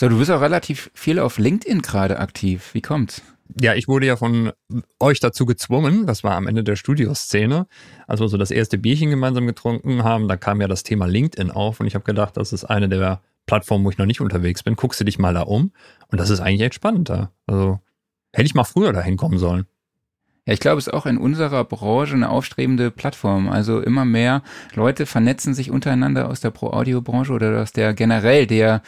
So, du bist auch relativ viel auf LinkedIn gerade aktiv. Wie kommt's? Ja, ich wurde ja von euch dazu gezwungen, das war am Ende der Studioszene, als wir so das erste Bierchen gemeinsam getrunken haben, da kam ja das Thema LinkedIn auf und ich habe gedacht, das ist eine der Plattformen, wo ich noch nicht unterwegs bin. Guckst du dich mal da um und das ist eigentlich echt spannend da. Also hätte ich mal früher dahin kommen sollen. Ja, ich glaube, es ist auch in unserer Branche eine aufstrebende Plattform. Also immer mehr Leute vernetzen sich untereinander aus der Pro-Audio-Branche oder aus der generell der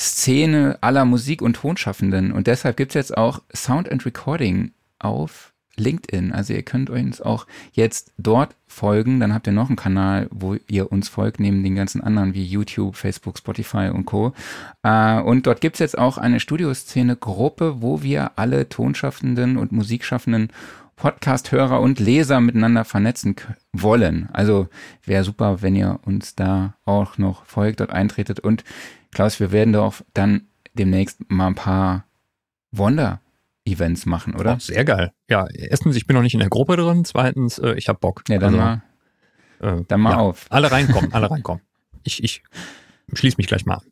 Szene aller Musik- und Tonschaffenden. Und deshalb gibt's jetzt auch Sound and Recording auf LinkedIn. Also ihr könnt uns auch jetzt dort folgen. Dann habt ihr noch einen Kanal, wo ihr uns folgt, neben den ganzen anderen wie YouTube, Facebook, Spotify und Co. Äh, und dort gibt's jetzt auch eine Studioszene-Gruppe, wo wir alle Tonschaffenden und Musikschaffenden Podcast-Hörer und Leser miteinander vernetzen wollen. Also wäre super, wenn ihr uns da auch noch folgt, dort eintretet und Klaus, wir werden doch dann demnächst mal ein paar Wonder-Events machen, oder? Oh, sehr geil. Ja, erstens, ich bin noch nicht in der Gruppe drin. Zweitens, äh, ich habe Bock. Ja, dann also, mal, äh, dann mal ja, auf. Alle reinkommen, alle reinkommen. Ich, ich schließe mich gleich mal an.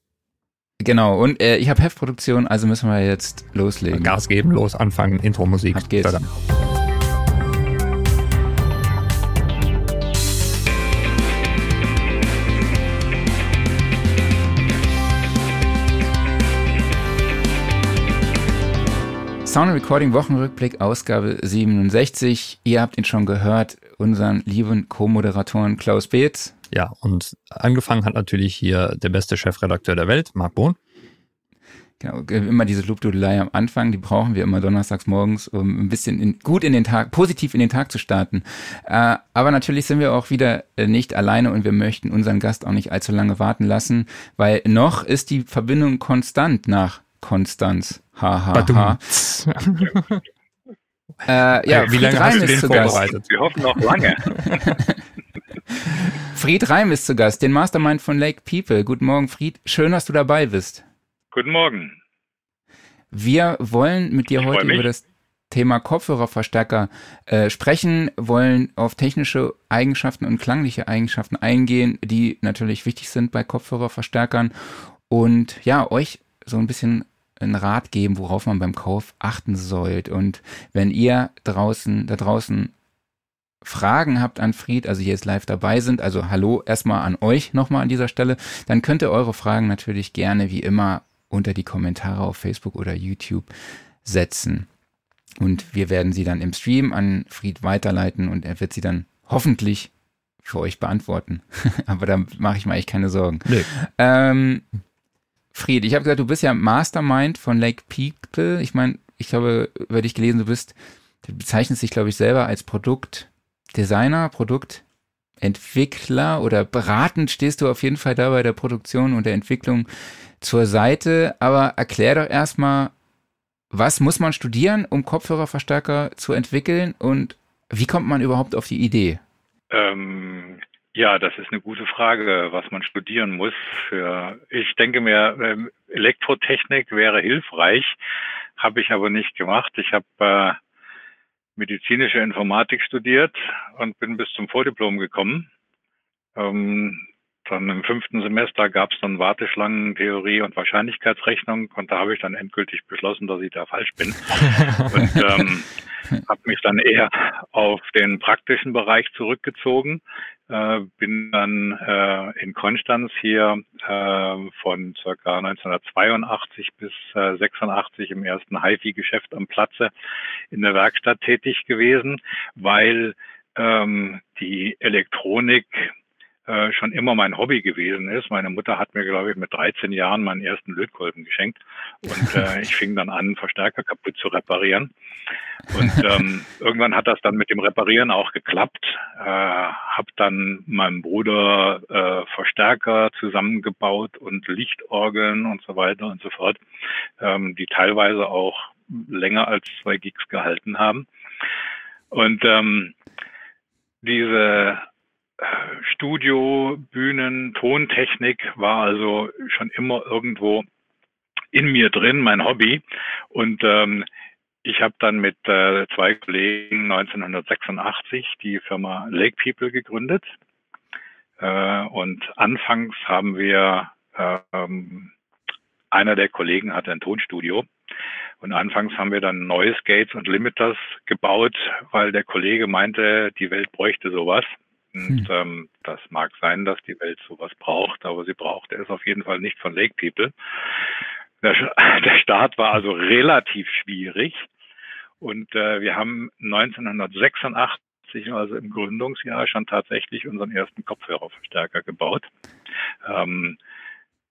Genau, und äh, ich habe Heftproduktion, also müssen wir jetzt loslegen. Gas geben, los, anfangen, Intro-Musik. Ab geht's. Tada. Sound Recording Wochenrückblick, Ausgabe 67. Ihr habt ihn schon gehört, unseren lieben Co-Moderatoren Klaus Beetz. Ja, und angefangen hat natürlich hier der beste Chefredakteur der Welt, Marc Bohn. Genau, immer diese Lobdudelei am Anfang, die brauchen wir immer donnerstags morgens, um ein bisschen in, gut in den Tag, positiv in den Tag zu starten. Äh, aber natürlich sind wir auch wieder äh, nicht alleine und wir möchten unseren Gast auch nicht allzu lange warten lassen, weil noch ist die Verbindung konstant nach Konstanz. Haha. Ha, ha. äh, ja, wie lange hast du den vorbereitet? Wir hoffen noch lange. Fried Reim ist zu Gast, den Mastermind von Lake People. Guten Morgen, Fried. Schön, dass du dabei bist. Guten Morgen. Wir wollen mit dir ich heute über das Thema Kopfhörerverstärker äh, sprechen, wollen auf technische Eigenschaften und klangliche Eigenschaften eingehen, die natürlich wichtig sind bei Kopfhörerverstärkern und ja, euch so ein bisschen einen Rat geben, worauf man beim Kauf achten sollte. Und wenn ihr draußen, da draußen Fragen habt an Fried, also hier jetzt live dabei sind, also hallo erstmal an euch nochmal an dieser Stelle, dann könnt ihr eure Fragen natürlich gerne wie immer unter die Kommentare auf Facebook oder YouTube setzen. Und wir werden sie dann im Stream an Fried weiterleiten und er wird sie dann hoffentlich für euch beantworten. Aber da mache ich mir eigentlich keine Sorgen. Nee. Ähm, Fried, ich habe gesagt, du bist ja Mastermind von Lake People. Ich meine, ich glaube, über dich gelesen, du bist, du bezeichnest dich, glaube ich, selber als Produktdesigner, Produktentwickler oder beratend stehst du auf jeden Fall da bei der Produktion und der Entwicklung zur Seite. Aber erklär doch erstmal, was muss man studieren, um Kopfhörerverstärker zu entwickeln und wie kommt man überhaupt auf die Idee? Ähm, ja, das ist eine gute Frage, was man studieren muss. Ich denke mir, ähm, Elektrotechnik wäre hilfreich, habe ich aber nicht gemacht. Ich habe äh, medizinische Informatik studiert und bin bis zum Vordiplom gekommen. Dann im fünften Semester gab es dann Warteschlangen, Theorie und Wahrscheinlichkeitsrechnung und da habe ich dann endgültig beschlossen, dass ich da falsch bin. und ähm, habe mich dann eher auf den praktischen Bereich zurückgezogen äh, bin dann äh, in Konstanz hier äh, von circa 1982 bis äh, 86 im ersten HiFi-Geschäft am Platze in der Werkstatt tätig gewesen, weil ähm, die Elektronik äh, schon immer mein Hobby gewesen ist. Meine Mutter hat mir, glaube ich, mit 13 Jahren meinen ersten Lötkolben geschenkt und äh, ich fing dann an, Verstärker kaputt zu reparieren. Und ähm, irgendwann hat das dann mit dem Reparieren auch geklappt. Äh, habe dann meinem Bruder äh, Verstärker zusammengebaut und Lichtorgeln und so weiter und so fort, ähm, die teilweise auch länger als zwei Gigs gehalten haben. Und ähm, diese Studio, Bühnen, Tontechnik war also schon immer irgendwo in mir drin, mein Hobby. Und ähm, ich habe dann mit äh, zwei Kollegen 1986 die Firma Lake People gegründet. Äh, und anfangs haben wir ähm, einer der Kollegen hatte ein Tonstudio. Und anfangs haben wir dann Noise Gates und Limiters gebaut, weil der Kollege meinte, die Welt bräuchte sowas. Und hm. ähm, das mag sein, dass die Welt sowas braucht, aber sie braucht es auf jeden Fall nicht von Lake People. Der, der Start war also relativ schwierig. Und äh, wir haben 1986, also im Gründungsjahr, schon tatsächlich unseren ersten Kopfhörerverstärker gebaut. Ähm,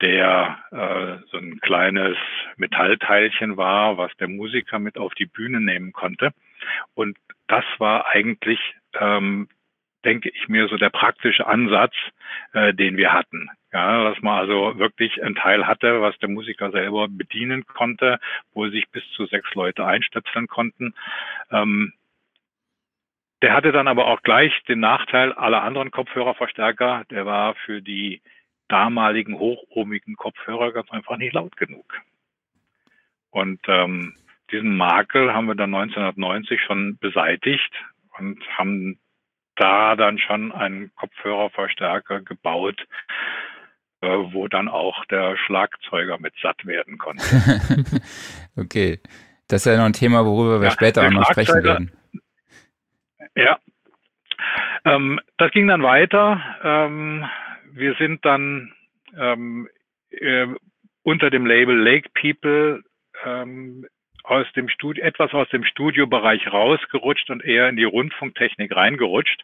der äh, so ein kleines Metallteilchen war, was der Musiker mit auf die Bühne nehmen konnte. Und das war eigentlich ähm, denke ich mir, so der praktische Ansatz, äh, den wir hatten. Ja, dass man also wirklich ein Teil hatte, was der Musiker selber bedienen konnte, wo sich bis zu sechs Leute einstöpseln konnten. Ähm, der hatte dann aber auch gleich den Nachteil aller anderen Kopfhörerverstärker. Der war für die damaligen hochohmigen Kopfhörer ganz einfach nicht laut genug. Und ähm, diesen Makel haben wir dann 1990 schon beseitigt und haben da dann schon einen Kopfhörerverstärker gebaut, äh, wo dann auch der Schlagzeuger mit satt werden konnte. okay. Das ist ja noch ein Thema, worüber wir ja, später auch noch sprechen werden. Ja. Ähm, das ging dann weiter. Ähm, wir sind dann ähm, äh, unter dem Label Lake People ähm, aus dem Studio, etwas aus dem Studiobereich rausgerutscht und eher in die Rundfunktechnik reingerutscht.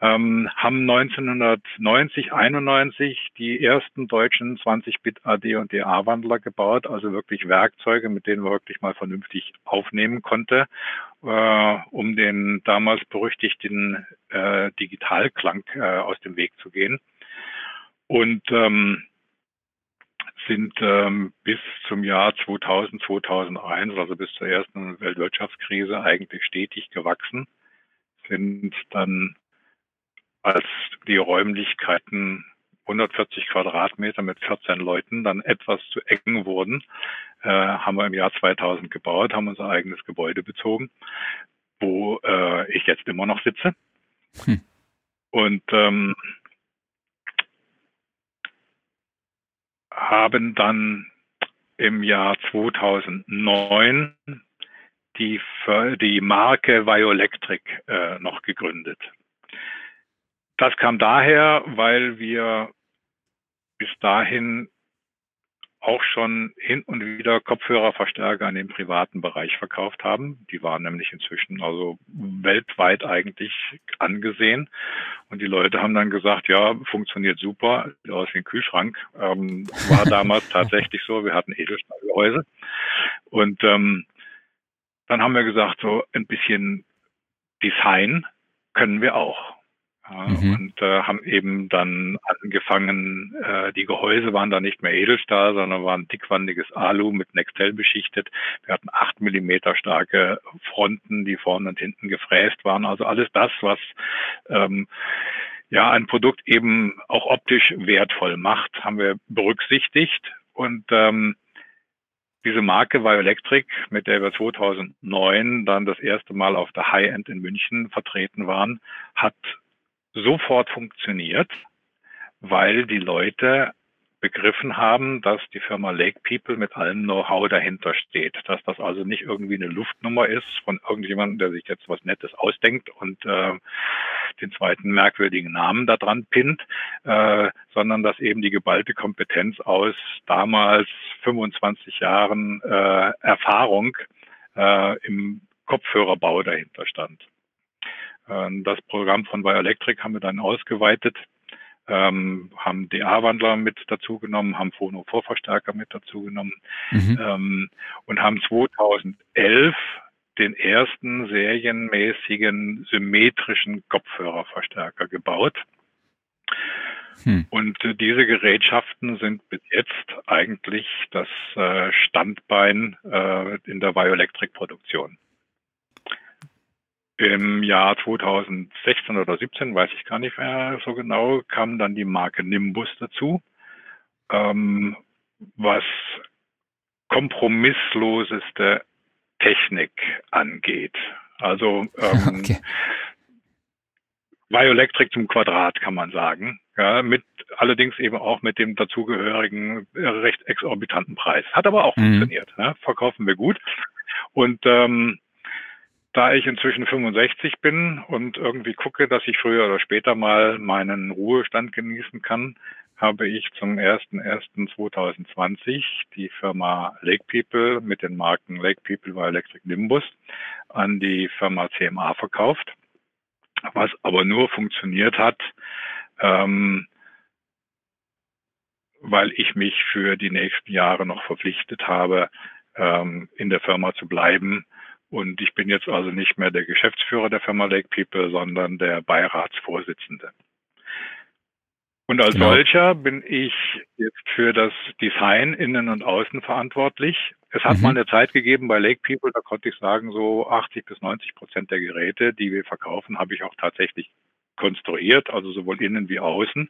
Ähm, haben 1990, 91 die ersten deutschen 20-Bit AD und DA-Wandler gebaut, also wirklich Werkzeuge, mit denen man wirklich mal vernünftig aufnehmen konnte, äh, um den damals berüchtigten äh, Digitalklang äh, aus dem Weg zu gehen. Und ähm, sind ähm, bis zum Jahr 2000, 2001, also bis zur ersten Weltwirtschaftskrise, eigentlich stetig gewachsen, sind dann, als die Räumlichkeiten 140 Quadratmeter mit 14 Leuten dann etwas zu eng wurden, äh, haben wir im Jahr 2000 gebaut, haben unser eigenes Gebäude bezogen, wo äh, ich jetzt immer noch sitze. Hm. Und ähm, haben dann im Jahr 2009 die, die Marke Violectric äh, noch gegründet. Das kam daher, weil wir bis dahin auch schon hin und wieder Kopfhörerverstärker in den privaten Bereich verkauft haben. Die waren nämlich inzwischen also weltweit eigentlich angesehen. Und die Leute haben dann gesagt, ja, funktioniert super, sieht aus wie ein Kühlschrank. Ähm, war damals tatsächlich so, wir hatten Edelstahlgehäuse. Und ähm, dann haben wir gesagt, so ein bisschen Design können wir auch. Mhm. Und äh, haben eben dann angefangen, äh, die Gehäuse waren da nicht mehr Edelstahl, sondern waren dickwandiges Alu mit Nextel beschichtet. Wir hatten acht Millimeter starke Fronten, die vorne und hinten gefräst waren. Also alles das, was ähm, ja ein Produkt eben auch optisch wertvoll macht, haben wir berücksichtigt. Und ähm, diese Marke Bioelectric, mit der wir 2009 dann das erste Mal auf der High-End in München vertreten waren, hat sofort funktioniert, weil die Leute begriffen haben, dass die Firma Lake People mit allem Know-how dahinter steht, dass das also nicht irgendwie eine Luftnummer ist von irgendjemandem, der sich jetzt was Nettes ausdenkt und äh, den zweiten merkwürdigen Namen da dran pinnt, äh, sondern dass eben die geballte Kompetenz aus damals 25 Jahren äh, Erfahrung äh, im Kopfhörerbau dahinter stand. Ähm, das Programm von Bioelectric haben wir dann ausgeweitet, ähm, haben DA-Wandler mit dazugenommen, haben Phono-Vorverstärker mit dazugenommen mhm. ähm, und haben 2011 den ersten serienmäßigen symmetrischen Kopfhörerverstärker gebaut. Hm. Und äh, diese Gerätschaften sind bis jetzt eigentlich das äh, Standbein äh, in der Bioelectric-Produktion. Im Jahr 2016 oder 17, weiß ich gar nicht mehr so genau, kam dann die Marke Nimbus dazu, ähm, was kompromissloseste Technik angeht. Also ähm, okay. Bioelectric zum Quadrat, kann man sagen. Ja, mit allerdings eben auch mit dem dazugehörigen äh, recht exorbitanten Preis. Hat aber auch mhm. funktioniert. Ne? Verkaufen wir gut. Und ähm, da ich inzwischen 65 bin und irgendwie gucke, dass ich früher oder später mal meinen Ruhestand genießen kann, habe ich zum 01.01.2020 die Firma Lake People mit den Marken Lake People by Electric Nimbus an die Firma CMA verkauft, was aber nur funktioniert hat, ähm, weil ich mich für die nächsten Jahre noch verpflichtet habe, ähm, in der Firma zu bleiben. Und ich bin jetzt also nicht mehr der Geschäftsführer der Firma Lake People, sondern der Beiratsvorsitzende. Und als genau. solcher bin ich jetzt für das Design innen und außen verantwortlich. Es hat mhm. mal eine Zeit gegeben bei Lake People, da konnte ich sagen, so 80 bis 90 Prozent der Geräte, die wir verkaufen, habe ich auch tatsächlich konstruiert, also sowohl innen wie außen.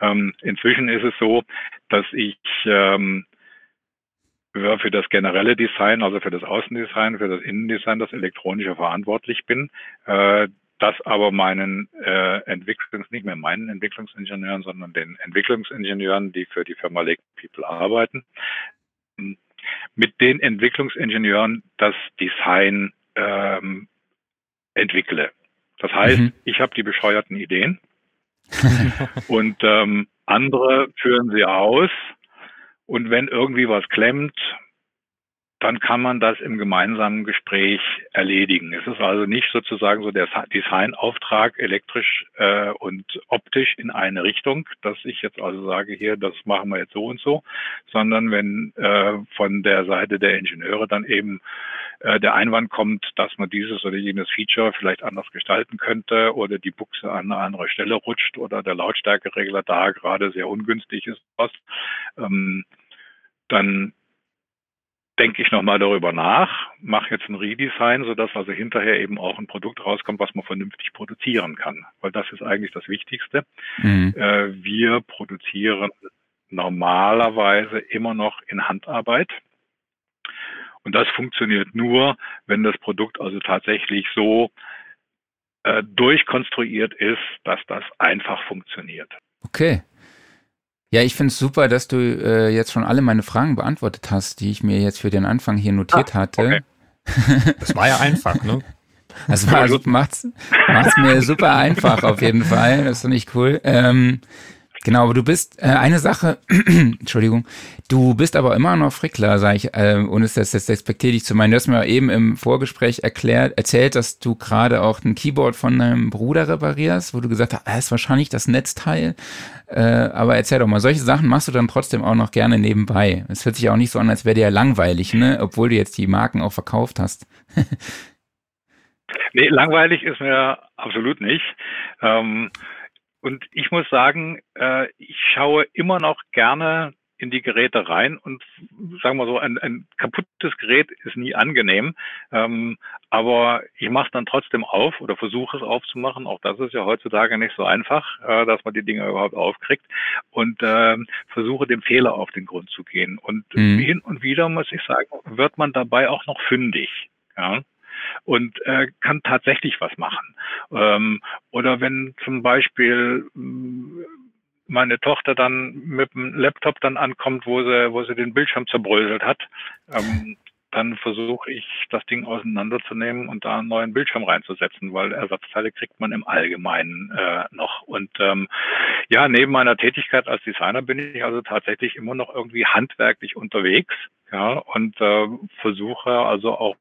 Ähm, inzwischen ist es so, dass ich ähm, für das generelle Design, also für das Außendesign, für das Innendesign, das elektronische verantwortlich bin. Äh, das aber meinen äh, Entwicklungs, nicht mehr meinen Entwicklungsingenieuren, sondern den Entwicklungsingenieuren, die für die Firma Lake People arbeiten, mit den Entwicklungsingenieuren das Design ähm, entwickle. Das heißt, mhm. ich habe die bescheuerten Ideen und ähm, andere führen sie aus. Und wenn irgendwie was klemmt, dann kann man das im gemeinsamen Gespräch erledigen. Es ist also nicht sozusagen so der Designauftrag elektrisch äh, und optisch in eine Richtung, dass ich jetzt also sage, hier, das machen wir jetzt so und so, sondern wenn äh, von der Seite der Ingenieure dann eben äh, der Einwand kommt, dass man dieses oder jenes Feature vielleicht anders gestalten könnte oder die Buchse an eine andere Stelle rutscht oder der Lautstärkeregler da gerade sehr ungünstig ist, was, ähm, dann denke ich nochmal darüber nach, mache jetzt ein Redesign, sodass also hinterher eben auch ein Produkt rauskommt, was man vernünftig produzieren kann. Weil das ist eigentlich das Wichtigste. Mhm. Äh, wir produzieren normalerweise immer noch in Handarbeit. Und das funktioniert nur, wenn das Produkt also tatsächlich so äh, durchkonstruiert ist, dass das einfach funktioniert. Okay. Ja, ich finde es super, dass du äh, jetzt schon alle meine Fragen beantwortet hast, die ich mir jetzt für den Anfang hier notiert ah, hatte. Okay. Das war ja einfach, ne? Das war, macht's, macht's mir super einfach auf jeden Fall. Das ist doch nicht cool. Ähm, Genau, aber du bist äh, eine Sache, Entschuldigung, du bist aber immer noch Frickler, sage ich, äh, ohne es das jetzt respektierlich zu meinen. Du hast mir eben im Vorgespräch erklärt, erzählt, dass du gerade auch ein Keyboard von deinem Bruder reparierst, wo du gesagt hast, das ah, ist wahrscheinlich das Netzteil. Äh, aber erzähl doch mal, solche Sachen machst du dann trotzdem auch noch gerne nebenbei. Es hört sich auch nicht so an, als wäre dir ja langweilig, ne? Obwohl du jetzt die Marken auch verkauft hast. nee, langweilig ist mir absolut nicht. Ähm, und ich muss sagen, äh, ich schaue immer noch gerne in die Geräte rein und sagen wir so, ein, ein kaputtes Gerät ist nie angenehm, ähm, aber ich mache es dann trotzdem auf oder versuche es aufzumachen. Auch das ist ja heutzutage nicht so einfach, äh, dass man die Dinge überhaupt aufkriegt und äh, versuche dem Fehler auf den Grund zu gehen. Und mhm. hin und wieder muss ich sagen, wird man dabei auch noch fündig. Ja? Und äh, kann tatsächlich was machen. Ähm, oder wenn zum Beispiel mm, meine Tochter dann mit dem Laptop dann ankommt, wo sie, wo sie den Bildschirm zerbröselt hat, ähm, dann versuche ich, das Ding auseinanderzunehmen und da einen neuen Bildschirm reinzusetzen, weil Ersatzteile kriegt man im Allgemeinen äh, noch. Und ähm, ja, neben meiner Tätigkeit als Designer bin ich also tatsächlich immer noch irgendwie handwerklich unterwegs, ja, und äh, versuche also auch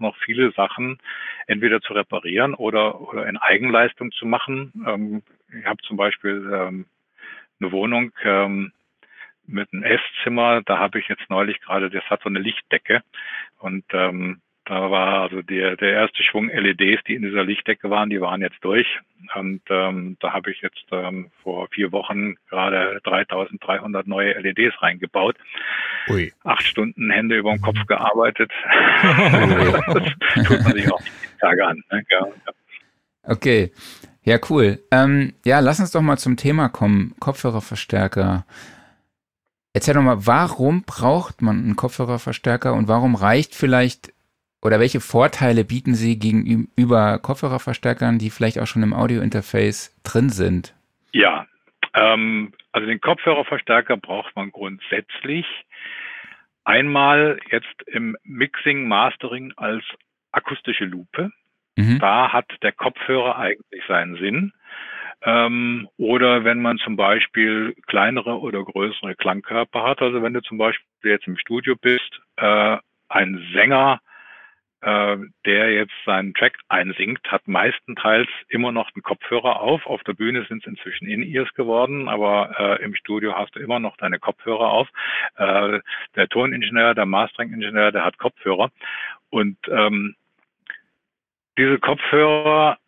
noch viele Sachen entweder zu reparieren oder, oder in Eigenleistung zu machen. Ähm, ich habe zum Beispiel ähm, eine Wohnung ähm, mit einem Esszimmer, da habe ich jetzt neulich gerade, das hat so eine Lichtdecke und ähm, da war also der, der erste Schwung LEDs, die in dieser Lichtdecke waren, die waren jetzt durch. Und ähm, da habe ich jetzt ähm, vor vier Wochen gerade 3300 neue LEDs reingebaut. Ui. Acht Stunden Hände über dem Kopf gearbeitet. das tut man sich auch die Tage an. Ne? Ja, ja. Okay. Ja, cool. Ähm, ja, lass uns doch mal zum Thema kommen. Kopfhörerverstärker. Erzähl doch mal, warum braucht man einen Kopfhörerverstärker und warum reicht vielleicht oder welche Vorteile bieten Sie gegenüber Kopfhörerverstärkern, die vielleicht auch schon im Audiointerface drin sind? Ja, ähm, also den Kopfhörerverstärker braucht man grundsätzlich einmal jetzt im Mixing, Mastering als akustische Lupe. Mhm. Da hat der Kopfhörer eigentlich seinen Sinn. Ähm, oder wenn man zum Beispiel kleinere oder größere Klangkörper hat, also wenn du zum Beispiel jetzt im Studio bist, äh, ein Sänger äh, der jetzt seinen Track einsingt, hat meistenteils immer noch einen Kopfhörer auf. Auf der Bühne sind es inzwischen In-Ears geworden, aber äh, im Studio hast du immer noch deine Kopfhörer auf. Äh, der Toningenieur, der Mastering-Ingenieur, der hat Kopfhörer. Und ähm, diese Kopfhörer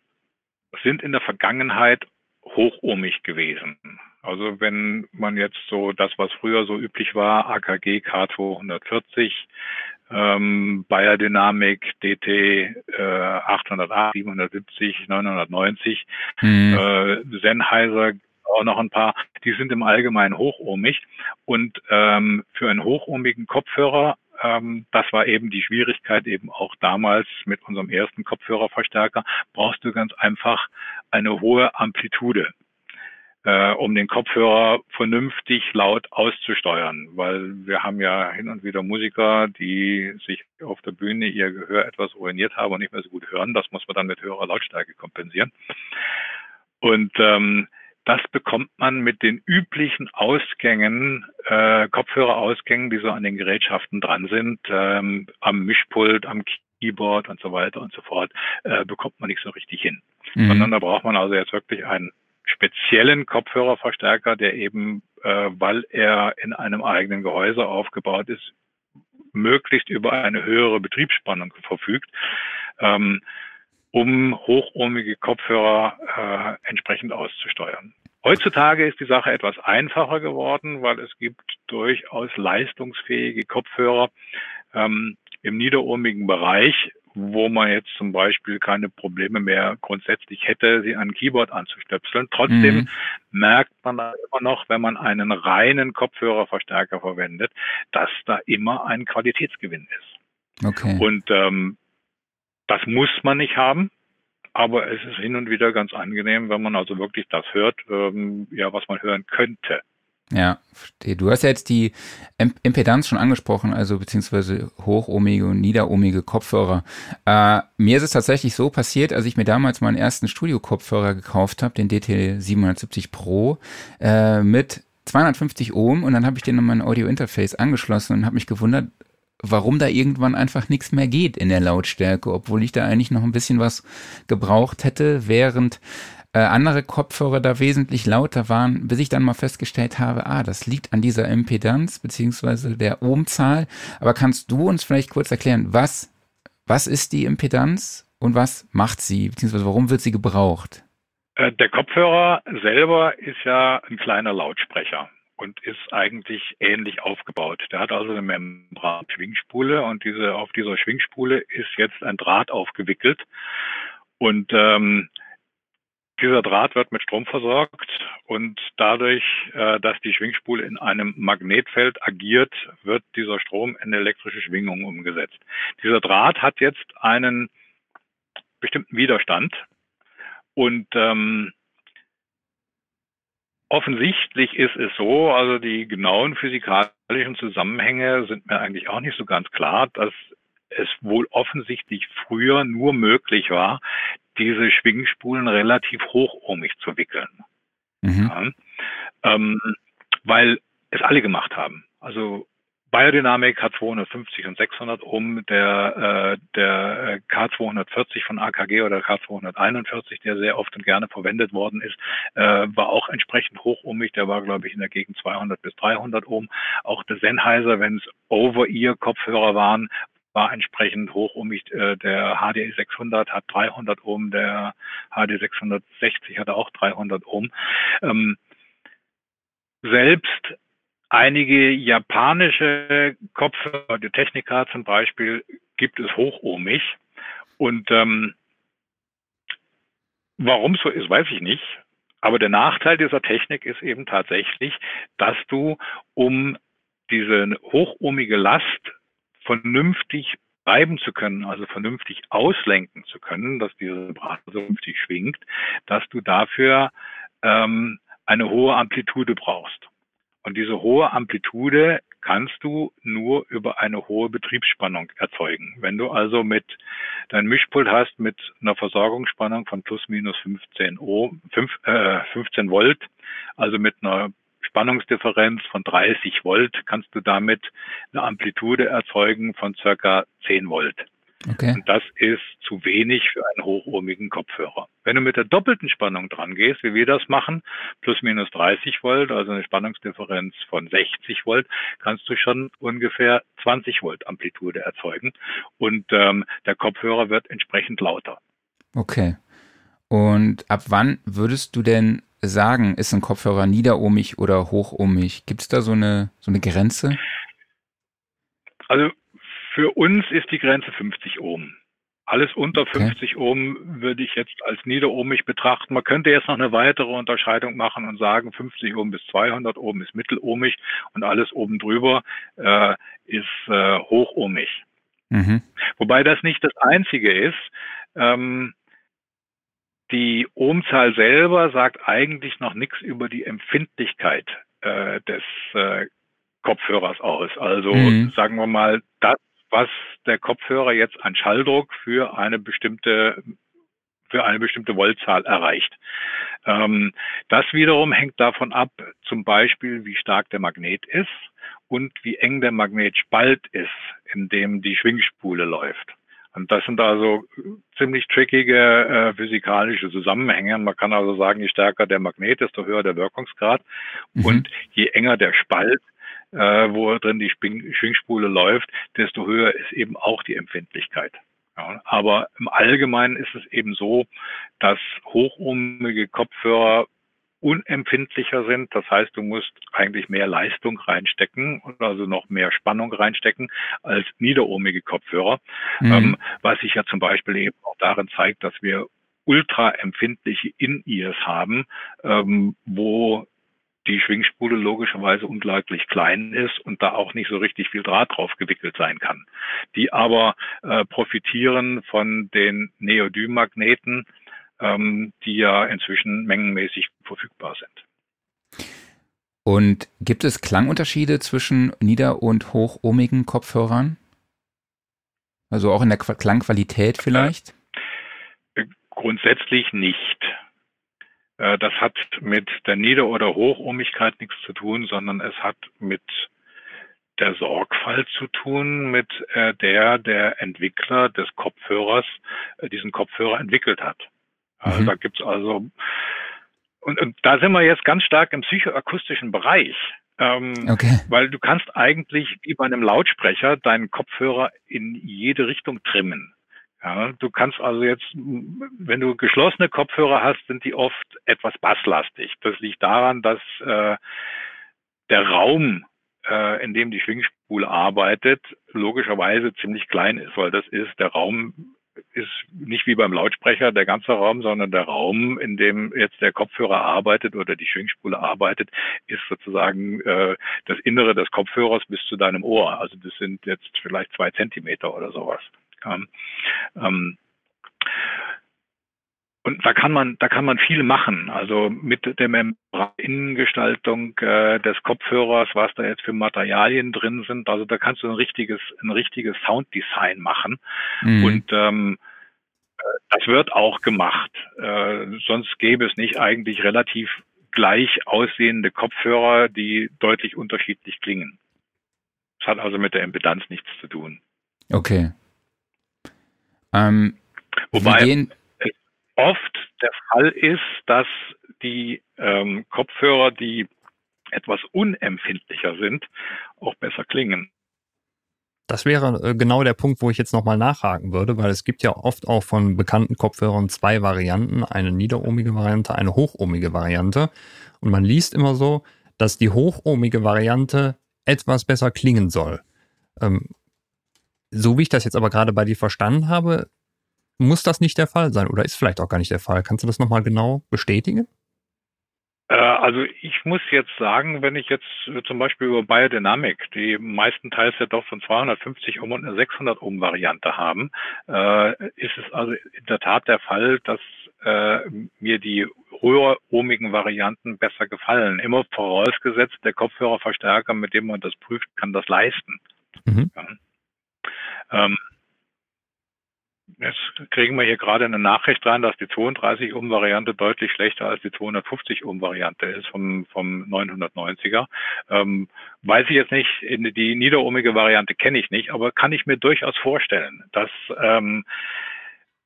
sind in der Vergangenheit hochohmig gewesen. Also wenn man jetzt so das, was früher so üblich war, AKG K240, ähm, Bayer Dynamic DT äh, 808, 770, 990, mhm. äh, Sennheiser auch noch ein paar, die sind im Allgemeinen hochohmig und ähm, für einen hochohmigen Kopfhörer ähm, das war eben die Schwierigkeit eben auch damals mit unserem ersten Kopfhörerverstärker, brauchst du ganz einfach eine hohe Amplitude äh, um den Kopfhörer vernünftig laut auszusteuern, weil wir haben ja hin und wieder Musiker, die sich auf der Bühne ihr Gehör etwas ruiniert haben und nicht mehr so gut hören. Das muss man dann mit höherer Lautstärke kompensieren. Und ähm, das bekommt man mit den üblichen Ausgängen, äh, Kopfhörerausgängen, die so an den Gerätschaften dran sind, ähm, am Mischpult, am Keyboard und so weiter und so fort, äh, bekommt man nicht so richtig hin. Mhm. Sondern da braucht man also jetzt wirklich einen speziellen Kopfhörerverstärker, der eben, äh, weil er in einem eigenen Gehäuse aufgebaut ist, möglichst über eine höhere Betriebsspannung verfügt, ähm, um hochohmige Kopfhörer äh, entsprechend auszusteuern. Heutzutage ist die Sache etwas einfacher geworden, weil es gibt durchaus leistungsfähige Kopfhörer ähm, im niederohmigen Bereich, wo man jetzt zum Beispiel keine Probleme mehr grundsätzlich hätte, sie an Keyboard anzustöpseln. Trotzdem mhm. merkt man da immer noch, wenn man einen reinen Kopfhörerverstärker verwendet, dass da immer ein Qualitätsgewinn ist. Okay. Und ähm, das muss man nicht haben. Aber es ist hin und wieder ganz angenehm, wenn man also wirklich das hört, ähm, ja, was man hören könnte. Ja, verstehe. Du hast ja jetzt die Impedanz schon angesprochen, also beziehungsweise hochohmige und niederohmige Kopfhörer. Äh, mir ist es tatsächlich so passiert, als ich mir damals meinen ersten Studio-Kopfhörer gekauft habe, den DT770 Pro, äh, mit 250 Ohm und dann habe ich den an mein Audio-Interface angeschlossen und habe mich gewundert, warum da irgendwann einfach nichts mehr geht in der Lautstärke, obwohl ich da eigentlich noch ein bisschen was gebraucht hätte, während äh, andere Kopfhörer da wesentlich lauter waren, bis ich dann mal festgestellt habe, ah, das liegt an dieser Impedanz beziehungsweise der Ohmzahl. Aber kannst du uns vielleicht kurz erklären, was, was ist die Impedanz und was macht sie, beziehungsweise warum wird sie gebraucht? Äh, der Kopfhörer selber ist ja ein kleiner Lautsprecher und ist eigentlich ähnlich aufgebaut. Der hat also eine Membran-Schwingspule und diese, auf dieser Schwingspule ist jetzt ein Draht aufgewickelt. Und ähm, dieser Draht wird mit Strom versorgt und dadurch, äh, dass die Schwingspule in einem Magnetfeld agiert, wird dieser Strom in elektrische Schwingungen umgesetzt. Dieser Draht hat jetzt einen bestimmten Widerstand und ähm, offensichtlich ist es so, also die genauen physikalischen Zusammenhänge sind mir eigentlich auch nicht so ganz klar, dass es wohl offensichtlich früher nur möglich war, diese Schwingspulen relativ hochohmig zu wickeln. Mhm. Ja, ähm, weil es alle gemacht haben. Also Biodynamic hat 250 und 600 Ohm, der, äh, der K240 von AKG oder K241, der sehr oft und gerne verwendet worden ist, äh, war auch entsprechend hochohmig. Der war, glaube ich, in der Gegend 200 bis 300 Ohm. Auch der Sennheiser, wenn es Over-Ear-Kopfhörer waren, war entsprechend hoch um mich. Äh, der HDE 600 hat 300 Ohm, der HD 660 hatte auch 300 Ohm. Ähm, selbst einige japanische Kopfhörer, die Technika zum Beispiel, gibt es hochohmig. Und ähm, warum so ist, weiß ich nicht. Aber der Nachteil dieser Technik ist eben tatsächlich, dass du um diese hochohmige Last vernünftig reiben zu können, also vernünftig auslenken zu können, dass diese so vernünftig schwingt, dass du dafür ähm, eine hohe Amplitude brauchst. Und diese hohe Amplitude kannst du nur über eine hohe Betriebsspannung erzeugen. Wenn du also mit dein Mischpult hast mit einer Versorgungsspannung von plus minus 15 Ohm, 5, äh, 15 Volt, also mit einer Spannungsdifferenz von 30 Volt, kannst du damit eine Amplitude erzeugen von circa 10 Volt. Okay. Und das ist zu wenig für einen hochohmigen Kopfhörer. Wenn du mit der doppelten Spannung dran gehst, wie wir das machen, plus minus 30 Volt, also eine Spannungsdifferenz von 60 Volt, kannst du schon ungefähr 20 Volt Amplitude erzeugen und ähm, der Kopfhörer wird entsprechend lauter. Okay. Und ab wann würdest du denn sagen, ist ein Kopfhörer niederohmig oder hochohmig? Gibt es da so eine, so eine Grenze? Also für uns ist die Grenze 50 Ohm. Alles unter 50 okay. Ohm würde ich jetzt als niederohmig betrachten. Man könnte jetzt noch eine weitere Unterscheidung machen und sagen, 50 Ohm bis 200 Ohm ist mittelohmig und alles oben drüber äh, ist äh, hochohmig. Mhm. Wobei das nicht das Einzige ist. Ähm, die Ohmzahl selber sagt eigentlich noch nichts über die Empfindlichkeit äh, des äh, Kopfhörers aus. Also mhm. sagen wir mal, das was der Kopfhörer jetzt an Schalldruck für eine bestimmte für eine bestimmte Voltzahl erreicht. Ähm, das wiederum hängt davon ab, zum Beispiel, wie stark der Magnet ist und wie eng der Magnetspalt ist, in dem die Schwingspule läuft. Und das sind also ziemlich trickige äh, physikalische Zusammenhänge. Man kann also sagen, je stärker der Magnet, desto höher der Wirkungsgrad. Mhm. Und je enger der Spalt, äh, wo drin die Schwingspule läuft, desto höher ist eben auch die Empfindlichkeit. Ja, aber im Allgemeinen ist es eben so, dass hochohmige Kopfhörer unempfindlicher sind. Das heißt, du musst eigentlich mehr Leistung reinstecken und also noch mehr Spannung reinstecken als niederohmige Kopfhörer, mhm. ähm, was sich ja zum Beispiel eben auch darin zeigt, dass wir ultra empfindliche In-Ears haben, ähm, wo die Schwingspule logischerweise ungleich klein ist und da auch nicht so richtig viel Draht drauf gewickelt sein kann. Die aber äh, profitieren von den Neodym-Magneten, ähm, die ja inzwischen mengenmäßig verfügbar sind. Und gibt es Klangunterschiede zwischen nieder- und hochohmigen Kopfhörern? Also auch in der Klangqualität vielleicht? Äh, grundsätzlich nicht. Äh, das hat mit der Nieder- oder Hochohmigkeit nichts zu tun, sondern es hat mit der Sorgfalt zu tun, mit äh, der der Entwickler des Kopfhörers äh, diesen Kopfhörer entwickelt hat. Mhm. Da gibt's also und, und da sind wir jetzt ganz stark im psychoakustischen Bereich. Ähm, okay. Weil du kannst eigentlich wie bei einem Lautsprecher deinen Kopfhörer in jede Richtung trimmen. Ja, du kannst also jetzt, wenn du geschlossene Kopfhörer hast, sind die oft etwas basslastig. Das liegt daran, dass äh, der Raum, äh, in dem die Schwingspule arbeitet, logischerweise ziemlich klein ist, weil das ist der Raum ist nicht wie beim Lautsprecher der ganze Raum, sondern der Raum, in dem jetzt der Kopfhörer arbeitet oder die Schwingspule arbeitet, ist sozusagen äh, das Innere des Kopfhörers bis zu deinem Ohr. Also das sind jetzt vielleicht zwei Zentimeter oder sowas. Ähm, ähm, und da kann man, da kann man viel machen. Also mit der Membraninnengestaltung äh, des Kopfhörers, was da jetzt für Materialien drin sind. Also da kannst du ein richtiges, ein richtiges Sounddesign machen. Mhm. Und ähm, äh, das wird auch gemacht. Äh, sonst gäbe es nicht eigentlich relativ gleich aussehende Kopfhörer, die deutlich unterschiedlich klingen. Das hat also mit der Impedanz nichts zu tun. Okay. Ähm, Wobei oft der Fall ist, dass die ähm, Kopfhörer, die etwas unempfindlicher sind, auch besser klingen. Das wäre äh, genau der Punkt, wo ich jetzt nochmal nachhaken würde, weil es gibt ja oft auch von bekannten Kopfhörern zwei Varianten, eine niederohmige Variante, eine hochohmige Variante. Und man liest immer so, dass die hochohmige Variante etwas besser klingen soll. Ähm, so wie ich das jetzt aber gerade bei dir verstanden habe, muss das nicht der Fall sein oder ist vielleicht auch gar nicht der Fall. Kannst du das nochmal genau bestätigen? Äh, also ich muss jetzt sagen, wenn ich jetzt äh, zum Beispiel über Biodynamic, die meistenteils ja doch von 250 Ohm und eine 600 Ohm Variante haben, äh, ist es also in der Tat der Fall, dass mir die höher ohmigen Varianten besser gefallen. Immer vorausgesetzt, der Kopfhörerverstärker, mit dem man das prüft, kann das leisten. Mhm. Ja. Ähm, Jetzt kriegen wir hier gerade eine Nachricht rein, dass die 32 Ohm Variante deutlich schlechter als die 250 Ohm Variante ist vom, vom 990er. Ähm, weiß ich jetzt nicht, die niederohmige Variante kenne ich nicht, aber kann ich mir durchaus vorstellen, dass ähm,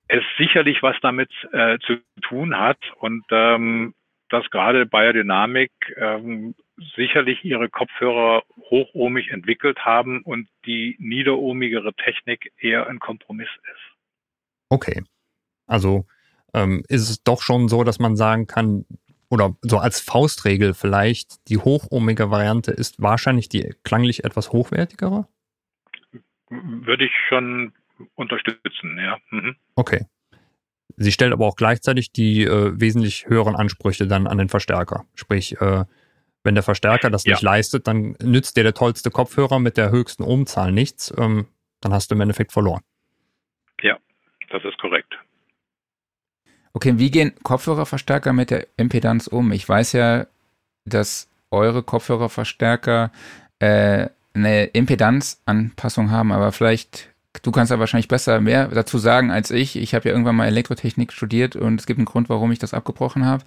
es sicherlich was damit äh, zu tun hat und ähm, dass gerade Biodynamic ähm, sicherlich ihre Kopfhörer hochohmig entwickelt haben und die niederohmigere Technik eher ein Kompromiss ist. Okay. Also ähm, ist es doch schon so, dass man sagen kann, oder so als Faustregel vielleicht, die hochohmige Variante ist wahrscheinlich die klanglich etwas hochwertigere? Würde ich schon unterstützen, ja. Mhm. Okay. Sie stellt aber auch gleichzeitig die äh, wesentlich höheren Ansprüche dann an den Verstärker. Sprich, äh, wenn der Verstärker das ja. nicht leistet, dann nützt dir der tollste Kopfhörer mit der höchsten Ohmzahl nichts. Ähm, dann hast du im Endeffekt verloren. Ja, das ist korrekt. Okay, wie gehen Kopfhörerverstärker mit der Impedanz um? Ich weiß ja, dass eure Kopfhörerverstärker äh, eine Impedanzanpassung haben, aber vielleicht, du kannst da wahrscheinlich besser mehr dazu sagen als ich. Ich habe ja irgendwann mal Elektrotechnik studiert und es gibt einen Grund, warum ich das abgebrochen habe.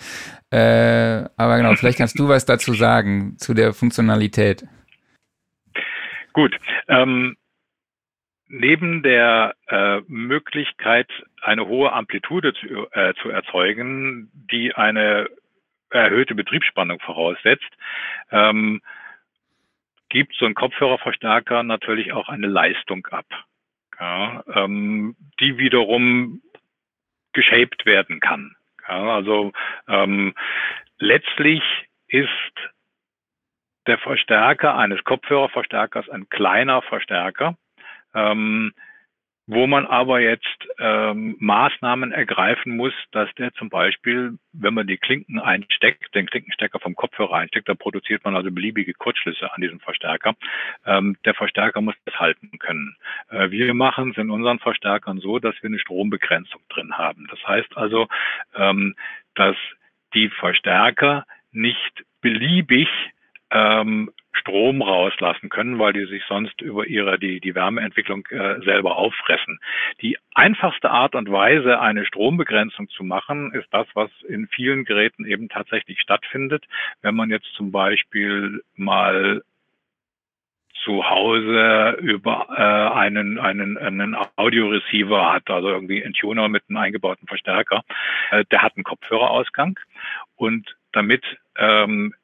Äh, aber genau, vielleicht kannst du was dazu sagen, zu der Funktionalität. Gut, ähm, neben der äh, Möglichkeit, eine hohe Amplitude zu, äh, zu erzeugen, die eine erhöhte Betriebsspannung voraussetzt, ähm, gibt so ein Kopfhörerverstärker natürlich auch eine Leistung ab, ja, ähm, die wiederum geshaped werden kann. Ja, also ähm, letztlich ist der Verstärker eines Kopfhörerverstärkers ein kleiner Verstärker, ähm, wo man aber jetzt ähm, Maßnahmen ergreifen muss, dass der zum Beispiel, wenn man die Klinken einsteckt, den Klinkenstecker vom Kopfhörer einsteckt, da produziert man also beliebige Kurzschlüsse an diesem Verstärker. Ähm, der Verstärker muss das halten können. Äh, wir machen es in unseren Verstärkern so, dass wir eine Strombegrenzung drin haben. Das heißt also, ähm, dass die Verstärker nicht beliebig ähm, Strom rauslassen können, weil die sich sonst über ihre die die Wärmeentwicklung äh, selber auffressen. Die einfachste Art und Weise, eine Strombegrenzung zu machen, ist das, was in vielen Geräten eben tatsächlich stattfindet. Wenn man jetzt zum Beispiel mal zu Hause über äh, einen, einen, einen Audio-Receiver hat, also irgendwie ein Tuner mit einem eingebauten Verstärker, äh, der hat einen Kopfhörerausgang und damit ähm,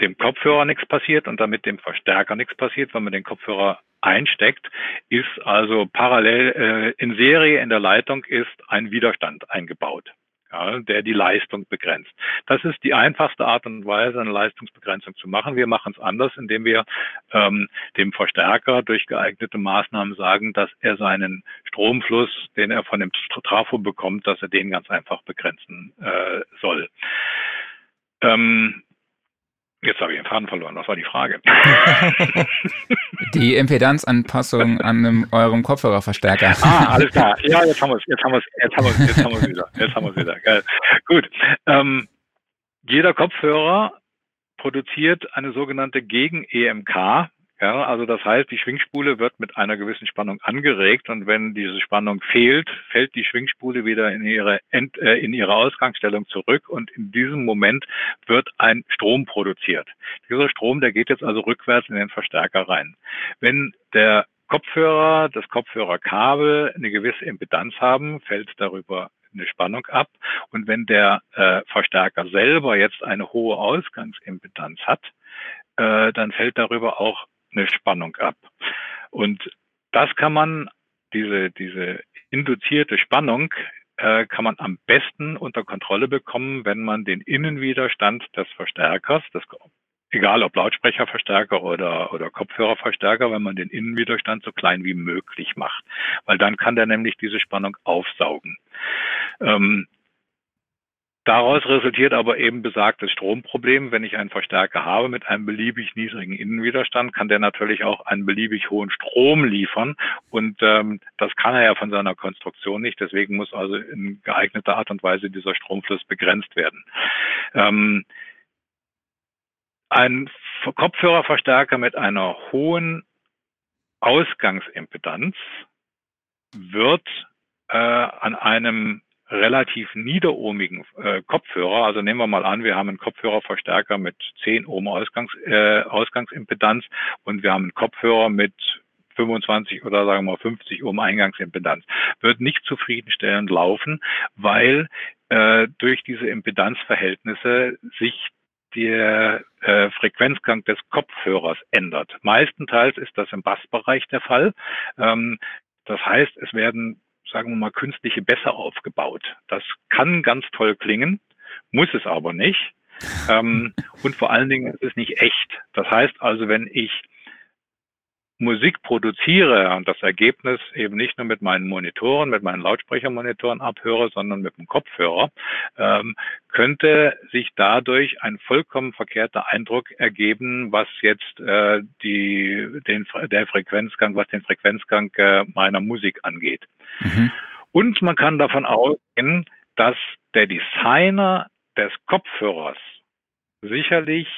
dem Kopfhörer nichts passiert und damit dem Verstärker nichts passiert, wenn man den Kopfhörer einsteckt, ist also parallel äh, in Serie in der Leitung ist ein Widerstand eingebaut. Ja, der die Leistung begrenzt. Das ist die einfachste Art und Weise, eine Leistungsbegrenzung zu machen. Wir machen es anders, indem wir ähm, dem Verstärker durch geeignete Maßnahmen sagen, dass er seinen Stromfluss, den er von dem Trafo bekommt, dass er den ganz einfach begrenzen äh, soll. Ähm, Jetzt habe ich den Faden verloren. Was war die Frage? die Impedanzanpassung an einem, eurem Kopfhörerverstärker. ah, alles klar. Ja, jetzt haben wir es. Jetzt haben wir es. Jetzt haben wir es. Jetzt haben wir es wieder. Jetzt haben wir es wieder. Geil. Gut. Ähm, jeder Kopfhörer produziert eine sogenannte Gegen-EMK. Ja, also das heißt, die Schwingspule wird mit einer gewissen Spannung angeregt und wenn diese Spannung fehlt, fällt die Schwingspule wieder in ihre, End, äh, in ihre Ausgangsstellung zurück und in diesem Moment wird ein Strom produziert. Dieser Strom, der geht jetzt also rückwärts in den Verstärker rein. Wenn der Kopfhörer, das Kopfhörerkabel eine gewisse Impedanz haben, fällt darüber eine Spannung ab. Und wenn der äh, Verstärker selber jetzt eine hohe Ausgangsimpedanz hat, äh, dann fällt darüber auch eine Spannung ab. Und das kann man, diese, diese induzierte Spannung, äh, kann man am besten unter Kontrolle bekommen, wenn man den Innenwiderstand des Verstärkers, das, egal ob Lautsprecherverstärker oder, oder Kopfhörerverstärker, wenn man den Innenwiderstand so klein wie möglich macht. Weil dann kann der nämlich diese Spannung aufsaugen. Ähm, Daraus resultiert aber eben besagtes Stromproblem. Wenn ich einen Verstärker habe mit einem beliebig niedrigen Innenwiderstand, kann der natürlich auch einen beliebig hohen Strom liefern. Und ähm, das kann er ja von seiner Konstruktion nicht. Deswegen muss also in geeigneter Art und Weise dieser Stromfluss begrenzt werden. Ähm, ein Kopfhörerverstärker mit einer hohen Ausgangsimpedanz wird äh, an einem relativ niederohmigen äh, Kopfhörer, also nehmen wir mal an, wir haben einen Kopfhörerverstärker mit 10 Ohm Ausgangs, äh, Ausgangsimpedanz und wir haben einen Kopfhörer mit 25 oder sagen wir mal 50 Ohm Eingangsimpedanz, wird nicht zufriedenstellend laufen, weil äh, durch diese Impedanzverhältnisse sich der äh, Frequenzgang des Kopfhörers ändert. Meistenteils ist das im Bassbereich der Fall. Ähm, das heißt, es werden sagen wir mal, künstliche Bässe aufgebaut. Das kann ganz toll klingen, muss es aber nicht. Ähm, und vor allen Dingen ist es nicht echt. Das heißt also, wenn ich Musik produziere und das Ergebnis eben nicht nur mit meinen Monitoren, mit meinen Lautsprechermonitoren abhöre, sondern mit dem Kopfhörer, ähm, könnte sich dadurch ein vollkommen verkehrter Eindruck ergeben, was jetzt äh, die, den, der Frequenzgang, was den Frequenzgang äh, meiner Musik angeht. Mhm. Und man kann davon ausgehen, dass der Designer des Kopfhörers sicherlich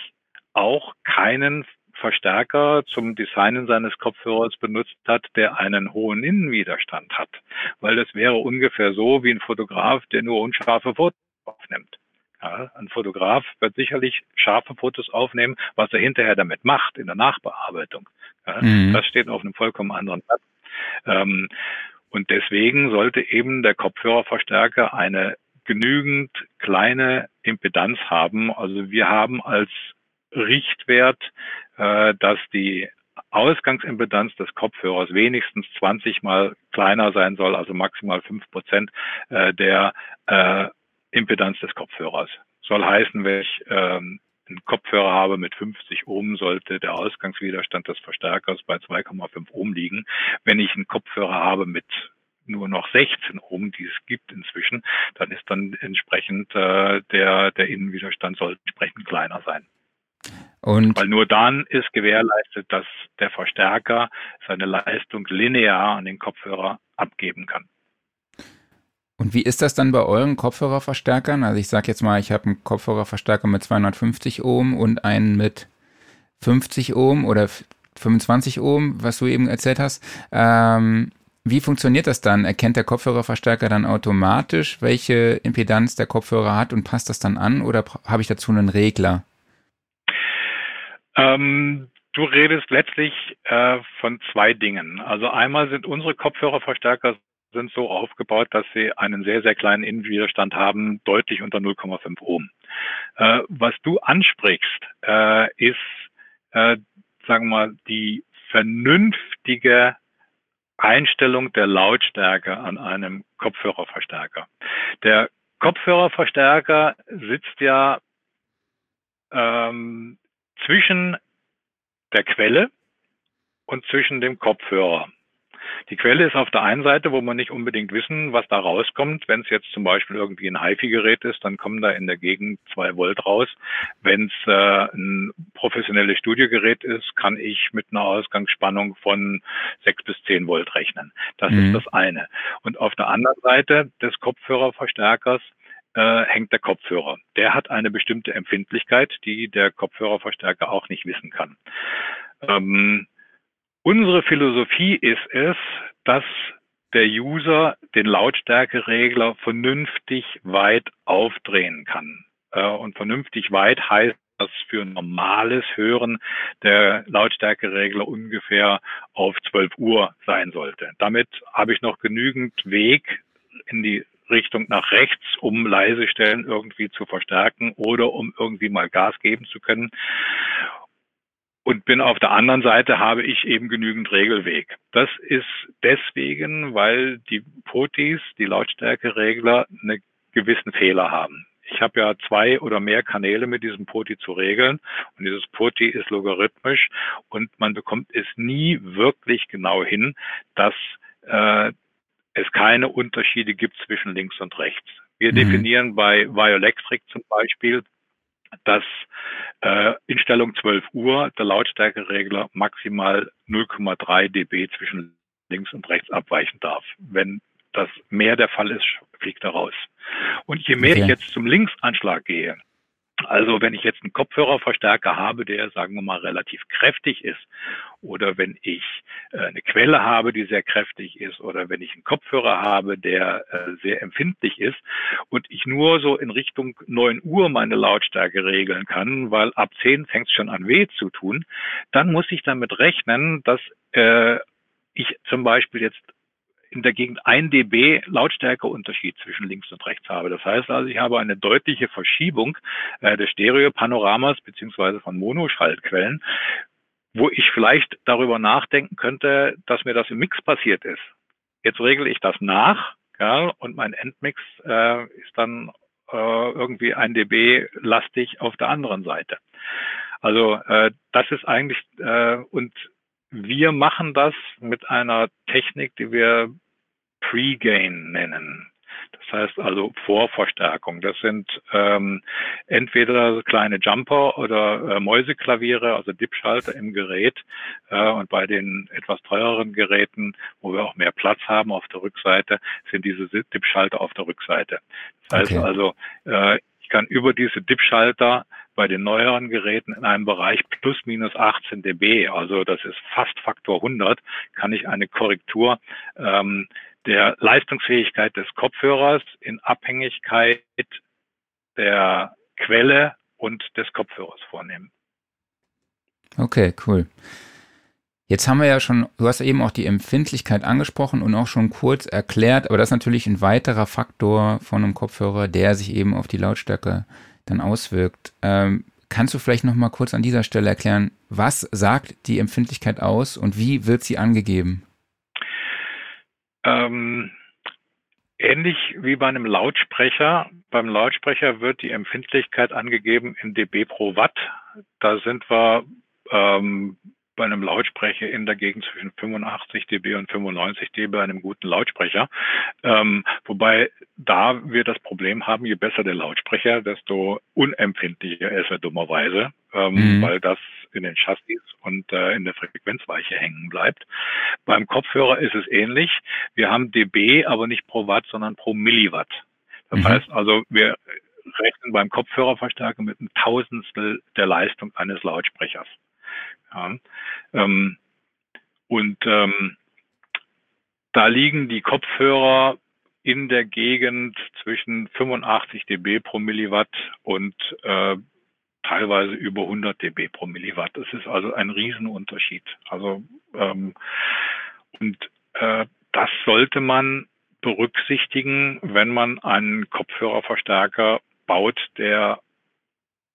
auch keinen Verstärker zum Designen seines Kopfhörers benutzt hat, der einen hohen Innenwiderstand hat. Weil das wäre ungefähr so wie ein Fotograf, der nur unscharfe Fotos aufnimmt. Ja, ein Fotograf wird sicherlich scharfe Fotos aufnehmen, was er hinterher damit macht in der Nachbearbeitung. Ja, mhm. Das steht auf einem vollkommen anderen Platz. Ähm, und deswegen sollte eben der Kopfhörerverstärker eine genügend kleine Impedanz haben. Also wir haben als Richtwert, äh, dass die Ausgangsimpedanz des Kopfhörers wenigstens 20 mal kleiner sein soll, also maximal 5 Prozent äh, der äh, Impedanz des Kopfhörers. Soll heißen, wenn ich ähm, einen Kopfhörer habe mit 50 Ohm, sollte der Ausgangswiderstand des Verstärkers bei 2,5 Ohm liegen. Wenn ich einen Kopfhörer habe mit nur noch 16 Ohm, die es gibt inzwischen, dann ist dann entsprechend äh, der, der Innenwiderstand soll entsprechend kleiner sein. Und Weil nur dann ist gewährleistet, dass der Verstärker seine Leistung linear an den Kopfhörer abgeben kann. Und wie ist das dann bei euren Kopfhörerverstärkern? Also ich sage jetzt mal, ich habe einen Kopfhörerverstärker mit 250 Ohm und einen mit 50 Ohm oder 25 Ohm, was du eben erzählt hast. Ähm, wie funktioniert das dann? Erkennt der Kopfhörerverstärker dann automatisch, welche Impedanz der Kopfhörer hat und passt das dann an oder habe ich dazu einen Regler? Ähm, du redest letztlich äh, von zwei Dingen. Also einmal sind unsere Kopfhörerverstärker sind so aufgebaut, dass sie einen sehr, sehr kleinen Innenwiderstand haben, deutlich unter 0,5 Ohm. Äh, was du ansprichst, äh, ist, äh, sagen wir mal, die vernünftige Einstellung der Lautstärke an einem Kopfhörerverstärker. Der Kopfhörerverstärker sitzt ja ähm, zwischen der Quelle und zwischen dem Kopfhörer. Die Quelle ist auf der einen Seite, wo man nicht unbedingt wissen, was da rauskommt. Wenn es jetzt zum Beispiel irgendwie ein HiFi-Gerät ist, dann kommen da in der Gegend zwei Volt raus. Wenn es äh, ein professionelles Studiogerät ist, kann ich mit einer Ausgangsspannung von sechs bis zehn Volt rechnen. Das mhm. ist das eine. Und auf der anderen Seite des Kopfhörerverstärkers äh, hängt der Kopfhörer. Der hat eine bestimmte Empfindlichkeit, die der Kopfhörerverstärker auch nicht wissen kann. Ähm, unsere Philosophie ist es, dass der User den Lautstärkeregler vernünftig weit aufdrehen kann. Äh, und vernünftig weit heißt, dass für normales Hören der Lautstärkeregler ungefähr auf 12 Uhr sein sollte. Damit habe ich noch genügend Weg in die Richtung nach rechts, um leise Stellen irgendwie zu verstärken oder um irgendwie mal Gas geben zu können. Und bin auf der anderen Seite habe ich eben genügend Regelweg. Das ist deswegen, weil die Potis, die Lautstärkeregler, einen gewissen Fehler haben. Ich habe ja zwei oder mehr Kanäle mit diesem Poti zu regeln und dieses Poti ist logarithmisch und man bekommt es nie wirklich genau hin, dass äh, es keine Unterschiede gibt zwischen links und rechts. Wir mhm. definieren bei Violectric zum Beispiel, dass äh, in Stellung 12 Uhr der Lautstärkeregler maximal 0,3 dB zwischen links und rechts abweichen darf. Wenn das mehr der Fall ist, fliegt er raus. Und je mehr okay. ich jetzt zum Linksanschlag gehe, also wenn ich jetzt einen Kopfhörerverstärker habe, der, sagen wir mal, relativ kräftig ist, oder wenn ich äh, eine Quelle habe, die sehr kräftig ist, oder wenn ich einen Kopfhörer habe, der äh, sehr empfindlich ist und ich nur so in Richtung 9 Uhr meine Lautstärke regeln kann, weil ab 10 fängt es schon an weh zu tun, dann muss ich damit rechnen, dass äh, ich zum Beispiel jetzt in der Gegend ein dB Lautstärkeunterschied zwischen links und rechts habe. Das heißt also, ich habe eine deutliche Verschiebung äh, des Stereopanoramas beziehungsweise von Monoschallquellen, wo ich vielleicht darüber nachdenken könnte, dass mir das im Mix passiert ist. Jetzt regle ich das nach ja, und mein Endmix äh, ist dann äh, irgendwie ein dB lastig auf der anderen Seite. Also äh, das ist eigentlich äh, und wir machen das mit einer Technik, die wir Pre-Gain nennen. Das heißt also Vorverstärkung. Das sind ähm, entweder kleine Jumper oder äh, Mäuseklaviere, also Dipschalter im Gerät. Äh, und bei den etwas teureren Geräten, wo wir auch mehr Platz haben auf der Rückseite, sind diese Dipschalter auf der Rückseite. Das heißt okay. also, äh, ich kann über diese Dipschalter bei den neueren Geräten in einem Bereich plus minus 18 dB, also das ist fast Faktor 100, kann ich eine Korrektur ähm, der Leistungsfähigkeit des Kopfhörers in Abhängigkeit der Quelle und des Kopfhörers vornehmen. Okay, cool. Jetzt haben wir ja schon, du hast eben auch die Empfindlichkeit angesprochen und auch schon kurz erklärt, aber das ist natürlich ein weiterer Faktor von einem Kopfhörer, der sich eben auf die Lautstärke dann auswirkt. Ähm, kannst du vielleicht noch mal kurz an dieser Stelle erklären, was sagt die Empfindlichkeit aus und wie wird sie angegeben? Ähm, ähnlich wie bei einem Lautsprecher. Beim Lautsprecher wird die Empfindlichkeit angegeben in dB pro Watt. Da sind wir ähm, bei einem Lautsprecher in der Gegend zwischen 85 dB und 95 dB bei einem guten Lautsprecher. Ähm, wobei da wir das Problem haben, je besser der Lautsprecher, desto unempfindlicher ist er dummerweise, ähm, mhm. weil das in den Chassis und äh, in der Frequenzweiche hängen bleibt. Beim Kopfhörer ist es ähnlich. Wir haben dB, aber nicht pro Watt, sondern pro Milliwatt. Das mhm. heißt also, wir rechnen beim Kopfhörerverstärker mit einem Tausendstel der Leistung eines Lautsprechers. Ja. Ähm, und ähm, da liegen die Kopfhörer in der Gegend zwischen 85 dB pro Milliwatt und äh, teilweise über 100 dB pro Milliwatt. Das ist also ein Riesenunterschied. Also ähm, und äh, das sollte man berücksichtigen, wenn man einen Kopfhörerverstärker baut, der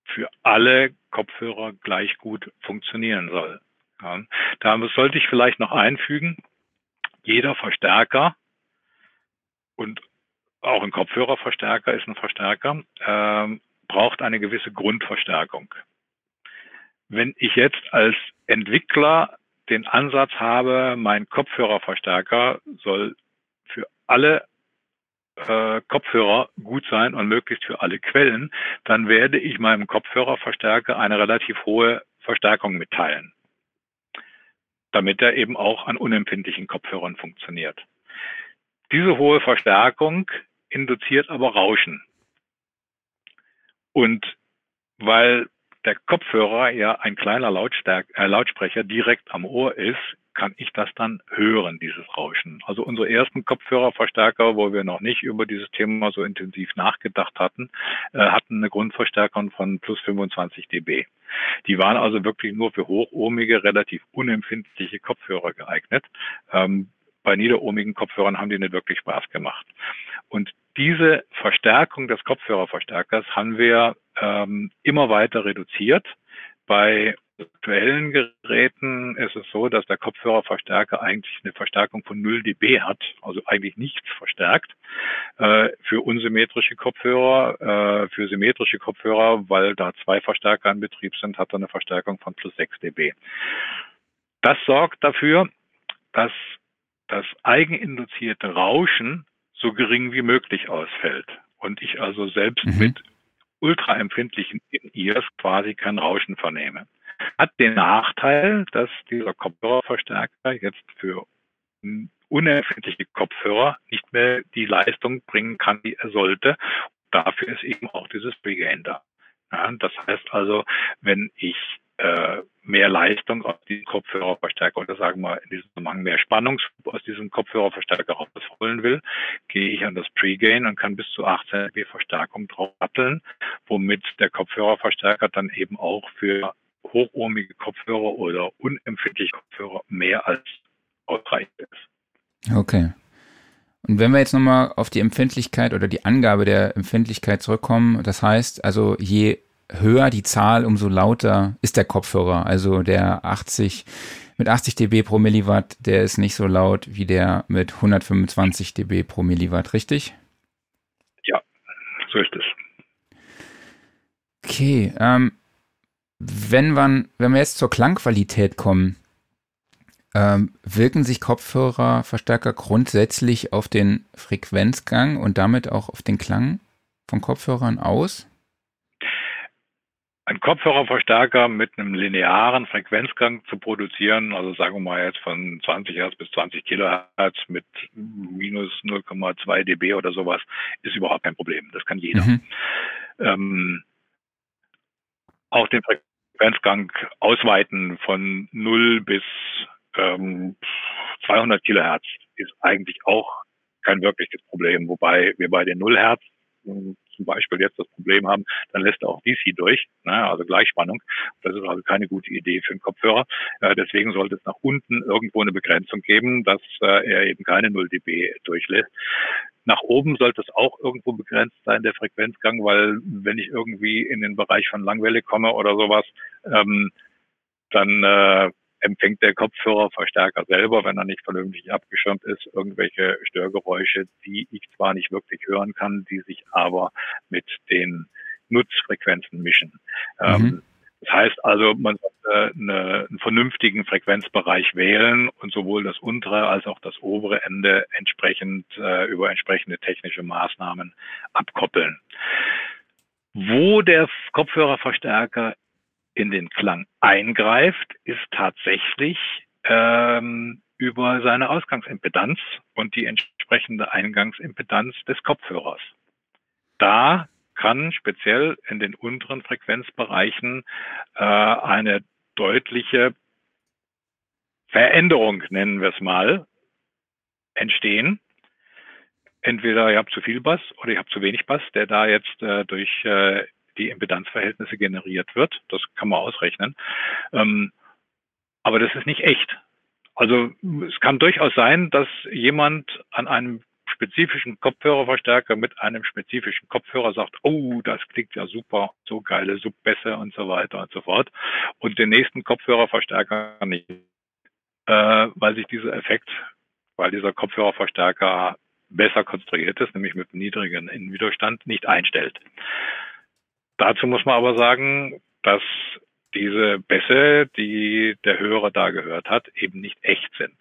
für alle Kopfhörer gleich gut funktionieren soll. Ja. Da sollte ich vielleicht noch einfügen, jeder Verstärker und auch ein Kopfhörerverstärker ist ein Verstärker, ähm, braucht eine gewisse Grundverstärkung. Wenn ich jetzt als Entwickler den Ansatz habe, mein Kopfhörerverstärker soll für alle äh, Kopfhörer gut sein und möglichst für alle Quellen, dann werde ich meinem Kopfhörerverstärker eine relativ hohe Verstärkung mitteilen, damit er eben auch an unempfindlichen Kopfhörern funktioniert. Diese hohe Verstärkung induziert aber Rauschen. Und weil der Kopfhörer ja ein kleiner Lautstärk äh, Lautsprecher direkt am Ohr ist, kann ich das dann hören, dieses Rauschen. Also unsere ersten Kopfhörerverstärker, wo wir noch nicht über dieses Thema so intensiv nachgedacht hatten, äh, hatten eine Grundverstärkung von plus 25 dB. Die waren also wirklich nur für hochohmige, relativ unempfindliche Kopfhörer geeignet. Ähm, bei niederohmigen Kopfhörern haben die nicht wirklich Spaß gemacht. Und diese Verstärkung des Kopfhörerverstärkers haben wir ähm, immer weiter reduziert. Bei aktuellen Geräten ist es so, dass der Kopfhörerverstärker eigentlich eine Verstärkung von 0 dB hat, also eigentlich nichts verstärkt. Äh, für unsymmetrische Kopfhörer, äh, für symmetrische Kopfhörer, weil da zwei Verstärker in Betrieb sind, hat er eine Verstärkung von plus 6 dB. Das sorgt dafür, dass das eigeninduzierte Rauschen so gering wie möglich ausfällt. und ich also selbst mhm. mit ultraempfindlichen In-Ears quasi kein Rauschen vernehme. Hat den Nachteil, dass dieser Kopfhörerverstärker jetzt für unempfindliche Kopfhörer nicht mehr die Leistung bringen kann, die er sollte. Dafür ist eben auch dieses Regain da. Ja, das heißt also, wenn ich äh, mehr Leistung aus diesem Kopfhörerverstärker oder sagen wir in diesem Zusammenhang mehr Spannung aus diesem Kopfhörerverstärker rausholen will, gehe ich an das Pre-Gain und kann bis zu 18 dB Verstärkung drauf satteln, womit der Kopfhörerverstärker dann eben auch für hochohmige Kopfhörer oder unempfindliche Kopfhörer mehr als ausreichend ist. Okay. Und wenn wir jetzt nochmal auf die Empfindlichkeit oder die Angabe der Empfindlichkeit zurückkommen, das heißt also, je höher die Zahl, umso lauter ist der Kopfhörer. Also der 80 mit 80 dB pro Milliwatt, der ist nicht so laut wie der mit 125 dB pro Milliwatt, richtig? Ja, so ist es. Okay, ähm, wenn man, wenn wir jetzt zur Klangqualität kommen, ähm, wirken sich Kopfhörerverstärker grundsätzlich auf den Frequenzgang und damit auch auf den Klang von Kopfhörern aus? Ein Kopfhörerverstärker mit einem linearen Frequenzgang zu produzieren, also sagen wir mal jetzt von 20 Hertz bis 20 Kilohertz mit minus 0,2 dB oder sowas, ist überhaupt kein Problem. Das kann jeder. Mhm. Ähm, auch den Frequenzgang ausweiten von 0 bis ähm, 200 Kilohertz ist eigentlich auch kein wirkliches Problem, wobei wir bei den 0 Hertz hm, zum Beispiel jetzt das Problem haben, dann lässt er auch DC durch, ne, also Gleichspannung. Das ist also keine gute Idee für einen Kopfhörer. Äh, deswegen sollte es nach unten irgendwo eine Begrenzung geben, dass äh, er eben keine 0 dB durchlässt. Nach oben sollte es auch irgendwo begrenzt sein, der Frequenzgang, weil wenn ich irgendwie in den Bereich von Langwelle komme oder sowas, ähm, dann äh, empfängt der Kopfhörerverstärker selber, wenn er nicht vernünftig abgeschirmt ist, irgendwelche Störgeräusche, die ich zwar nicht wirklich hören kann, die sich aber mit den Nutzfrequenzen mischen. Ähm, mhm. Ähm, das heißt also, man sollte eine, einen vernünftigen Frequenzbereich wählen und sowohl das untere als auch das obere Ende entsprechend äh, über entsprechende technische Maßnahmen abkoppeln. Wo der Kopfhörerverstärker in den Klang eingreift, ist tatsächlich ähm, über seine Ausgangsimpedanz und die entsprechende Eingangsimpedanz des Kopfhörers. Da kann speziell in den unteren Frequenzbereichen äh, eine deutliche Veränderung, nennen wir es mal, entstehen. Entweder ihr habt zu viel Bass oder ihr habt zu wenig Bass, der da jetzt äh, durch äh, die Impedanzverhältnisse generiert wird. Das kann man ausrechnen. Ähm, aber das ist nicht echt. Also es kann durchaus sein, dass jemand an einem spezifischen Kopfhörerverstärker mit einem spezifischen Kopfhörer sagt, oh, das klingt ja super, so geile Subbässe und so weiter und so fort. Und den nächsten Kopfhörerverstärker nicht, äh, weil sich dieser Effekt, weil dieser Kopfhörerverstärker besser konstruiert ist, nämlich mit niedrigen Innenwiderstand, nicht einstellt. Dazu muss man aber sagen, dass diese Bässe, die der Hörer da gehört hat, eben nicht echt sind.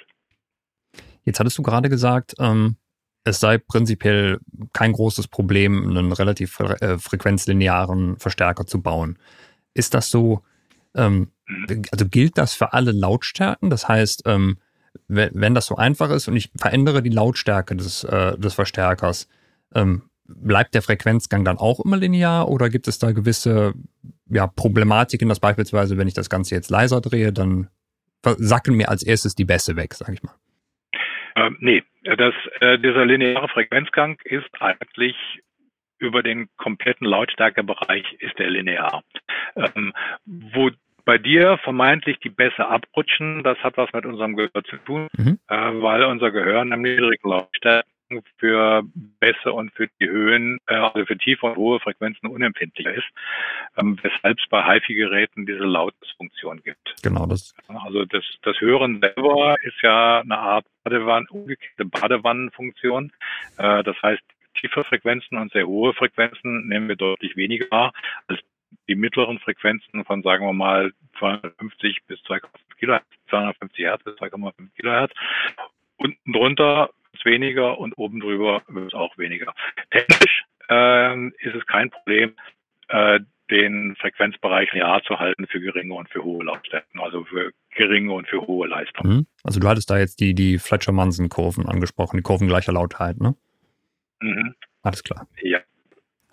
Jetzt hattest du gerade gesagt, ähm, es sei prinzipiell kein großes Problem, einen relativ äh, frequenzlinearen Verstärker zu bauen. Ist das so, ähm, mhm. also gilt das für alle Lautstärken? Das heißt, ähm, wenn, wenn, das so einfach ist und ich verändere die Lautstärke des, äh, des Verstärkers, ähm, bleibt der Frequenzgang dann auch immer linear oder gibt es da gewisse ja, Problematiken, dass beispielsweise, wenn ich das Ganze jetzt leiser drehe, dann sacken mir als erstes die Bässe weg, sage ich mal? Ähm, nee, das, äh, dieser lineare Frequenzgang ist eigentlich über den kompletten Lautstärkebereich ist der linear. Ähm, wo bei dir vermeintlich die Bässe abrutschen, das hat was mit unserem Gehör zu tun, mhm. äh, weil unser Gehör in einem niedrigen Lautstärke für Bässe und für die Höhen, äh, also für tiefe und hohe Frequenzen unempfindlicher ist, ähm, weshalb es bei HiFi-Geräten diese Lautungsfunktion gibt. Genau das. Also das, das Hören selber ist ja eine Art Badewanne, umgekehrte Badewannenfunktion. Äh, das heißt, tiefe Frequenzen und sehr hohe Frequenzen nehmen wir deutlich weniger als die mittleren Frequenzen von, sagen wir mal, 250 bis 2,5 Kilohertz, 250 Hertz bis 2,5 Kilohertz. Unten drunter es weniger und oben drüber wird es auch weniger. Technisch äh, ist es kein Problem, äh, den Frequenzbereich linear zu halten für geringe und für hohe Lautstärken, also für geringe und für hohe Leistungen. Mhm. Also du hattest da jetzt die, die Fletcher-Manson-Kurven angesprochen, die Kurven gleicher Lautheit, ne? Mhm. Alles klar. Ja.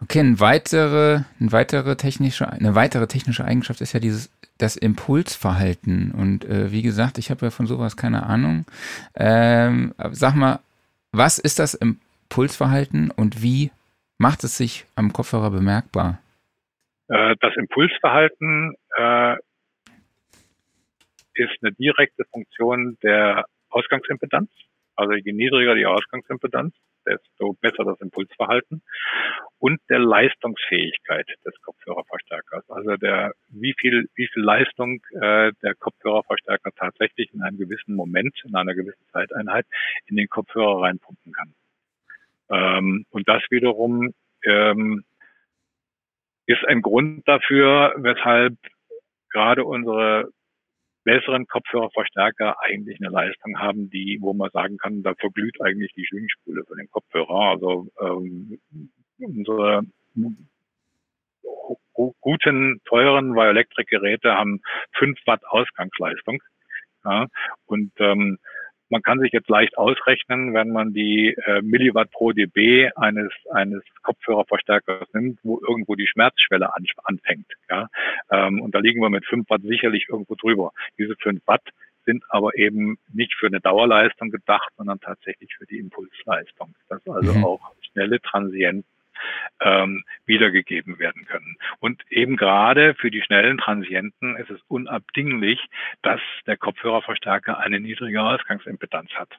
Okay, eine weitere, eine weitere technische, eine weitere technische Eigenschaft ist ja dieses das Impulsverhalten. Und äh, wie gesagt, ich habe ja von sowas keine Ahnung. Ähm, sag mal, was ist das Impulsverhalten und wie macht es sich am Kopfhörer bemerkbar? Äh, das Impulsverhalten äh, ist eine direkte Funktion der Ausgangsimpedanz. Also je niedriger die Ausgangsimpedanz, desto besser das Impulsverhalten und der Leistungsfähigkeit des Kopfhörerverstärkers. Also der, wie viel, wie viel Leistung äh, der Kopfhörerverstärker tatsächlich in einem gewissen Moment, in einer gewissen Zeiteinheit in den Kopfhörer reinpumpen kann. Ähm, und das wiederum ähm, ist ein Grund dafür, weshalb gerade unsere besseren Kopfhörerverstärker eigentlich eine Leistung haben, die, wo man sagen kann, da verglüht eigentlich die Schwingspule von dem Kopfhörer. Also ähm, unsere guten, teuren Bioelectric-Geräte haben 5 Watt Ausgangsleistung. Ja, und ähm, man kann sich jetzt leicht ausrechnen, wenn man die äh, Milliwatt pro dB eines, eines Kopfhörerverstärkers nimmt, wo irgendwo die Schmerzschwelle an, anfängt. Ja? Ähm, und da liegen wir mit 5 Watt sicherlich irgendwo drüber. Diese 5 Watt sind aber eben nicht für eine Dauerleistung gedacht, sondern tatsächlich für die Impulsleistung. Dass also mhm. auch schnelle Transienten ähm, wiedergegeben werden können. Und eben gerade für die schnellen Transienten ist es unabdinglich, dass der Kopfhörerverstärker eine niedrige Ausgangsimpedanz hat.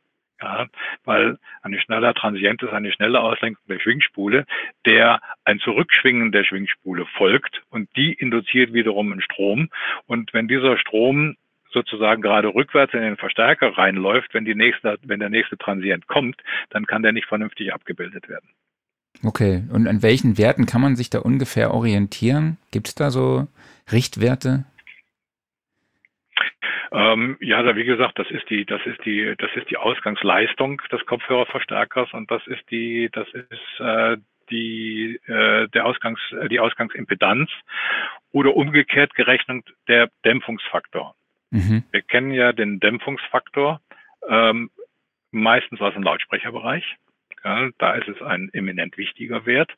Ja, weil ein schneller Transient ist eine schnelle Auslenkung der Schwingspule, der ein Zurückschwingen der Schwingspule folgt und die induziert wiederum einen Strom. Und wenn dieser Strom sozusagen gerade rückwärts in den Verstärker reinläuft, wenn die nächste, wenn der nächste Transient kommt, dann kann der nicht vernünftig abgebildet werden. Okay, und an welchen Werten kann man sich da ungefähr orientieren? Gibt es da so Richtwerte? Ähm, ja, wie gesagt, das ist die, das ist die, das ist die Ausgangsleistung des Kopfhörerverstärkers und das ist die, das ist äh, die äh, der Ausgangs, die Ausgangsimpedanz oder umgekehrt gerechnet der Dämpfungsfaktor. Mhm. Wir kennen ja den Dämpfungsfaktor ähm, meistens aus dem Lautsprecherbereich. Ja, da ist es ein eminent wichtiger Wert.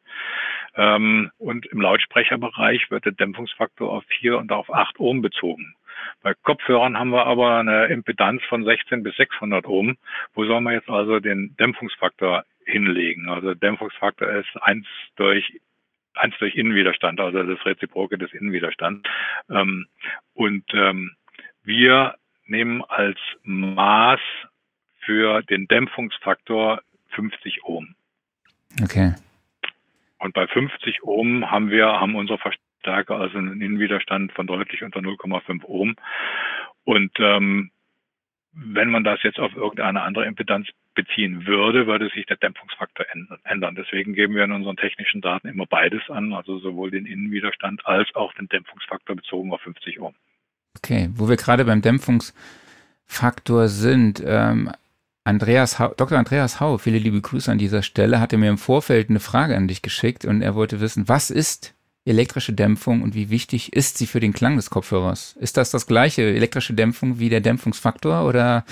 Ähm, und im Lautsprecherbereich wird der Dämpfungsfaktor auf 4 und auf 8 Ohm bezogen. Bei Kopfhörern haben wir aber eine Impedanz von 16 bis 600 Ohm. Wo soll man jetzt also den Dämpfungsfaktor hinlegen? Also Dämpfungsfaktor ist 1 durch 1 durch Innenwiderstand, also das Reziproke des Innenwiderstands. Ähm, und ähm, wir nehmen als Maß für den Dämpfungsfaktor 50 Ohm. Okay. Und bei 50 Ohm haben wir, haben unsere Verstärker also einen Innenwiderstand von deutlich unter 0,5 Ohm. Und ähm, wenn man das jetzt auf irgendeine andere Impedanz beziehen würde, würde sich der Dämpfungsfaktor ändern. Deswegen geben wir in unseren technischen Daten immer beides an, also sowohl den Innenwiderstand als auch den Dämpfungsfaktor bezogen auf 50 Ohm. Okay, wo wir gerade beim Dämpfungsfaktor sind, ähm, Andreas Hau, Dr. Andreas Hau, viele liebe Grüße an dieser Stelle, hatte mir im Vorfeld eine Frage an dich geschickt und er wollte wissen, was ist elektrische Dämpfung und wie wichtig ist sie für den Klang des Kopfhörers? Ist das das gleiche elektrische Dämpfung wie der Dämpfungsfaktor oder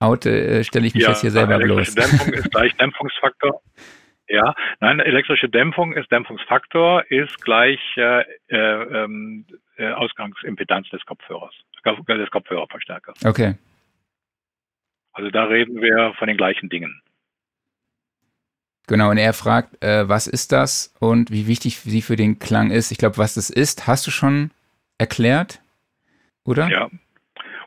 out, äh, stelle ich mich ja, jetzt hier selber elektrische bloß? Dämpfung ist gleich Dämpfungsfaktor. Ja, nein, elektrische Dämpfung ist Dämpfungsfaktor, ist gleich äh, äh, ähm, äh, Ausgangsimpedanz des Kopfhörers, des Kopfhörerverstärkers. Okay. Also da reden wir von den gleichen Dingen. Genau, und er fragt, äh, was ist das und wie wichtig sie für den Klang ist. Ich glaube, was das ist, hast du schon erklärt, oder? Ja.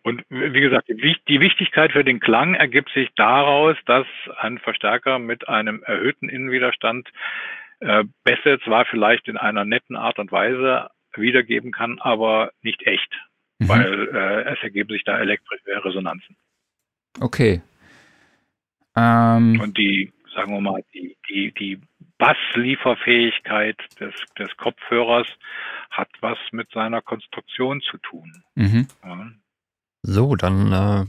Und wie gesagt, die Wichtigkeit für den Klang ergibt sich daraus, dass ein Verstärker mit einem erhöhten Innenwiderstand äh, Bässe zwar vielleicht in einer netten Art und Weise wiedergeben kann, aber nicht echt, mhm. weil äh, es ergeben sich da elektrische Resonanzen. Okay. Ähm, und die, sagen wir mal, die, die, die Basslieferfähigkeit des, des Kopfhörers hat was mit seiner Konstruktion zu tun. Mhm. Ja. So, dann äh,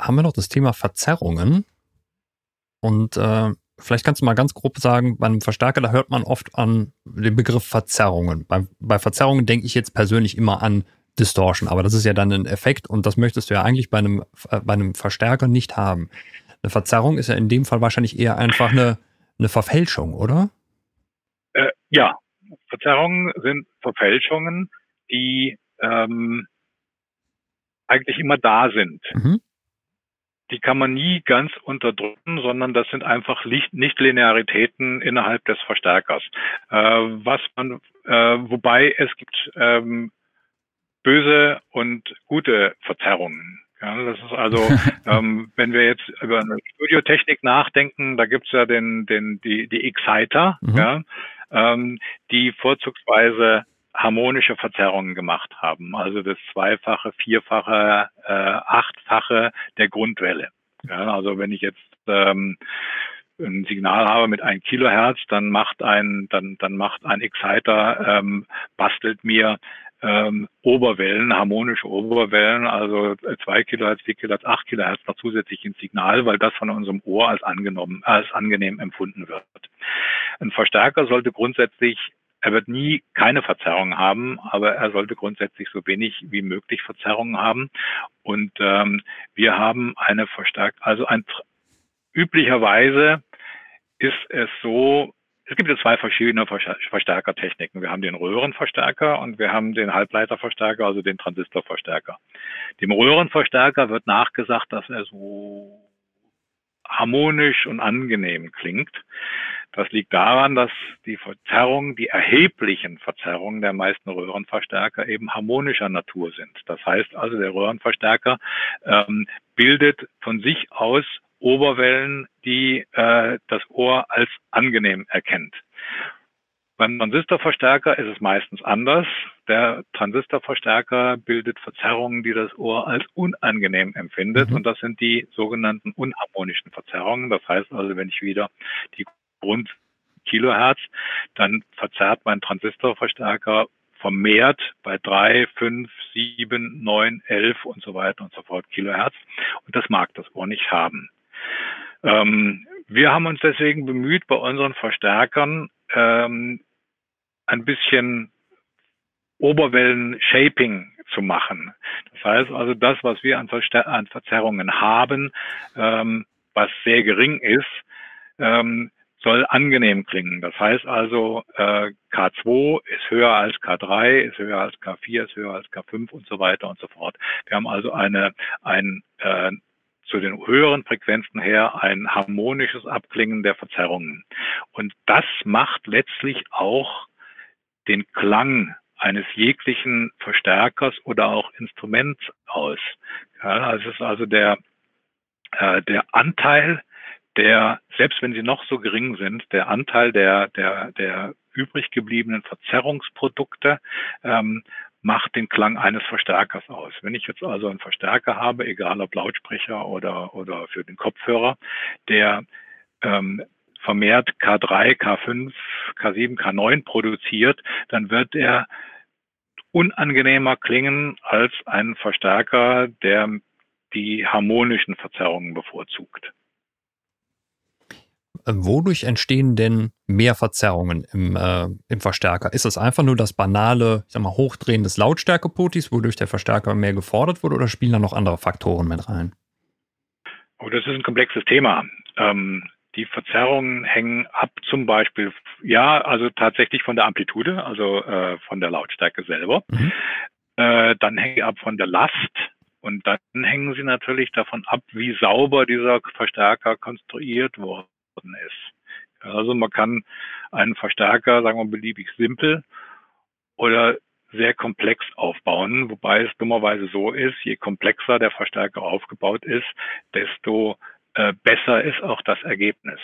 haben wir noch das Thema Verzerrungen. Und äh, vielleicht kannst du mal ganz grob sagen, beim Verstärker, da hört man oft an den Begriff Verzerrungen. Bei, bei Verzerrungen denke ich jetzt persönlich immer an Distortion, aber das ist ja dann ein Effekt und das möchtest du ja eigentlich bei einem, äh, bei einem Verstärker nicht haben. Eine Verzerrung ist ja in dem Fall wahrscheinlich eher einfach eine, eine Verfälschung, oder? Äh, ja, Verzerrungen sind Verfälschungen, die ähm, eigentlich immer da sind. Mhm. Die kann man nie ganz unterdrücken, sondern das sind einfach Nicht-Linearitäten innerhalb des Verstärkers. Äh, was man, äh, wobei es gibt ähm, böse und gute Verzerrungen. Ja, das ist also, ähm, wenn wir jetzt über eine Studiotechnik nachdenken, da gibt's ja den, den, die, die Exciter, mhm. ja, ähm, die vorzugsweise harmonische Verzerrungen gemacht haben, also das zweifache, vierfache, äh, achtfache der Grundwelle. Ja, also wenn ich jetzt ähm, ein Signal habe mit 1 Kilohertz, dann macht ein, dann, dann macht ein Exciter, ähm, bastelt mir ähm, Oberwellen, harmonische Oberwellen, also 2 Kilohertz, 4 Kilohertz, 8 Kilohertz noch zusätzlich ins Signal, weil das von unserem Ohr als angenommen, als angenehm empfunden wird. Ein Verstärker sollte grundsätzlich er wird nie keine Verzerrung haben, aber er sollte grundsätzlich so wenig wie möglich Verzerrungen haben. Und ähm, wir haben eine verstärkt, also ein üblicherweise ist es so, es gibt ja zwei verschiedene Verstärkertechniken. Wir haben den Röhrenverstärker und wir haben den Halbleiterverstärker, also den Transistorverstärker. Dem Röhrenverstärker wird nachgesagt, dass er so harmonisch und angenehm klingt. Das liegt daran, dass die Verzerrungen, die erheblichen Verzerrungen der meisten Röhrenverstärker eben harmonischer Natur sind. Das heißt also, der Röhrenverstärker ähm, bildet von sich aus Oberwellen, die äh, das Ohr als angenehm erkennt. Beim Transistorverstärker ist es meistens anders. Der Transistorverstärker bildet Verzerrungen, die das Ohr als unangenehm empfindet. Mhm. Und das sind die sogenannten unharmonischen Verzerrungen. Das heißt also, wenn ich wieder die Grund Kilohertz, dann verzerrt mein Transistorverstärker vermehrt bei drei, fünf, sieben, neun, elf und so weiter und so fort Kilohertz. Und das mag das Ohr nicht haben. Ähm, wir haben uns deswegen bemüht, bei unseren Verstärkern ähm, ein bisschen Oberwellen-Shaping zu machen. Das heißt also, das, was wir an, Verster an Verzerrungen haben, ähm, was sehr gering ist, ähm, soll angenehm klingen. Das heißt also, äh, K2 ist höher als K3, ist höher als K4, ist höher als K5 und so weiter und so fort. Wir haben also eine, ein äh, zu den höheren Frequenzen her ein harmonisches Abklingen der Verzerrungen. Und das macht letztlich auch den Klang eines jeglichen Verstärkers oder auch Instruments aus. Ja, es ist also der, äh, der Anteil der, selbst wenn sie noch so gering sind, der Anteil der, der, der übrig gebliebenen Verzerrungsprodukte ähm, macht den Klang eines Verstärkers aus. Wenn ich jetzt also einen Verstärker habe, egal ob Lautsprecher oder, oder für den Kopfhörer, der ähm, vermehrt K3, K5, K7, K9 produziert, dann wird er unangenehmer klingen als ein Verstärker, der die harmonischen Verzerrungen bevorzugt. Äh, wodurch entstehen denn mehr Verzerrungen im, äh, im Verstärker? Ist es einfach nur das banale, ich sag mal, Hochdrehen des Lautstärkepotis, wodurch der Verstärker mehr gefordert wurde, oder spielen da noch andere Faktoren mit rein? Oh, das ist ein komplexes Thema. Ähm, die Verzerrungen hängen ab zum Beispiel, ja, also tatsächlich von der Amplitude, also äh, von der Lautstärke selber. Mhm. Äh, dann hängen sie ab von der Last und dann hängen sie natürlich davon ab, wie sauber dieser Verstärker konstruiert wurde worden ist. Also man kann einen Verstärker, sagen wir beliebig simpel oder sehr komplex aufbauen, wobei es dummerweise so ist, je komplexer der Verstärker aufgebaut ist, desto äh, besser ist auch das Ergebnis.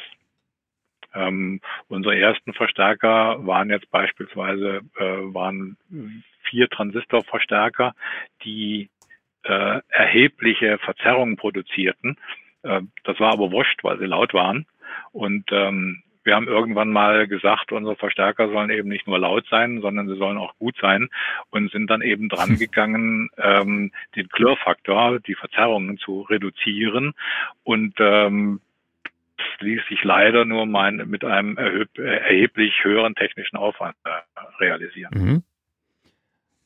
Ähm, unsere ersten Verstärker waren jetzt beispielsweise äh, waren vier Transistorverstärker, die äh, erhebliche Verzerrungen produzierten. Äh, das war aber wurscht, weil sie laut waren. Und ähm, wir haben irgendwann mal gesagt, unsere Verstärker sollen eben nicht nur laut sein, sondern sie sollen auch gut sein und sind dann eben dran gegangen, ähm, den Klirrfaktor, die Verzerrungen zu reduzieren. Und ähm, ließ sich leider nur mein, mit einem erheblich höheren technischen Aufwand äh, realisieren. Mhm.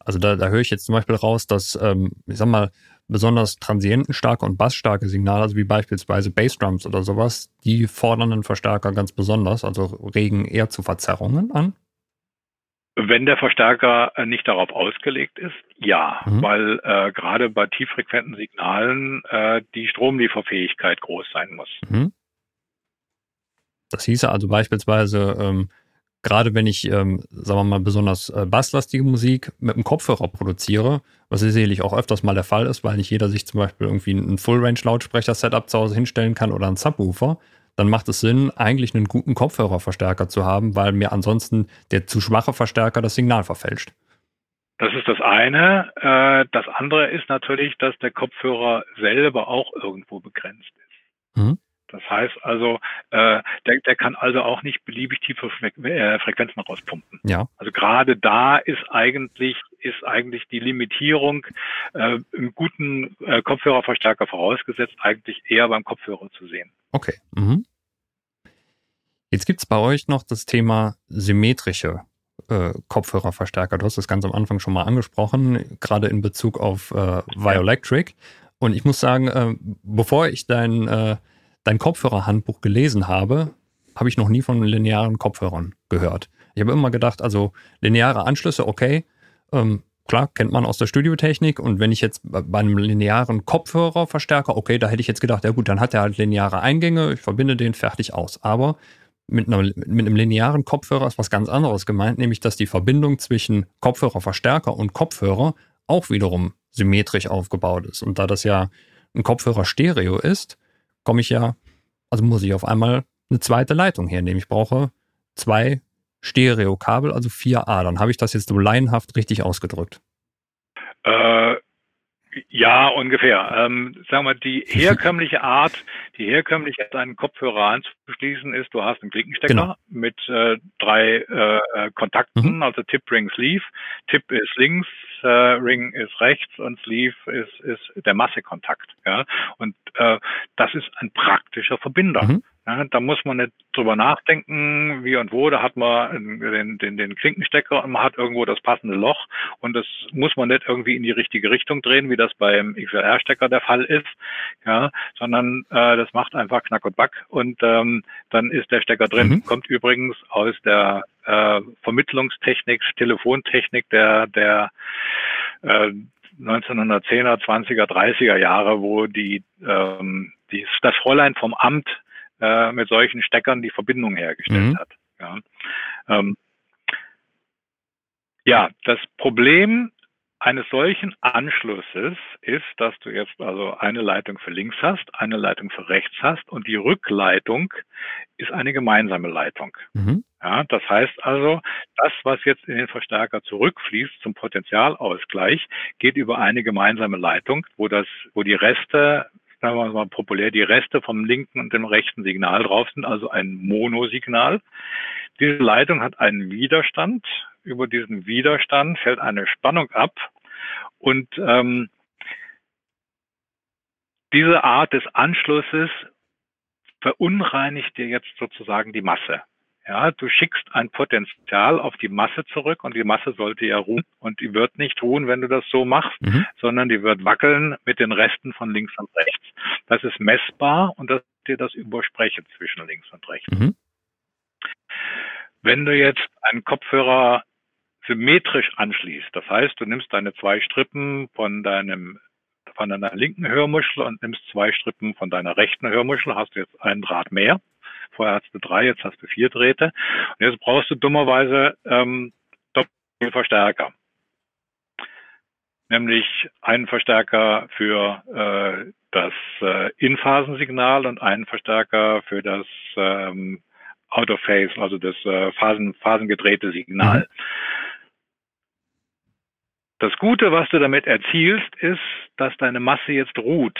Also da, da höre ich jetzt zum Beispiel raus, dass, ähm, ich sag mal, besonders transientenstarke und bassstarke Signale, also wie beispielsweise Bassdrums oder sowas, die fordern einen Verstärker ganz besonders, also regen eher zu Verzerrungen an. Wenn der Verstärker äh, nicht darauf ausgelegt ist, ja, mhm. weil äh, gerade bei tieffrequenten Signalen äh, die Stromlieferfähigkeit groß sein muss. Mhm. Das hieße also beispielsweise, ähm, gerade wenn ich, ähm, sagen wir mal, besonders äh, basslastige Musik mit einem Kopfhörer produziere, was sicherlich auch öfters mal der Fall ist, weil nicht jeder sich zum Beispiel irgendwie ein Full-Range-Lautsprecher-Setup zu Hause hinstellen kann oder einen Subwoofer, dann macht es Sinn, eigentlich einen guten Kopfhörerverstärker zu haben, weil mir ansonsten der zu schwache Verstärker das Signal verfälscht. Das ist das eine. Äh, das andere ist natürlich, dass der Kopfhörer selber auch irgendwo begrenzt ist. Mhm. Das heißt also, äh, der, der kann also auch nicht beliebig tiefe äh, Frequenzen rauspumpen. Ja. Also gerade da ist eigentlich ist eigentlich die Limitierung äh, im guten äh, Kopfhörerverstärker vorausgesetzt eigentlich eher beim Kopfhörer zu sehen. Okay. Mhm. Jetzt gibt es bei euch noch das Thema symmetrische äh, Kopfhörerverstärker. Du hast das ganz am Anfang schon mal angesprochen, gerade in Bezug auf äh, Violectric. Und ich muss sagen, äh, bevor ich dein, äh, dein Kopfhörerhandbuch gelesen habe, habe ich noch nie von linearen Kopfhörern gehört. Ich habe immer gedacht, also lineare Anschlüsse, okay, ähm, klar, kennt man aus der Studiotechnik. Und wenn ich jetzt bei einem linearen Kopfhörerverstärker, okay, da hätte ich jetzt gedacht, ja gut, dann hat er halt lineare Eingänge, ich verbinde den fertig aus. Aber mit, einer, mit einem linearen Kopfhörer ist was ganz anderes gemeint, nämlich dass die Verbindung zwischen Kopfhörerverstärker und Kopfhörer auch wiederum symmetrisch aufgebaut ist. Und da das ja ein Kopfhörer Stereo ist, komme ich ja, also muss ich auf einmal eine zweite Leitung hernehmen. Ich brauche zwei Stereokabel, also 4A. Dann habe ich das jetzt so laienhaft richtig ausgedrückt. Äh, ja, ungefähr. Ähm, sagen wir, die herkömmliche Art, die herkömmliche Art, einen Kopfhörer anzuschließen, ist, du hast einen Klinkenstecker genau. mit äh, drei äh, äh, Kontakten, mhm. also Tip, Ring, Sleeve. Tip ist links, äh, Ring ist rechts und Sleeve ist, ist der Massekontakt. Ja? Und äh, das ist ein praktischer Verbinder. Mhm. Ja, da muss man nicht drüber nachdenken, wie und wo. Da hat man den, den, den Klinkenstecker und man hat irgendwo das passende Loch und das muss man nicht irgendwie in die richtige Richtung drehen, wie das beim XLR-Stecker der Fall ist, ja, sondern äh, das macht einfach Knack und Back und ähm, dann ist der Stecker drin. Mhm. Kommt übrigens aus der äh, Vermittlungstechnik, Telefontechnik der der äh, 1910er, 20er, 30er Jahre, wo die, ähm, die das Fräulein vom Amt äh, mit solchen Steckern die Verbindung hergestellt mhm. hat. Ja. Ähm, ja, das Problem eines solchen Anschlusses ist, dass du jetzt also eine Leitung für links hast, eine Leitung für rechts hast und die Rückleitung ist eine gemeinsame Leitung. Mhm. Ja, das heißt also, das, was jetzt in den Verstärker zurückfließt zum Potentialausgleich, geht über eine gemeinsame Leitung, wo das, wo die Reste sagen wir mal populär, die Reste vom linken und dem rechten Signal drauf sind, also ein Monosignal. Diese Leitung hat einen Widerstand. Über diesen Widerstand fällt eine Spannung ab und ähm, diese Art des Anschlusses verunreinigt dir jetzt sozusagen die Masse. Ja, du schickst ein Potenzial auf die Masse zurück und die Masse sollte ja ruhen und die wird nicht ruhen, wenn du das so machst, mhm. sondern die wird wackeln mit den Resten von links und rechts. Das ist messbar und das dir das Übersprechen zwischen links und rechts. Mhm. Wenn du jetzt einen Kopfhörer symmetrisch anschließt, das heißt, du nimmst deine zwei Strippen von deinem von deiner linken Hörmuschel und nimmst zwei Strippen von deiner rechten Hörmuschel, hast du jetzt einen Draht mehr Vorher hast du drei, jetzt hast du vier Drähte. Und jetzt brauchst du dummerweise ähm, Doppelverstärker. Nämlich einen Verstärker für äh, das äh, In-Phasensignal und einen Verstärker für das ähm, Out-of-Phase, also das äh, Phasen, phasengedrehte Signal. Mhm. Das Gute, was du damit erzielst, ist, dass deine Masse jetzt ruht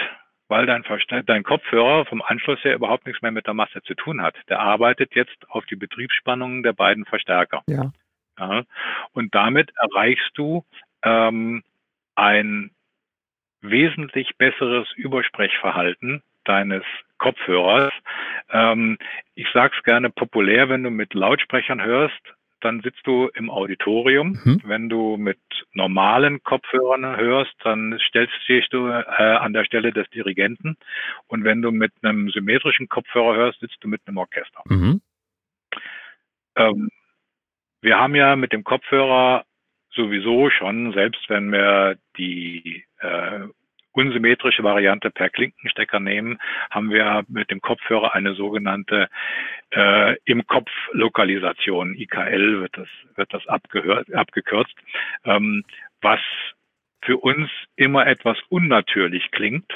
weil dein, dein Kopfhörer vom Anschluss her überhaupt nichts mehr mit der Masse zu tun hat. Der arbeitet jetzt auf die Betriebsspannungen der beiden Verstärker. Ja. ja und damit erreichst du ähm, ein wesentlich besseres Übersprechverhalten deines Kopfhörers, Ähm, ich sage es gerne populär, wenn du mit Lautsprechern hörst, dann sitzt du im Auditorium. Mhm. Wenn du mit normalen Kopfhörern hörst, dann stellst, stehst du äh, an der Stelle des Dirigenten. Und wenn du mit einem symmetrischen Kopfhörer hörst, sitzt du mit einem Orchester. Mhm. Ähm, wir haben ja mit dem Kopfhörer sowieso schon, selbst wenn wir die äh, unsymmetrische Variante per Klinkenstecker nehmen, haben wir mit dem Kopfhörer eine sogenannte äh, im Kopf Lokalisation, IKL wird das, wird das abgehört, abgekürzt, ähm, was für uns immer etwas unnatürlich klingt,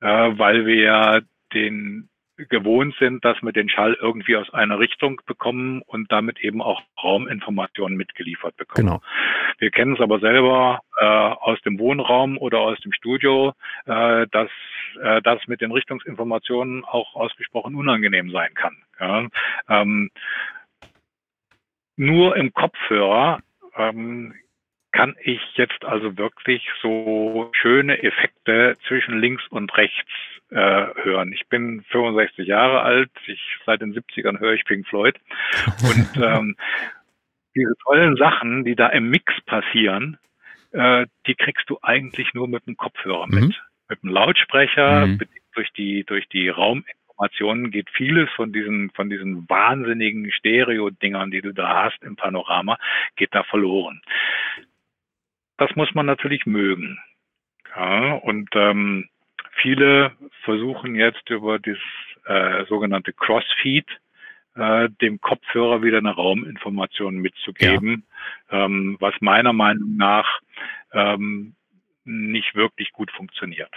äh, weil wir ja den gewohnt sind, dass wir den Schall irgendwie aus einer Richtung bekommen und damit eben auch Rauminformationen mitgeliefert bekommen. Genau. Wir kennen es aber selber äh, aus dem Wohnraum oder aus dem Studio, äh, dass äh, das mit den Richtungsinformationen auch ausgesprochen unangenehm sein kann. Ja? Ähm, nur im Kopfhörer ähm, kann ich jetzt also wirklich so schöne Effekte zwischen links und rechts äh, hören. Ich bin 65 Jahre alt, ich seit den 70ern höre ich Pink Floyd und ähm, diese tollen Sachen, die da im Mix passieren, äh, die kriegst du eigentlich nur mit dem Kopfhörer mhm. mit. Mit dem Lautsprecher, mhm. durch die durch die Rauminformationen geht vieles von diesen von diesen wahnsinnigen Stereo-Dingern, die du da hast im Panorama, geht da verloren. Das muss man natürlich mögen. Ja, und ähm, viele versuchen jetzt über das äh, sogenannte Crossfeed äh, dem Kopfhörer wieder eine Rauminformation mitzugeben, ja. ähm, was meiner Meinung nach ähm, nicht wirklich gut funktioniert.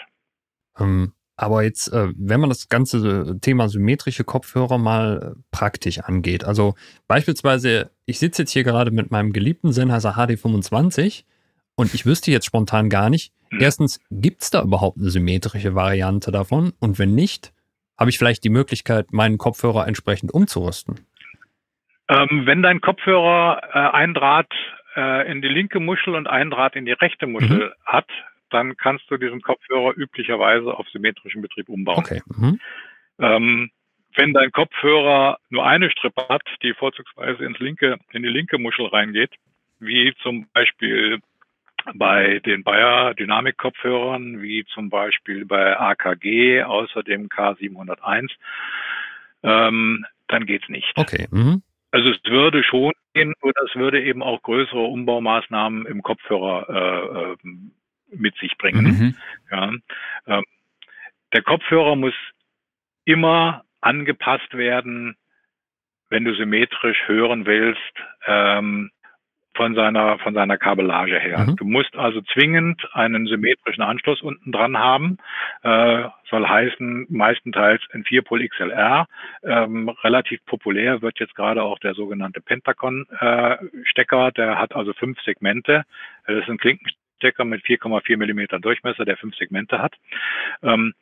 Ähm, aber jetzt, äh, wenn man das ganze Thema symmetrische Kopfhörer mal äh, praktisch angeht, also beispielsweise, ich sitze jetzt hier gerade mit meinem geliebten Sennheiser HD25 und ich wüsste jetzt spontan gar nicht, hm. erstens, gibt es da überhaupt eine symmetrische Variante davon? Und wenn nicht, habe ich vielleicht die Möglichkeit, meinen Kopfhörer entsprechend umzurüsten? Ähm, wenn dein Kopfhörer äh, ein Draht äh, in die linke Muschel und ein Draht in die rechte Muschel mhm. hat, dann kannst du diesen Kopfhörer üblicherweise auf symmetrischen Betrieb umbauen. Okay. Mhm. Ähm, wenn dein Kopfhörer nur eine Strippe hat, die vorzugsweise ins linke, in die linke Muschel reingeht, wie zum Beispiel bei den Bayer Dynamik-Kopfhörern, wie zum Beispiel bei AKG, außer dem K701, ähm, dann geht's nicht. Okay. Mhm. Also es würde schon gehen, nur das würde eben auch größere Umbaumaßnahmen im Kopfhörer äh, äh, mit sich bringen. Mhm. Ja. Ähm, der Kopfhörer muss immer angepasst werden, wenn du symmetrisch hören willst, ähm, von seiner, von seiner Kabellage her. Mhm. Du musst also zwingend einen symmetrischen Anschluss unten dran haben. Äh, soll heißen, meistenteils ein 4-Pol XLR. Ähm, relativ populär wird jetzt gerade auch der sogenannte Pentacon-Stecker. Äh, der hat also fünf Segmente. Das ist ein Klinkenstecker mit 4,4 Millimeter Durchmesser, der fünf Segmente hat. Ähm,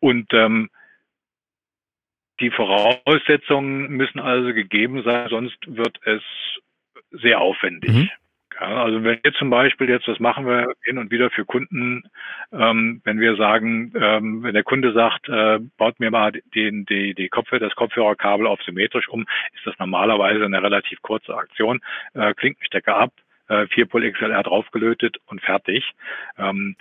und ähm, die Voraussetzungen müssen also gegeben sein, sonst wird es sehr aufwendig. Mhm. Ja, also wenn wir zum Beispiel jetzt, das machen wir hin und wieder für Kunden, ähm, wenn wir sagen, ähm, wenn der Kunde sagt, äh, baut mir mal den, die, die Kopfhörer, das Kopfhörerkabel auf symmetrisch um, ist das normalerweise eine relativ kurze Aktion. Äh, Klinkenstecker ab, äh, 4 Pol XLR draufgelötet und fertig. Ähm,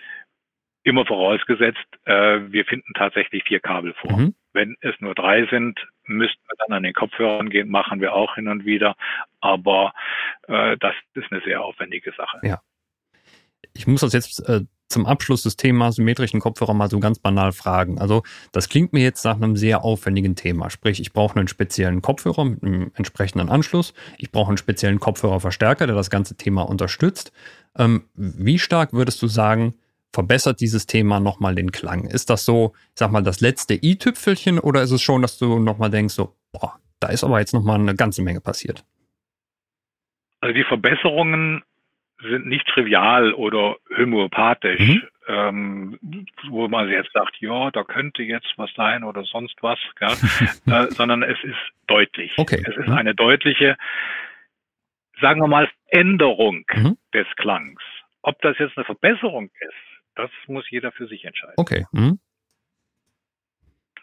immer vorausgesetzt, äh, wir finden tatsächlich vier Kabel vor. Mhm. Wenn es nur drei sind, müssten wir dann an den Kopfhörern gehen, machen wir auch hin und wieder. Aber äh, das ist eine sehr aufwendige Sache. Ja. Ich muss das jetzt äh, zum Abschluss des Themas symmetrischen Kopfhörer mal so ganz banal fragen. Also das klingt mir jetzt nach einem sehr aufwendigen Thema. Sprich, ich brauche einen speziellen Kopfhörer mit einem entsprechenden Anschluss. Ich brauche einen speziellen Kopfhörerverstärker, der das ganze Thema unterstützt. Ähm, wie stark würdest du sagen, verbessert dieses Thema nochmal den Klang? Ist das so, ich sag mal, das letzte i-Tüpfelchen oder ist es schon, dass du nochmal denkst, so, boah, da ist aber jetzt nochmal eine ganze Menge passiert? Also die Verbesserungen sind nicht trivial oder homöopathisch, mhm. ähm, wo man jetzt sagt, ja, da könnte jetzt was sein oder sonst was, äh, sondern es ist deutlich. Okay. Es ist mhm. eine deutliche, sagen wir mal, Änderung mhm. des Klangs. Ob das jetzt eine Verbesserung ist, das muss jeder für sich entscheiden. Okay. Mhm.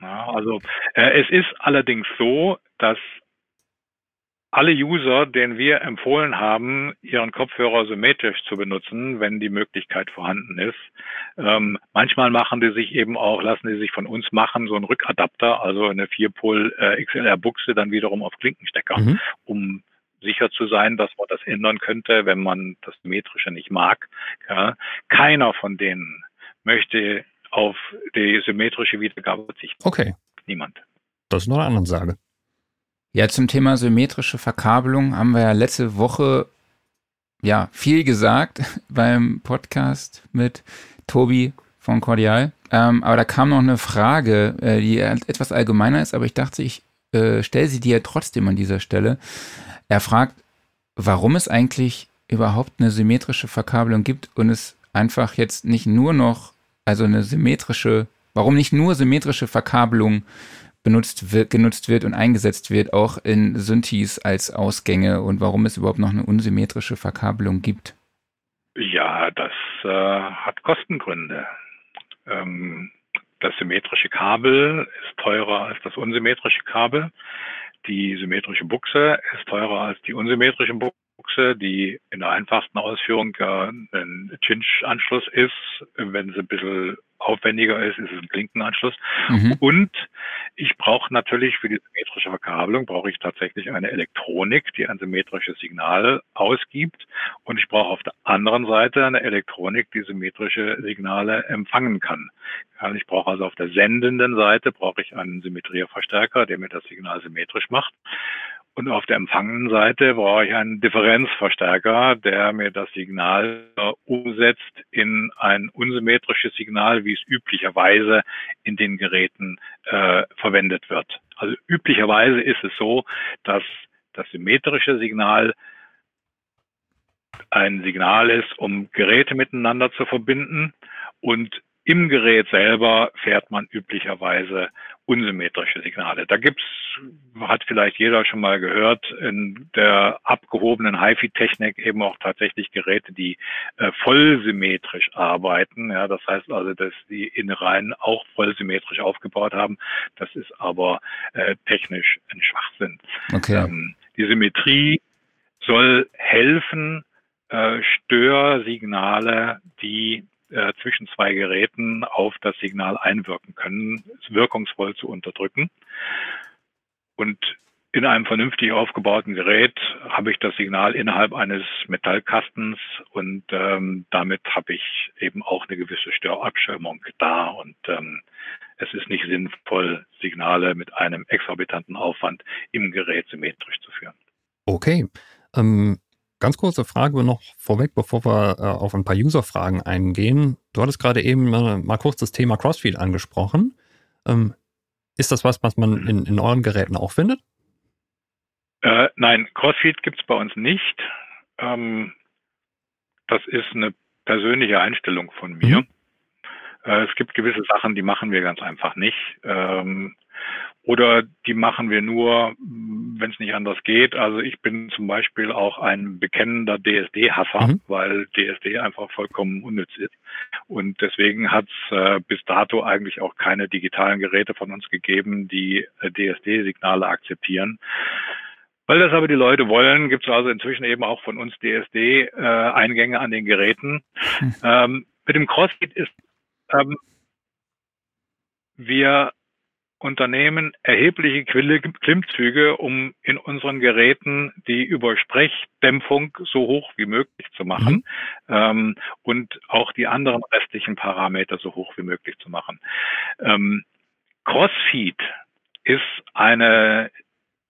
Ja, also äh, es ist allerdings so, dass alle User, denen wir empfohlen haben, ihren Kopfhörer symmetrisch zu benutzen, wenn die Möglichkeit vorhanden ist. Ähm, manchmal machen die sich eben auch, lassen die sich von uns machen, so einen Rückadapter, also eine Vierpol äh, XLR-Buchse dann wiederum auf Klinkenstecker, mhm. um sicher zu sein, dass man das ändern könnte, wenn man das Symmetrische nicht mag. Ja. Keiner von denen möchte auf die symmetrische Wiedergabe verzichten. Okay. Niemand. Das ist noch eine andere Ansage. Ja, zum Thema symmetrische Verkabelung haben wir ja letzte Woche ja viel gesagt beim Podcast mit Tobi von Cordial. Ähm, aber da kam noch eine Frage, äh, die etwas allgemeiner ist, aber ich dachte, ich äh, stelle sie dir trotzdem an dieser Stelle. Er fragt, warum es eigentlich überhaupt eine symmetrische Verkabelung gibt und es einfach jetzt nicht nur noch, also eine symmetrische, warum nicht nur symmetrische Verkabelung benutzt wird, genutzt wird und eingesetzt wird, auch in Synthes als Ausgänge und warum es überhaupt noch eine unsymmetrische Verkabelung gibt? Ja, das äh, hat Kostengründe. Ähm, das symmetrische Kabel ist teurer als das unsymmetrische Kabel. Die symmetrische Buchse ist teurer als die unsymmetrische Buchse. Buchse, die in der einfachsten Ausführung ja ein Cinch-Anschluss ist. Wenn sie ein bisschen aufwendiger ist, ist es ein Klinkenanschluss. Mhm. Und ich brauche natürlich für die symmetrische Verkabelung brauche ich tatsächlich eine Elektronik, die ein symmetrisches Signal ausgibt. Und ich brauche auf der anderen Seite eine Elektronik, die symmetrische Signale empfangen kann. Ich brauche also auf der sendenden Seite brauche ich einen Symmetrieverstärker, der mir das Signal symmetrisch macht. Und auf der empfangenen Seite brauche ich einen Differenzverstärker, der mir das Signal umsetzt in ein unsymmetrisches Signal, wie es üblicherweise in den Geräten äh, verwendet wird. Also üblicherweise ist es so, dass das symmetrische Signal ein Signal ist, um Geräte miteinander zu verbinden und im Gerät selber fährt man üblicherweise unsymmetrische Signale. Da gibt's, hat vielleicht jeder schon mal gehört, in der abgehobenen HiFi-Technik eben auch tatsächlich Geräte, die äh, vollsymmetrisch arbeiten. Ja, das heißt also, dass die Innereien auch vollsymmetrisch aufgebaut haben. Das ist aber äh, technisch ein Schwachsinn. Okay. Ähm, die Symmetrie soll helfen, äh, Störsignale, die äh, zwischen zwei Geräten auf das Signal einwirken können, es wirkungsvoll zu unterdrücken. Und in einem vernünftig aufgebauten Gerät habe ich das Signal innerhalb eines Metallkastens und ähm, damit habe ich eben auch eine gewisse Störabschirmung da und ähm, es ist nicht sinnvoll, Signale mit einem exorbitanten Aufwand im Gerät symmetrisch zu führen. Okay. Ähm, Ganz kurze Frage noch vorweg, bevor wir äh, auf ein paar User-Fragen eingehen. Du hattest gerade eben äh, mal kurz das Thema Crossfeed angesprochen. Ähm, ist das was, was man in, in euren Geräten auch findet? Äh, nein, Crossfeed gibt es bei uns nicht. Ähm, das ist eine persönliche Einstellung von mir. Mhm. Äh, es gibt gewisse Sachen, die machen wir ganz einfach nicht. Ähm, oder die machen wir nur, wenn es nicht anders geht. Also ich bin zum Beispiel auch ein bekennender DSD-Hasser, mhm. weil DSD einfach vollkommen unnütz ist. Und deswegen hat es äh, bis dato eigentlich auch keine digitalen Geräte von uns gegeben, die äh, DSD-Signale akzeptieren. Weil das aber die Leute wollen, gibt es also inzwischen eben auch von uns DSD-Eingänge äh, an den Geräten. Mhm. Ähm, mit dem CrossFit ist ähm, wir Unternehmen erhebliche Klimmzüge, um in unseren Geräten die Übersprechdämpfung so hoch wie möglich zu machen mhm. ähm, und auch die anderen restlichen Parameter so hoch wie möglich zu machen. Ähm, Crossfeed ist eine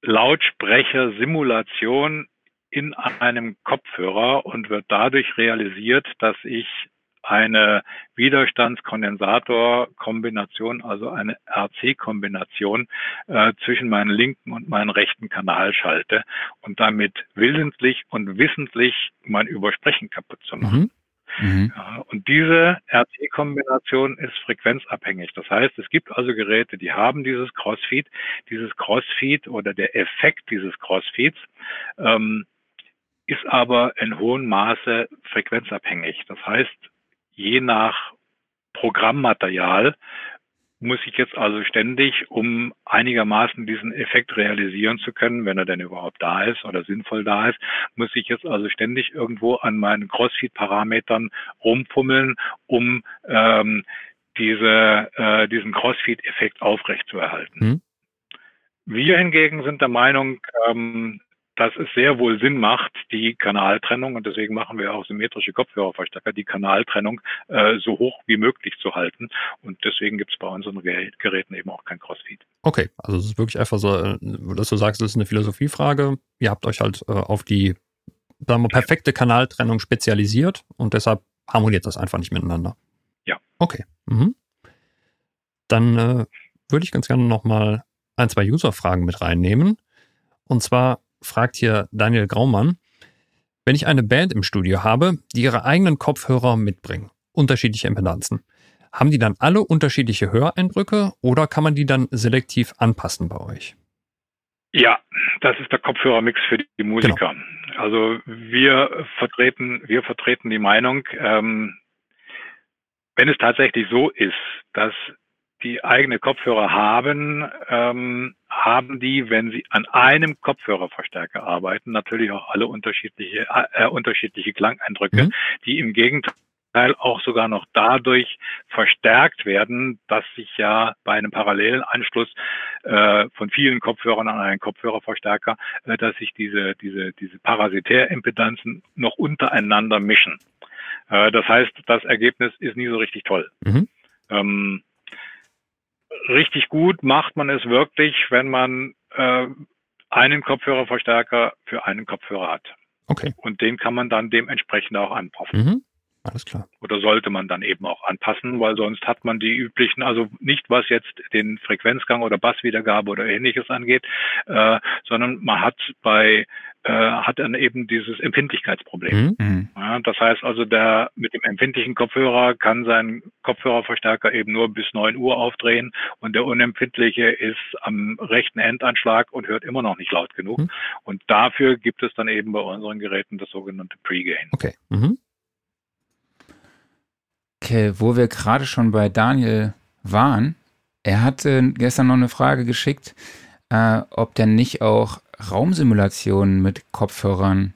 Lautsprechersimulation in einem Kopfhörer und wird dadurch realisiert, dass ich eine Widerstandskondensator-Kombination, also eine RC-Kombination äh, zwischen meinen linken und meinen rechten Kanal schalte und damit willentlich und wissentlich mein Übersprechen kaputt zu machen. Mhm. Mhm. Ja, und diese RC-Kombination ist frequenzabhängig. Das heißt, es gibt also Geräte, die haben dieses Crossfeed. Dieses Crossfeed oder der Effekt dieses Crossfeeds ähm, ist aber in hohem Maße frequenzabhängig. Das heißt, je nach Programmmaterial muss ich jetzt also ständig, um einigermaßen diesen Effekt realisieren zu können, wenn er denn überhaupt da ist oder sinnvoll da ist, muss ich jetzt also ständig irgendwo an meinen CrossFit-Parametern rumfummeln, um ähm, diese, äh, diesen CrossFit-Effekt aufrechtzuerhalten. Mhm. Wir hingegen sind der Meinung, ähm, dass es sehr wohl Sinn macht, die Kanaltrennung, und deswegen machen wir auch symmetrische Kopfhörerverstärker, die Kanaltrennung äh, so hoch wie möglich zu halten. Und deswegen gibt es bei unseren Geräten eben auch kein Crossfeed. Okay, also es ist wirklich einfach so, äh, dass du sagst, es ist eine Philosophiefrage. Ihr habt euch halt äh, auf die sagen wir, perfekte Kanaltrennung spezialisiert und deshalb harmoniert das einfach nicht miteinander. Ja. Okay. Mhm. Dann äh, würde ich ganz gerne nochmal ein, zwei User-Fragen mit reinnehmen. Und zwar fragt hier Daniel Graumann, wenn ich eine Band im Studio habe, die ihre eigenen Kopfhörer mitbringen, unterschiedliche Impedanzen, haben die dann alle unterschiedliche Höreindrücke oder kann man die dann selektiv anpassen bei euch? Ja, das ist der Kopfhörermix für die Musiker. Genau. Also wir vertreten, wir vertreten die Meinung, ähm, wenn es tatsächlich so ist, dass die eigene Kopfhörer haben, ähm, haben die, wenn sie an einem Kopfhörerverstärker arbeiten, natürlich auch alle unterschiedliche, äh, unterschiedliche Klangeindrücke, mhm. die im Gegenteil auch sogar noch dadurch verstärkt werden, dass sich ja bei einem parallelen Anschluss äh, von vielen Kopfhörern an einen Kopfhörerverstärker, äh, dass sich diese, diese, diese Parasitärimpedanzen noch untereinander mischen. Äh, das heißt, das Ergebnis ist nie so richtig toll. Mhm. Ähm, richtig gut macht man es wirklich, wenn man äh, einen Kopfhörerverstärker für einen Kopfhörer hat. Okay. Und den kann man dann dementsprechend auch anpassen. Mhm. Alles klar. Oder sollte man dann eben auch anpassen, weil sonst hat man die üblichen, also nicht was jetzt den Frequenzgang oder Basswiedergabe oder ähnliches angeht, äh, sondern man hat bei äh, hat dann eben dieses Empfindlichkeitsproblem. Mhm. mhm. Ja, das heißt also, der mit dem empfindlichen Kopfhörer kann sein Kopfhörerverstärker eben nur bis neun Uhr aufdrehen und der unempfindliche ist am rechten Endanschlag und hört immer noch nicht laut genug. Mhm. Und dafür gibt es dann eben bei unseren Geräten das sogenannte Pre-Gain. Okay. Mhm. Okay, wo wir gerade schon bei Daniel waren, er hatte gestern noch eine Frage geschickt, äh, ob denn nicht auch Raumsimulationen mit Kopfhörern,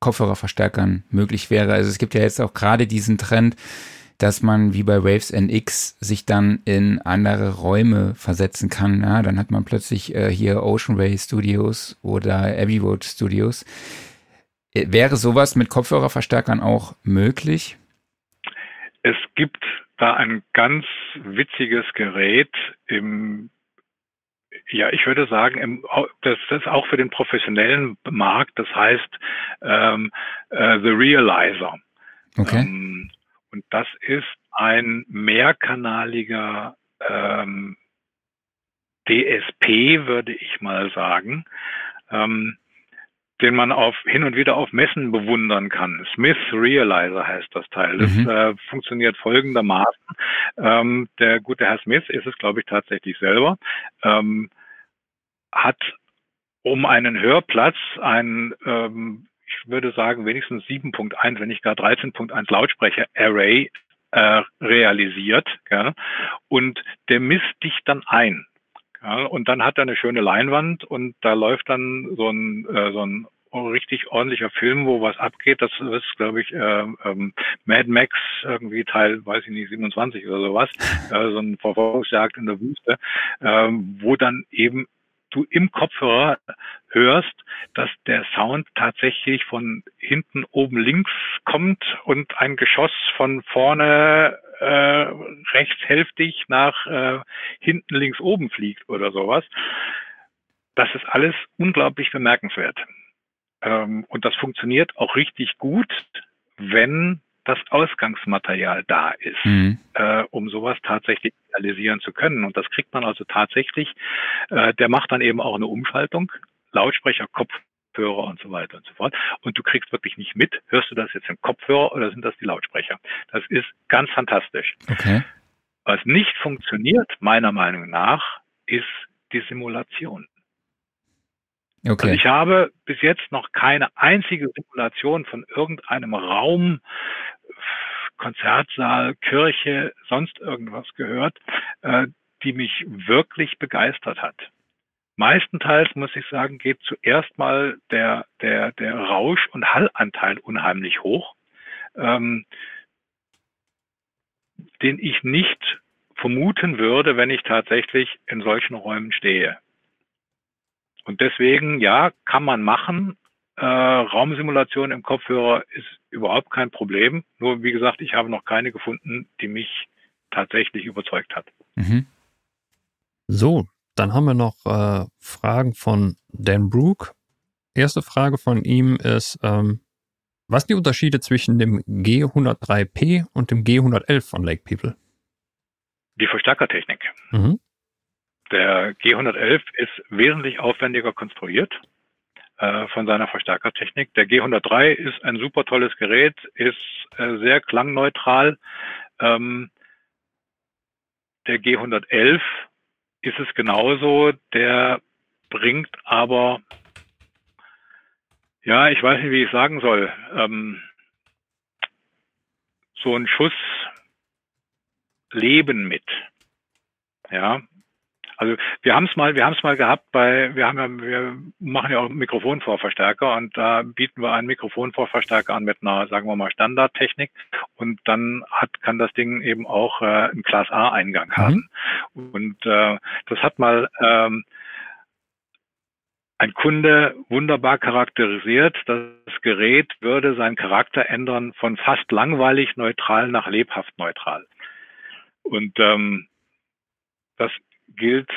Kopfhörerverstärkern möglich wäre. Also es gibt ja jetzt auch gerade diesen Trend, dass man wie bei Waves NX sich dann in andere Räume versetzen kann. Ja, dann hat man plötzlich äh, hier Ocean Ray Studios oder Abbey Road Studios. Äh, wäre sowas mit Kopfhörerverstärkern auch möglich? Es gibt da ein ganz witziges Gerät im ja, ich würde sagen, das ist auch für den professionellen Markt, das heißt ähm, äh, The Realizer. Okay. Ähm, und das ist ein mehrkanaliger ähm, DSP, würde ich mal sagen. Ähm, den man auf hin und wieder auf Messen bewundern kann. Smith Realizer heißt das Teil. Das mhm. äh, funktioniert folgendermaßen. Ähm, der gute Herr Smith ist es, glaube ich, tatsächlich selber. Ähm, hat um einen Hörplatz ein ähm, ich würde sagen, wenigstens 7.1, wenn nicht gar 13.1 Lautsprecher-Array äh, realisiert. Ja, und der misst dich dann ein. Ja, und dann hat er eine schöne Leinwand und da läuft dann so ein, äh, so ein richtig ordentlicher Film, wo was abgeht. Das ist, glaube ich, äh, ähm, Mad Max irgendwie Teil, weiß ich nicht, 27 oder sowas. Äh, so ein Verfolgungsjagd in der Wüste, äh, wo dann eben du im Kopfhörer hörst, dass der Sound tatsächlich von hinten oben links kommt und ein Geschoss von vorne äh, rechts hälftig nach äh, hinten links oben fliegt oder sowas. Das ist alles unglaublich bemerkenswert. Ähm, und das funktioniert auch richtig gut, wenn das Ausgangsmaterial da ist, mhm. äh, um sowas tatsächlich realisieren zu können. Und das kriegt man also tatsächlich. Äh, der macht dann eben auch eine Umschaltung, Lautsprecher, Kopfhörer und so weiter und so fort. Und du kriegst wirklich nicht mit, hörst du das jetzt im Kopfhörer oder sind das die Lautsprecher? Das ist ganz fantastisch. Okay. Was nicht funktioniert, meiner Meinung nach, ist die Simulation. Okay. Also ich habe bis jetzt noch keine einzige Simulation von irgendeinem Raum, Konzertsaal, Kirche, sonst irgendwas gehört, äh, die mich wirklich begeistert hat. Meistenteils muss ich sagen, geht zuerst mal der, der, der Rausch- und Hallanteil unheimlich hoch, ähm, den ich nicht vermuten würde, wenn ich tatsächlich in solchen Räumen stehe. Und deswegen, ja, kann man machen. Äh, Raumsimulation im Kopfhörer ist überhaupt kein Problem. Nur, wie gesagt, ich habe noch keine gefunden, die mich tatsächlich überzeugt hat. Mhm. So, dann haben wir noch äh, Fragen von Dan Brook. Erste Frage von ihm ist, ähm, was sind die Unterschiede zwischen dem G103P und dem G111 von Lake People? Die Verstärkertechnik. Mhm. Der G111 ist wesentlich aufwendiger konstruiert äh, von seiner Verstärkertechnik. Der G103 ist ein super tolles Gerät, ist äh, sehr klangneutral. Ähm, der G111 ist es genauso, der bringt aber, ja, ich weiß nicht, wie ich sagen soll, ähm, so einen Schuss Leben mit. Ja, also wir haben es mal, wir haben es mal gehabt bei, wir haben ja, wir machen ja auch Mikrofonvorverstärker und da bieten wir einen Mikrofonvorverstärker an mit einer, sagen wir mal, Standardtechnik und dann hat, kann das Ding eben auch äh, einen Class A Eingang mhm. haben. Und äh, das hat mal ähm, ein Kunde wunderbar charakterisiert. Das Gerät würde seinen Charakter ändern von fast langweilig neutral nach lebhaft neutral. Und ähm, das gilt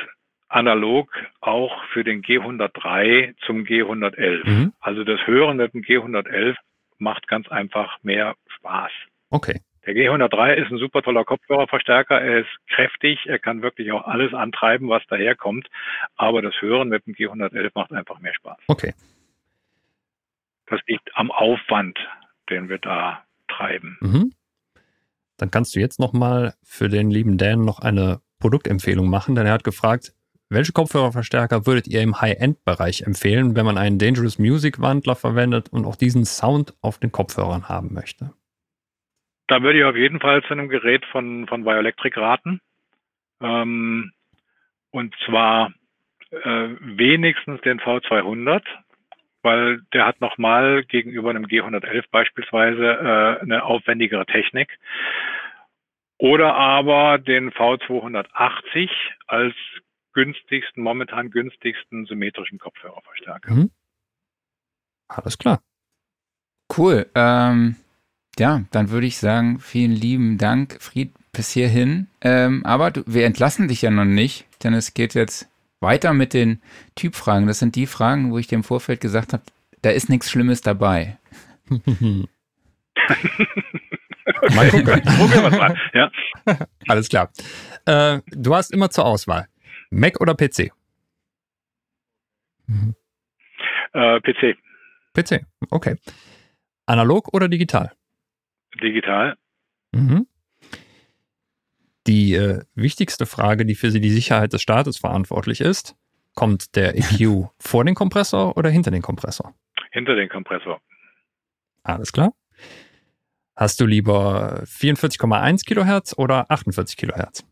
analog auch für den G103 zum G111. Mhm. Also das Hören mit dem G111 macht ganz einfach mehr Spaß. Okay. Der G103 ist ein super toller Kopfhörerverstärker. Er ist kräftig. Er kann wirklich auch alles antreiben, was daherkommt. Aber das Hören mit dem G111 macht einfach mehr Spaß. Okay. Das liegt am Aufwand, den wir da treiben. Mhm. Dann kannst du jetzt nochmal für den lieben Dan noch eine Produktempfehlung machen, denn er hat gefragt, welche Kopfhörerverstärker würdet ihr im High-End-Bereich empfehlen, wenn man einen Dangerous Music Wandler verwendet und auch diesen Sound auf den Kopfhörern haben möchte? Da würde ich auf jeden Fall zu einem Gerät von, von Bioelectric raten. Ähm, und zwar äh, wenigstens den V200, weil der hat nochmal gegenüber einem G111 beispielsweise äh, eine aufwendigere Technik. Oder aber den V280 als günstigsten, momentan günstigsten symmetrischen Kopfhörerverstärker. Mhm. Alles klar. Cool. Ähm, ja, dann würde ich sagen, vielen lieben Dank, Fried, bis hierhin. Ähm, aber du, wir entlassen dich ja noch nicht, denn es geht jetzt weiter mit den Typfragen. Das sind die Fragen, wo ich dir im Vorfeld gesagt habe, da ist nichts Schlimmes dabei. Mal gucken. Probieren wir mal. Ja. Alles klar. Äh, du hast immer zur Auswahl. Mac oder PC? Äh, PC. PC, okay. Analog oder digital? Digital. Mhm. Die äh, wichtigste Frage, die für Sie die Sicherheit des Staates verantwortlich ist, kommt der EQ vor den Kompressor oder hinter den Kompressor? Hinter den Kompressor. Alles klar. Hast du lieber 44,1 Kilohertz oder 48 Kilohertz?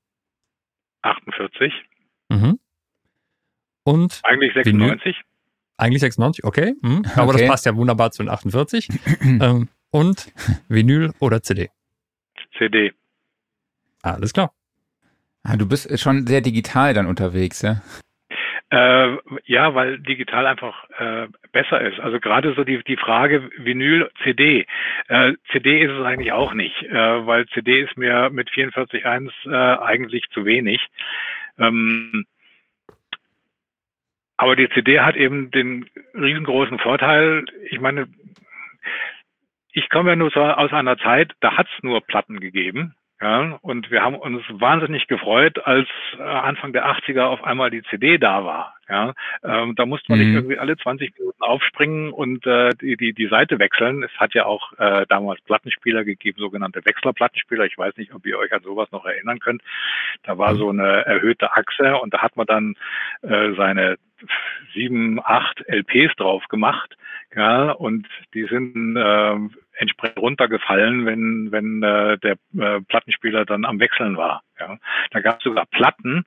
48. Mhm. Und eigentlich 96. Vinyl? Eigentlich 96, okay. Mhm. Aber okay. das passt ja wunderbar zu den 48. ähm, und Vinyl oder CD? CD. Alles klar. Ah, du bist schon sehr digital dann unterwegs, ja? Äh, ja, weil digital einfach äh, besser ist. Also gerade so die, die Frage Vinyl, CD. Äh, CD ist es eigentlich auch nicht, äh, weil CD ist mir mit 44.1 äh, eigentlich zu wenig. Ähm, aber die CD hat eben den riesengroßen Vorteil, ich meine, ich komme ja nur so aus einer Zeit, da hat es nur Platten gegeben. Ja, und wir haben uns wahnsinnig gefreut, als äh, Anfang der 80er auf einmal die CD da war. Ja, ähm, da musste man mhm. nicht irgendwie alle 20 Minuten aufspringen und äh, die, die, die Seite wechseln. Es hat ja auch äh, damals Plattenspieler gegeben, sogenannte Wechslerplattenspieler. Ich weiß nicht, ob ihr euch an sowas noch erinnern könnt. Da war mhm. so eine erhöhte Achse und da hat man dann äh, seine sieben, acht LPs drauf gemacht. Ja, und die sind äh, entsprechend runtergefallen, wenn, wenn äh, der äh, Plattenspieler dann am Wechseln war. Ja. Da gab es sogar Platten,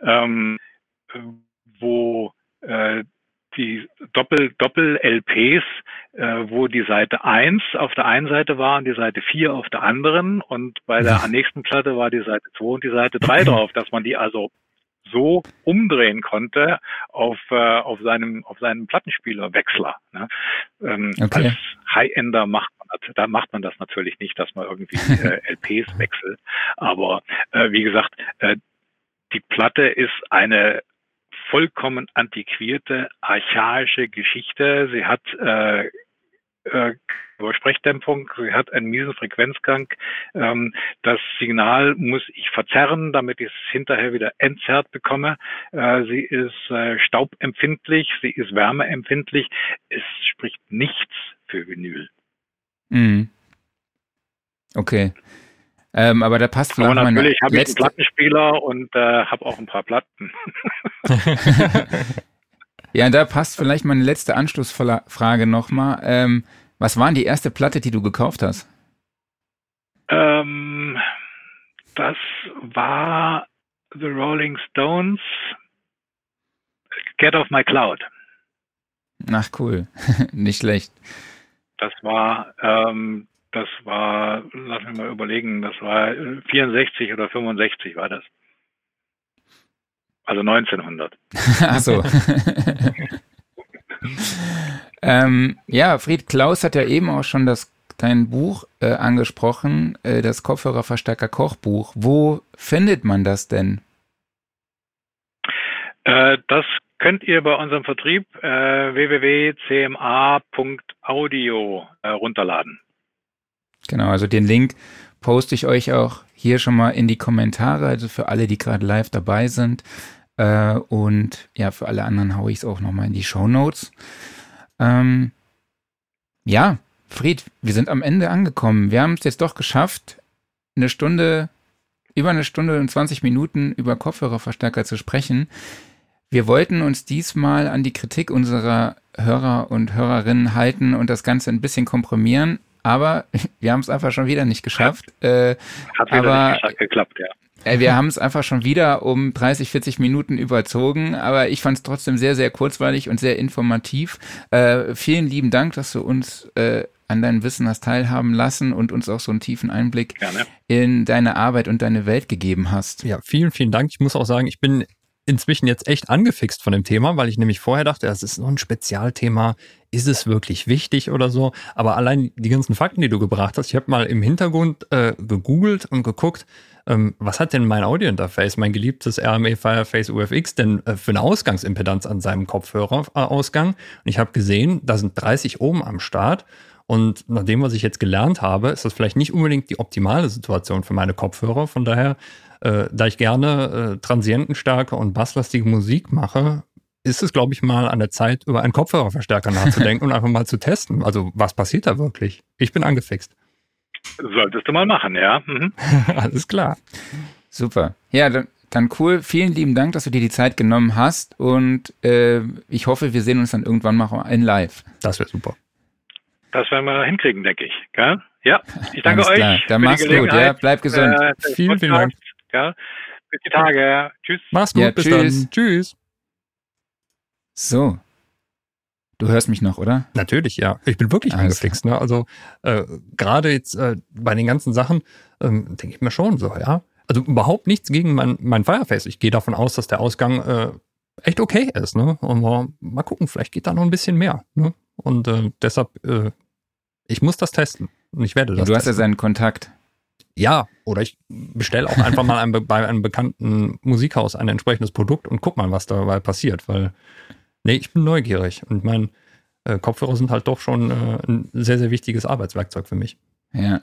ähm, wo äh, die Doppel, Doppel-LPs, äh, wo die Seite 1 auf der einen Seite war und die Seite 4 auf der anderen und bei der nächsten Platte war die Seite 2 und die Seite 3 drauf, dass man die also so umdrehen konnte auf, äh, auf seinem, auf seinem Plattenspielerwechsler. Ne? Ähm, okay. Als High-Ender macht man das, da macht man das natürlich nicht, dass man irgendwie äh, LPs wechselt. Aber äh, wie gesagt, äh, die Platte ist eine vollkommen antiquierte, archaische Geschichte. Sie hat äh, äh, Sprechdämpfung, sie hat einen miesen Frequenzgang. Ähm, das Signal muss ich verzerren, damit ich es hinterher wieder entzerrt bekomme. Äh, sie ist äh, staubempfindlich, sie ist wärmeempfindlich. Es spricht nichts für Vinyl. Mhm. Okay. Ähm, aber da passt vielleicht aber natürlich habe ich einen Plattenspieler und äh, habe auch ein paar Platten. ja, da passt vielleicht meine letzte Anschlussfrage nochmal. Ähm, was war denn die erste Platte, die du gekauft hast? Ähm, das war The Rolling Stones Get Off My Cloud. Ach cool, nicht schlecht. Das war ähm, das war, lass mich mal überlegen, das war 64 oder 65 war das. Also 1900. Ach so. ähm, ja, Fried Klaus hat ja eben auch schon das dein Buch äh, angesprochen, äh, das Kopfhörerverstärker Kochbuch. Wo findet man das denn? Äh, das könnt ihr bei unserem Vertrieb äh, www.cma.audio äh, runterladen. Genau, also den Link poste ich euch auch hier schon mal in die Kommentare, also für alle, die gerade live dabei sind. Äh, und ja, für alle anderen haue ich es auch nochmal in die Show Notes. Ähm, ja, Fried, wir sind am Ende angekommen. Wir haben es jetzt doch geschafft, eine Stunde, über eine Stunde und 20 Minuten über Kopfhörerverstärker zu sprechen. Wir wollten uns diesmal an die Kritik unserer Hörer und Hörerinnen halten und das Ganze ein bisschen komprimieren aber wir haben es einfach schon wieder nicht geschafft. Äh, Hat wieder aber, nicht geklappt, ja. Wir haben es einfach schon wieder um 30, 40 Minuten überzogen, aber ich fand es trotzdem sehr, sehr kurzweilig und sehr informativ. Äh, vielen lieben Dank, dass du uns äh, an deinem Wissen hast teilhaben lassen und uns auch so einen tiefen Einblick Gerne. in deine Arbeit und deine Welt gegeben hast. Ja, vielen, vielen Dank. Ich muss auch sagen, ich bin inzwischen jetzt echt angefixt von dem Thema, weil ich nämlich vorher dachte, das ist nur ein Spezialthema. Ist es wirklich wichtig oder so? Aber allein die ganzen Fakten, die du gebracht hast, ich habe mal im Hintergrund äh, gegoogelt und geguckt, ähm, was hat denn mein Audiointerface, mein geliebtes RME Fireface UFX denn äh, für eine Ausgangsimpedanz an seinem Kopfhörerausgang? Und ich habe gesehen, da sind 30 Ohm am Start. Und nach dem, was ich jetzt gelernt habe, ist das vielleicht nicht unbedingt die optimale Situation für meine Kopfhörer. Von daher äh, da ich gerne äh, transientenstarke und basslastige Musik mache, ist es, glaube ich, mal an der Zeit, über einen Kopfhörerverstärker nachzudenken und einfach mal zu testen. Also, was passiert da wirklich? Ich bin angefixt. Solltest du mal machen, ja. Mhm. Alles klar. Super. Ja, dann, dann cool. Vielen lieben Dank, dass du dir die Zeit genommen hast und äh, ich hoffe, wir sehen uns dann irgendwann mal in live. Das wäre super. Das werden wir hinkriegen, denke ich. Gell? Ja, ich danke Alles euch. Klar. Dann mach's gut, ja. Bleib gesund. Äh, vielen, vielen Dank. Ja. Bis die Tage. Tschüss. Mach's gut. Ja, bis tschüss. dann. Tschüss. So. Du hörst mich noch, oder? Natürlich, ja. Ich bin wirklich Alles angefixt. Ne? Also äh, gerade jetzt äh, bei den ganzen Sachen ähm, denke ich mir schon so, ja. Also überhaupt nichts gegen mein, mein Fireface. Ich gehe davon aus, dass der Ausgang äh, echt okay ist. Ne? Und mal, mal gucken, vielleicht geht da noch ein bisschen mehr. Ne? Und äh, deshalb, äh, ich muss das testen. Und ich werde das. Ja, du hast ja seinen Kontakt. Ja, oder ich bestelle auch einfach mal ein, bei einem bekannten Musikhaus ein entsprechendes Produkt und guck mal, was dabei passiert, weil, nee, ich bin neugierig und mein äh, Kopfhörer sind halt doch schon äh, ein sehr, sehr wichtiges Arbeitswerkzeug für mich. Ja.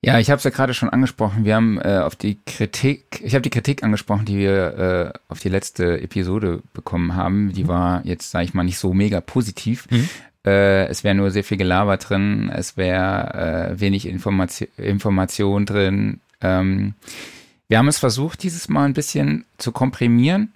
Ja, ich habe es ja gerade schon angesprochen. Wir haben äh, auf die Kritik, ich habe die Kritik angesprochen, die wir äh, auf die letzte Episode bekommen haben. Die mhm. war jetzt, sage ich mal, nicht so mega positiv. Mhm. Äh, es wäre nur sehr viel Gelaber drin, es wäre äh, wenig Information, Information drin. Ähm, wir haben es versucht, dieses Mal ein bisschen zu komprimieren.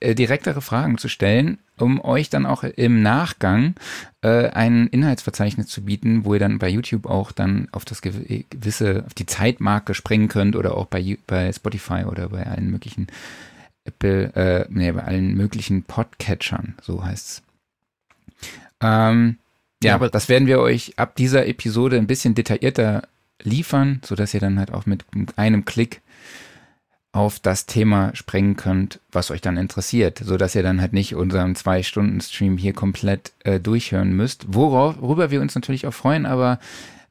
Äh, direktere Fragen zu stellen, um euch dann auch im Nachgang äh, ein Inhaltsverzeichnis zu bieten, wo ihr dann bei YouTube auch dann auf das gewisse, auf die Zeitmarke springen könnt oder auch bei, bei Spotify oder bei allen möglichen Apple, äh, nee, bei allen möglichen Podcatchern, so heißt's. Ähm, ja, aber das werden wir euch ab dieser Episode ein bisschen detaillierter liefern, so dass ihr dann halt auch mit einem Klick auf das Thema springen könnt, was euch dann interessiert, so dass ihr dann halt nicht unseren zwei Stunden Stream hier komplett äh, durchhören müsst. Worauf, worüber wir uns natürlich auch freuen, aber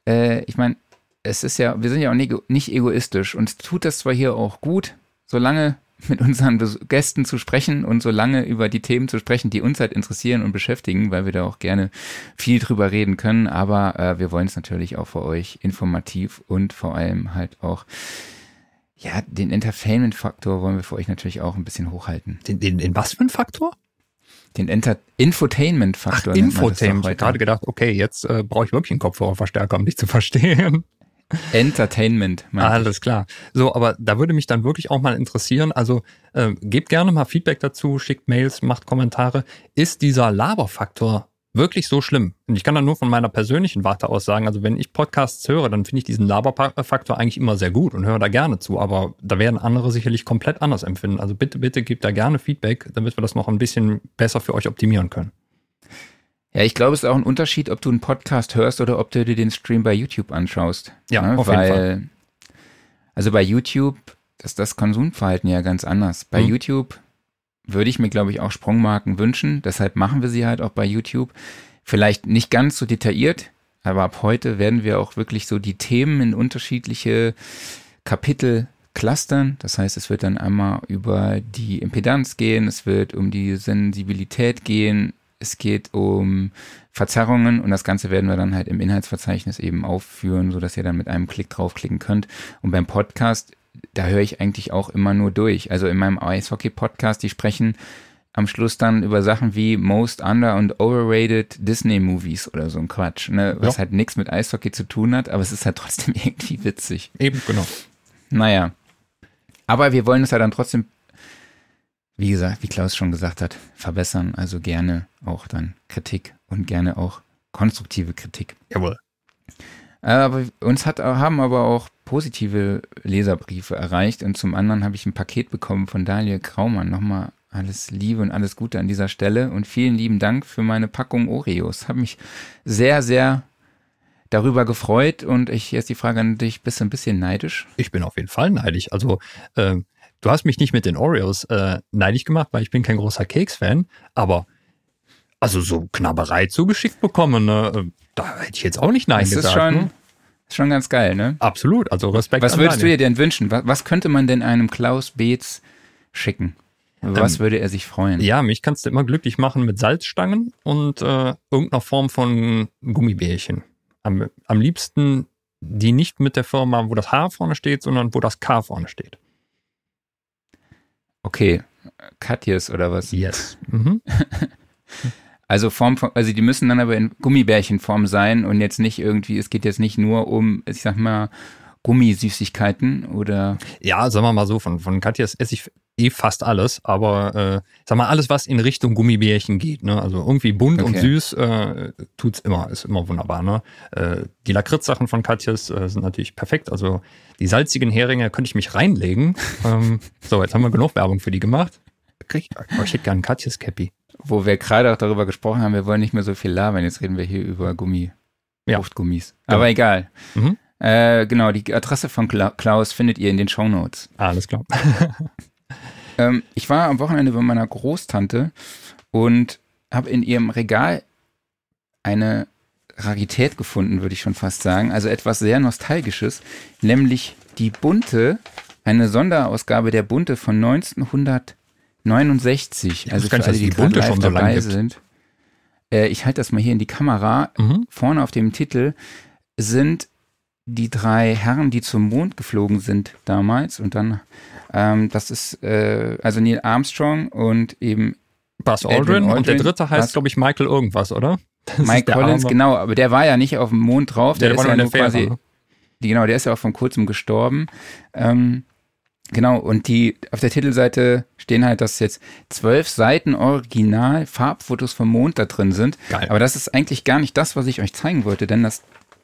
äh, ich meine, es ist ja, wir sind ja auch nicht, nicht egoistisch. und tut das zwar hier auch gut, solange mit unseren Gästen zu sprechen und so lange über die Themen zu sprechen, die uns halt interessieren und beschäftigen, weil wir da auch gerne viel drüber reden können. Aber äh, wir wollen es natürlich auch für euch informativ und vor allem halt auch ja, den Entertainment-Faktor wollen wir für euch natürlich auch ein bisschen hochhalten. Den, den, den was für ein Faktor? Den Enter Infotainment-Faktor. Ach, Infotainment. Ich habe gerade gedacht, okay, jetzt äh, brauche ich wirklich einen Kopfhörerverstärker, um dich zu verstehen. Entertainment. Alles klar. So, aber da würde mich dann wirklich auch mal interessieren, also äh, gebt gerne mal Feedback dazu, schickt Mails, macht Kommentare. Ist dieser Laberfaktor wirklich so schlimm. Und ich kann da nur von meiner persönlichen Warte aus sagen, also wenn ich Podcasts höre, dann finde ich diesen Laberfaktor eigentlich immer sehr gut und höre da gerne zu, aber da werden andere sicherlich komplett anders empfinden. Also bitte, bitte gebt da gerne Feedback, damit wir das noch ein bisschen besser für euch optimieren können. Ja, ich glaube, es ist auch ein Unterschied, ob du einen Podcast hörst oder ob du dir den Stream bei YouTube anschaust. Ja, ne? auf Weil, jeden Fall. Also bei YouTube ist das Konsumverhalten ja ganz anders. Bei mhm. YouTube würde ich mir, glaube ich, auch Sprungmarken wünschen. Deshalb machen wir sie halt auch bei YouTube. Vielleicht nicht ganz so detailliert, aber ab heute werden wir auch wirklich so die Themen in unterschiedliche Kapitel clustern. Das heißt, es wird dann einmal über die Impedanz gehen, es wird um die Sensibilität gehen, es geht um Verzerrungen und das Ganze werden wir dann halt im Inhaltsverzeichnis eben aufführen, so dass ihr dann mit einem Klick draufklicken könnt. Und beim Podcast da höre ich eigentlich auch immer nur durch. Also in meinem Eishockey-Podcast, die sprechen am Schluss dann über Sachen wie Most Under- und Overrated Disney-Movies oder so ein Quatsch, ne? was ja. halt nichts mit Eishockey zu tun hat, aber es ist halt trotzdem irgendwie witzig. Eben, genau. Naja. Aber wir wollen es ja dann trotzdem, wie gesagt, wie Klaus schon gesagt hat, verbessern. Also gerne auch dann Kritik und gerne auch konstruktive Kritik. Jawohl. Aber uns hat, haben aber auch positive Leserbriefe erreicht und zum anderen habe ich ein Paket bekommen von Daniel Kraumann. Nochmal alles Liebe und alles Gute an dieser Stelle und vielen lieben Dank für meine Packung Oreos. Habe mich sehr, sehr darüber gefreut und ich jetzt die Frage an dich, bist du ein bisschen neidisch? Ich bin auf jeden Fall neidisch. Also äh, du hast mich nicht mit den Oreos äh, neidisch gemacht, weil ich bin kein großer Keks-Fan, aber also so Knabberei zugeschickt bekommen, ne? Da hätte ich jetzt auch nicht Nein das gesagt. Ist schon, ne? ist schon ganz geil, ne? Absolut, also Respekt. Was würdest du dir denn wünschen? Was, was, könnte man denn einem Klaus Beetz schicken? Was ähm, würde er sich freuen? Ja, mich kannst du immer glücklich machen mit Salzstangen und äh, irgendeiner Form von Gummibärchen. Am, am liebsten die nicht mit der Firma, wo das H vorne steht, sondern wo das K vorne steht. Okay, Katjes oder was? Yes. Mhm. Also Form von, also die müssen dann aber in Gummibärchenform sein und jetzt nicht irgendwie, es geht jetzt nicht nur um, ich sag mal, Gummisüßigkeiten oder. Ja, sagen wir mal so, von, von Katjas esse ich eh fast alles, aber äh, sag mal, alles, was in Richtung Gummibärchen geht, ne? Also irgendwie bunt okay. und süß äh, tut's immer, ist immer wunderbar, ne? Äh, die Lakritz-Sachen von Katjas äh, sind natürlich perfekt. Also die salzigen Heringe könnte ich mich reinlegen. ähm, so, jetzt haben wir genug Werbung für die gemacht. Ich, oh, ich hätte gern Katjas Cappy wo wir gerade auch darüber gesprochen haben, wir wollen nicht mehr so viel labern. Jetzt reden wir hier über Gummi, ja. Luftgummis. Ja. Aber egal. Mhm. Äh, genau, die Adresse von Klaus findet ihr in den Show Notes. Alles klar. ähm, ich war am Wochenende bei meiner Großtante und habe in ihrem Regal eine Rarität gefunden, würde ich schon fast sagen. Also etwas sehr Nostalgisches, nämlich die Bunte, eine Sonderausgabe der Bunte von 1900 69. also für alle, die, die Bunte schon so dabei sind. Äh, ich halte das mal hier in die Kamera. Mhm. Vorne auf dem Titel sind die drei Herren, die zum Mond geflogen sind damals. Und dann, ähm, das ist äh, also Neil Armstrong und eben Buzz Aldrin. Aldrin. Und der dritte heißt, glaube ich, Michael irgendwas, oder? Das Mike Collins, genau. Aber der war ja nicht auf dem Mond drauf. Der, der ist ja nur quasi, die, genau, der ist ja auch vor kurzem gestorben. Ähm, Genau, und die auf der Titelseite stehen halt, dass jetzt zwölf Seiten Original Farbfotos vom Mond da drin sind. Geil. Aber das ist eigentlich gar nicht das, was ich euch zeigen wollte, denn das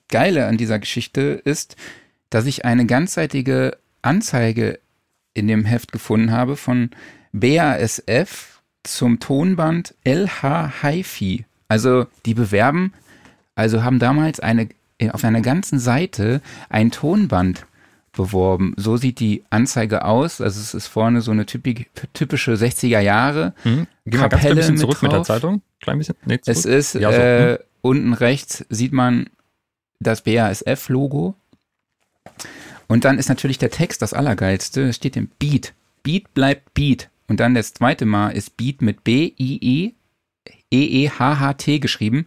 Geile an dieser Geschichte ist, dass ich eine ganzseitige Anzeige in dem Heft gefunden habe von BASF zum Tonband LH HiFi. Also die bewerben, also haben damals eine auf einer ganzen Seite ein Tonband beworben. So sieht die Anzeige aus. Also es ist vorne so eine typische 60er Jahre. Mhm. Geh mal ganz ein bisschen zurück mit, mit der Zeitung. Klein bisschen. Nee, es ist ja, so. äh, mhm. unten rechts sieht man das BASF-Logo. Und dann ist natürlich der Text das Allergeilste. Es steht im Beat. Beat bleibt Beat. Und dann das zweite Mal ist Beat mit B-I-E E-E-H-H-T geschrieben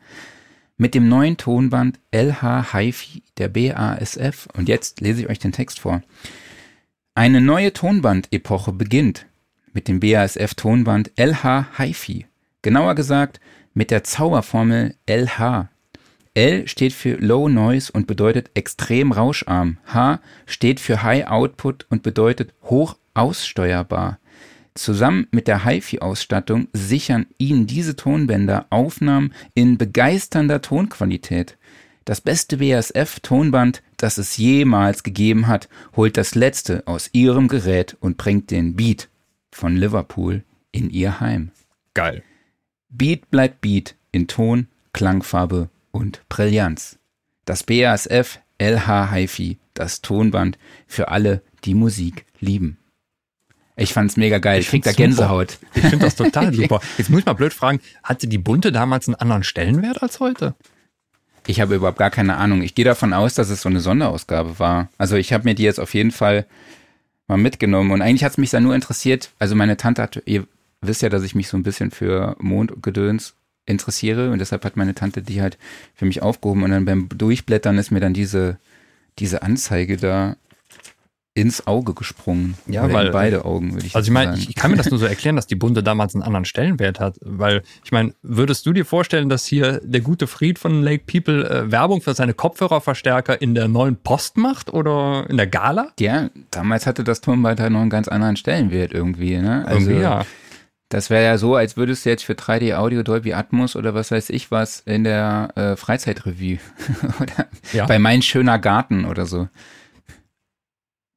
mit dem neuen Tonband LH HiFi der BASF. Und jetzt lese ich euch den Text vor. Eine neue Tonbandepoche beginnt mit dem BASF Tonband LH HiFi. Genauer gesagt mit der Zauberformel LH. L steht für Low Noise und bedeutet extrem rauscharm. H steht für High Output und bedeutet hoch aussteuerbar. Zusammen mit der HiFi-Ausstattung sichern Ihnen diese Tonbänder Aufnahmen in begeisternder Tonqualität. Das beste BASF-Tonband, das es jemals gegeben hat, holt das letzte aus Ihrem Gerät und bringt den Beat von Liverpool in Ihr Heim. Geil. Beat bleibt Beat in Ton, Klangfarbe und Brillanz. Das BASF LH HiFi, das Tonband für alle, die Musik lieben. Ich fand's mega geil. Ich, ich krieg da Gänsehaut. Ich finde das total super. Jetzt muss ich mal blöd fragen, hatte die Bunte damals einen anderen Stellenwert als heute? Ich habe überhaupt gar keine Ahnung. Ich gehe davon aus, dass es so eine Sonderausgabe war. Also ich habe mir die jetzt auf jeden Fall mal mitgenommen. Und eigentlich hat's mich da nur interessiert. Also meine Tante hat, ihr wisst ja, dass ich mich so ein bisschen für Mondgedöns interessiere. Und deshalb hat meine Tante die halt für mich aufgehoben. Und dann beim Durchblättern ist mir dann diese, diese Anzeige da ins Auge gesprungen. Ja, weil beide Augen würde ich Also ich meine, ich, ich, kann mir das nur so erklären, dass die Bunde damals einen anderen Stellenwert hat, weil ich meine, würdest du dir vorstellen, dass hier der gute Fried von Lake People äh, Werbung für seine Kopfhörerverstärker in der neuen Post macht oder in der Gala? Ja, damals hatte das Turmband halt noch einen ganz anderen Stellenwert irgendwie, ne? Also, irgendwie ja. Das wäre ja so, als würdest du jetzt für 3D Audio Dolby Atmos oder was weiß ich was in der äh, Freizeitrevue oder ja. bei Mein schöner Garten oder so.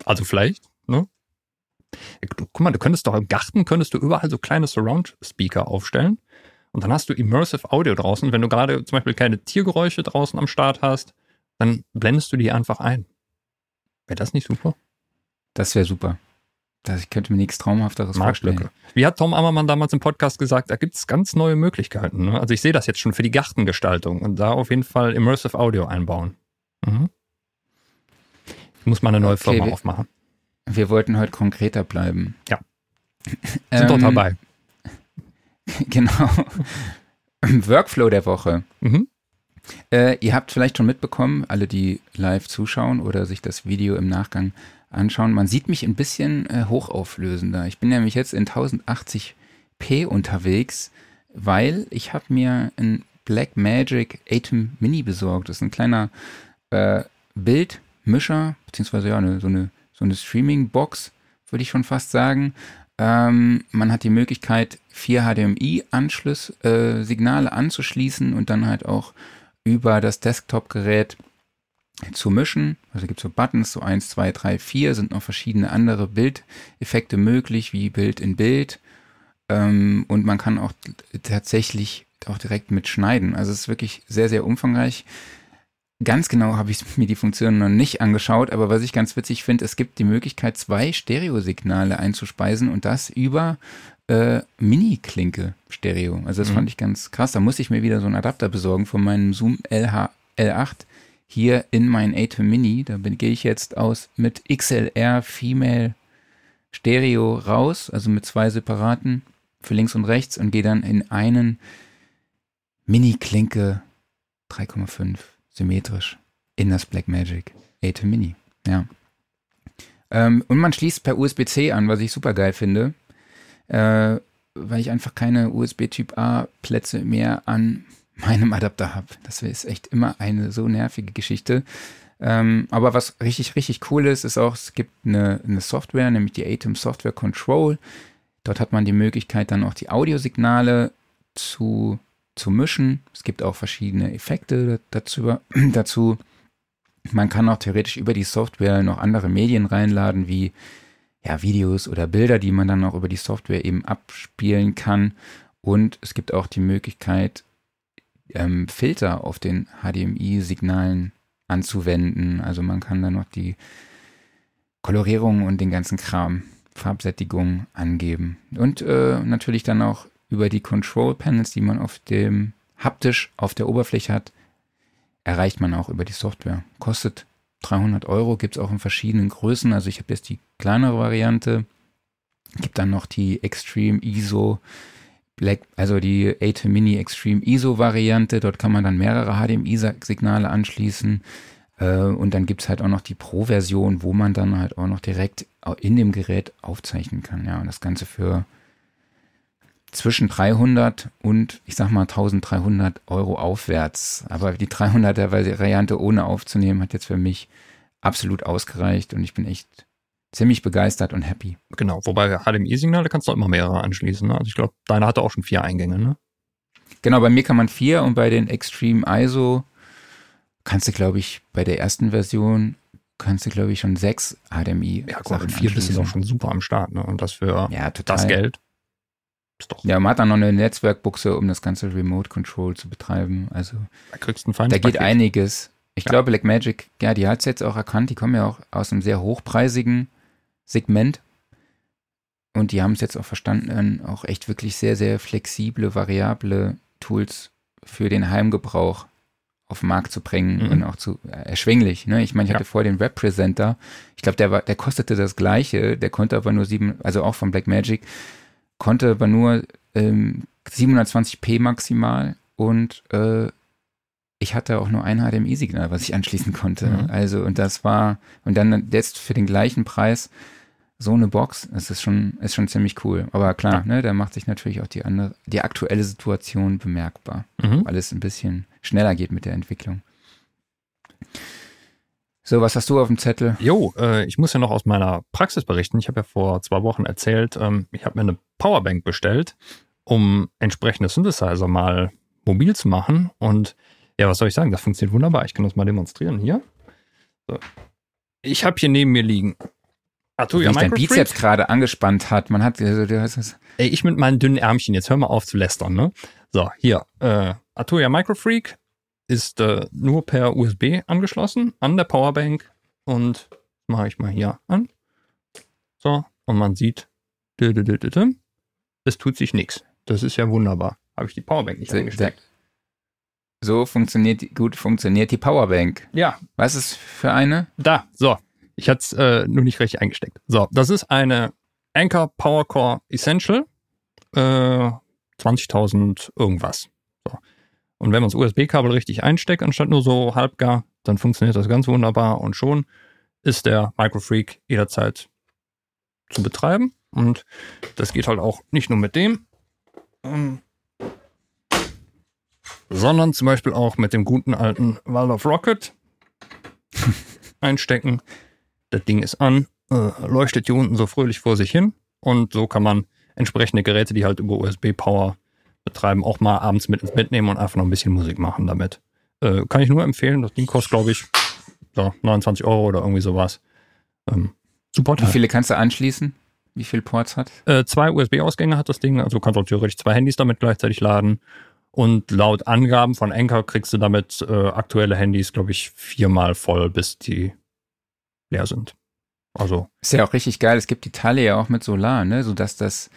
Also vielleicht, ne? Guck mal, du könntest doch im Garten, könntest du überall so kleine Surround-Speaker aufstellen. Und dann hast du Immersive Audio draußen. Wenn du gerade zum Beispiel keine Tiergeräusche draußen am Start hast, dann blendest du die einfach ein. Wäre das nicht super? Das wäre super. Das, ich könnte mir nichts Traumhafteres vorstellen. Wie hat Tom Ammermann damals im Podcast gesagt, da gibt es ganz neue Möglichkeiten. Ne? Also ich sehe das jetzt schon für die Gartengestaltung und da auf jeden Fall Immersive Audio einbauen. Mhm. Muss mal eine neue okay, Firma wir, aufmachen. Wir wollten heute konkreter bleiben. Ja. Sind ähm, doch dabei. Genau. Workflow der Woche. Mhm. Äh, ihr habt vielleicht schon mitbekommen, alle, die live zuschauen oder sich das Video im Nachgang anschauen, man sieht mich ein bisschen äh, hochauflösender. Ich bin nämlich jetzt in 1080p unterwegs, weil ich habe mir ein Blackmagic Atom Mini besorgt. Das ist ein kleiner äh, Bild- Mischer, beziehungsweise ja, eine, so eine, so eine Streaming-Box, würde ich schon fast sagen. Ähm, man hat die Möglichkeit, vier HDMI-Anschluss, äh, anzuschließen und dann halt auch über das Desktop-Gerät zu mischen. Also gibt es so Buttons, so 1, 2, 3, 4, sind noch verschiedene andere Bildeffekte möglich, wie Bild in Bild. Ähm, und man kann auch tatsächlich auch direkt mitschneiden. Also es ist wirklich sehr, sehr umfangreich. Ganz genau habe ich mir die Funktion noch nicht angeschaut, aber was ich ganz witzig finde, es gibt die Möglichkeit, zwei Stereosignale einzuspeisen und das über äh, Mini-Klinke Stereo. Also das mhm. fand ich ganz krass. Da muss ich mir wieder so einen Adapter besorgen von meinem Zoom LH L8 hier in mein Atom Mini. Da gehe ich jetzt aus mit XLR Female Stereo raus, also mit zwei separaten für links und rechts und gehe dann in einen Mini-Klinke 3,5 symmetrisch in das Blackmagic Atom Mini. Ja. Ähm, und man schließt per USB-C an, was ich super geil finde, äh, weil ich einfach keine USB-Typ A-Plätze mehr an meinem Adapter habe. Das ist echt immer eine so nervige Geschichte. Ähm, aber was richtig, richtig cool ist, ist auch, es gibt eine, eine Software, nämlich die Atom Software Control. Dort hat man die Möglichkeit, dann auch die Audiosignale zu, zu mischen. Es gibt auch verschiedene Effekte dazu, dazu. Man kann auch theoretisch über die Software noch andere Medien reinladen, wie ja, Videos oder Bilder, die man dann auch über die Software eben abspielen kann. Und es gibt auch die Möglichkeit, ähm, Filter auf den HDMI-Signalen anzuwenden. Also man kann dann noch die Kolorierung und den ganzen Kram, Farbsättigung angeben. Und äh, natürlich dann auch über die Control Panels, die man auf dem haptisch auf der Oberfläche hat, erreicht man auch über die Software. Kostet 300 Euro, gibt es auch in verschiedenen Größen. Also ich habe jetzt die kleinere Variante. Gibt dann noch die Extreme ISO Black, also die ATEM Mini Extreme ISO Variante. Dort kann man dann mehrere HDMI-Signale anschließen. Äh, und dann gibt es halt auch noch die Pro-Version, wo man dann halt auch noch direkt in dem Gerät aufzeichnen kann. Ja, und das Ganze für zwischen 300 und ich sag mal 1300 Euro aufwärts. Aber die 300er Variante ohne aufzunehmen hat jetzt für mich absolut ausgereicht und ich bin echt ziemlich begeistert und happy. Genau, wobei HDMI-Signale kannst du auch immer mehrere anschließen. Ne? Also ich glaube, deiner hatte auch schon vier Eingänge, ne? Genau, bei mir kann man vier und bei den Extreme ISO kannst du, glaube ich, bei der ersten Version kannst du, glaube ich, schon sechs HDMI. Ja, gut, vier bist du auch schon super am Start, ne? Und das für ja, das Geld. Ja, man hat dann noch eine Netzwerkbuchse, um das ganze Remote Control zu betreiben. Also da kriegst du einen Da geht einiges. Ich ja. glaube, Blackmagic, ja, die hat es jetzt auch erkannt, die kommen ja auch aus einem sehr hochpreisigen Segment. Und die haben es jetzt auch verstanden, auch echt wirklich sehr, sehr flexible, variable Tools für den Heimgebrauch auf den Markt zu bringen mhm. und auch zu äh, erschwinglich. Ne? Ich meine, ich hatte ja. vor den Webpresenter, ich glaube, der war, der kostete das gleiche, der konnte aber nur sieben, also auch von Blackmagic, konnte aber nur ähm, 720p maximal und äh, ich hatte auch nur ein HDMI-Signal, was ich anschließen konnte. Mhm. Also, und das war, und dann jetzt für den gleichen Preis so eine Box, das ist schon, ist schon ziemlich cool. Aber klar, ne, da macht sich natürlich auch die andere, die aktuelle Situation bemerkbar, mhm. weil es ein bisschen schneller geht mit der Entwicklung. So, was hast du auf dem Zettel? Jo, äh, ich muss ja noch aus meiner Praxis berichten. Ich habe ja vor zwei Wochen erzählt, ähm, ich habe mir eine Powerbank bestellt, um entsprechende Synthesizer mal mobil zu machen. Und ja, was soll ich sagen? Das funktioniert wunderbar. Ich kann das mal demonstrieren hier. So. Ich habe hier neben mir liegen Arturia Wie dein Bizeps gerade angespannt hat. Man hat, also, du hast. Ey, ich mit meinen dünnen Ärmchen. Jetzt hör mal auf zu lästern, ne? So, hier. Äh, Arturia Microfreak ist äh, nur per USB angeschlossen an der Powerbank. Und mache ich mal hier an. So, und man sieht, es tut sich nichts. Das ist ja wunderbar. Habe ich die Powerbank nicht angesteckt. So funktioniert gut funktioniert die Powerbank. Ja. Was ist für eine? Da, so. Ich hatte es äh, nur nicht richtig eingesteckt. So, das ist eine Anchor PowerCore Essential. Äh, 20.000 irgendwas. So. Und wenn man das USB-Kabel richtig einsteckt, anstatt nur so halbgar, dann funktioniert das ganz wunderbar und schon ist der Microfreak jederzeit zu betreiben. Und das geht halt auch nicht nur mit dem, ähm, sondern zum Beispiel auch mit dem guten alten Waldorf Rocket einstecken. Das Ding ist an, äh, leuchtet hier unten so fröhlich vor sich hin und so kann man entsprechende Geräte, die halt über USB-Power betreiben, auch mal abends mit ins Bett nehmen und einfach noch ein bisschen Musik machen damit. Äh, kann ich nur empfehlen. Das Ding kostet, glaube ich, so 29 Euro oder irgendwie sowas. Ähm, super. Wie viele kannst du anschließen? Wie viele Ports hat? Äh, zwei USB-Ausgänge hat das Ding, also du kannst auch theoretisch zwei Handys damit gleichzeitig laden. Und laut Angaben von Anchor kriegst du damit äh, aktuelle Handys, glaube ich, viermal voll, bis die leer sind. Also. Ist ja auch richtig geil. Es gibt die Teile ja auch mit Solar, ne, sodass das,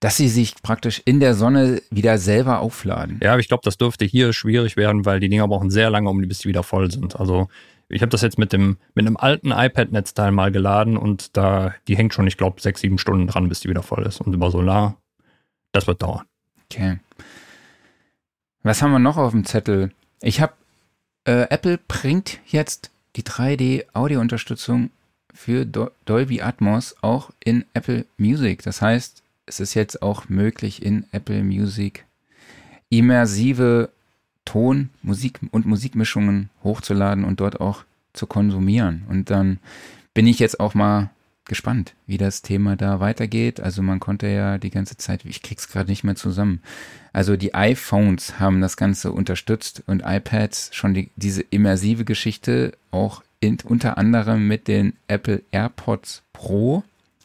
dass sie sich praktisch in der Sonne wieder selber aufladen. Ja, aber ich glaube, das dürfte hier schwierig werden, weil die Dinger brauchen sehr lange, um bis die wieder voll sind. Also ich habe das jetzt mit dem mit einem alten iPad-Netzteil mal geladen und da die hängt schon, ich glaube, sechs, sieben Stunden dran, bis die wieder voll ist. Und über Solar, das wird dauern. Okay. Was haben wir noch auf dem Zettel? Ich habe äh, Apple bringt jetzt die 3D-Audio-Unterstützung für Do Dolby Atmos auch in Apple Music. Das heißt, es ist jetzt auch möglich in Apple Music immersive Ton, Musik und Musikmischungen hochzuladen und dort auch zu konsumieren. Und dann bin ich jetzt auch mal gespannt, wie das Thema da weitergeht. Also man konnte ja die ganze Zeit, ich krieg's gerade nicht mehr zusammen. Also die iPhones haben das Ganze unterstützt und iPads schon die, diese immersive Geschichte auch in, unter anderem mit den Apple AirPods Pro,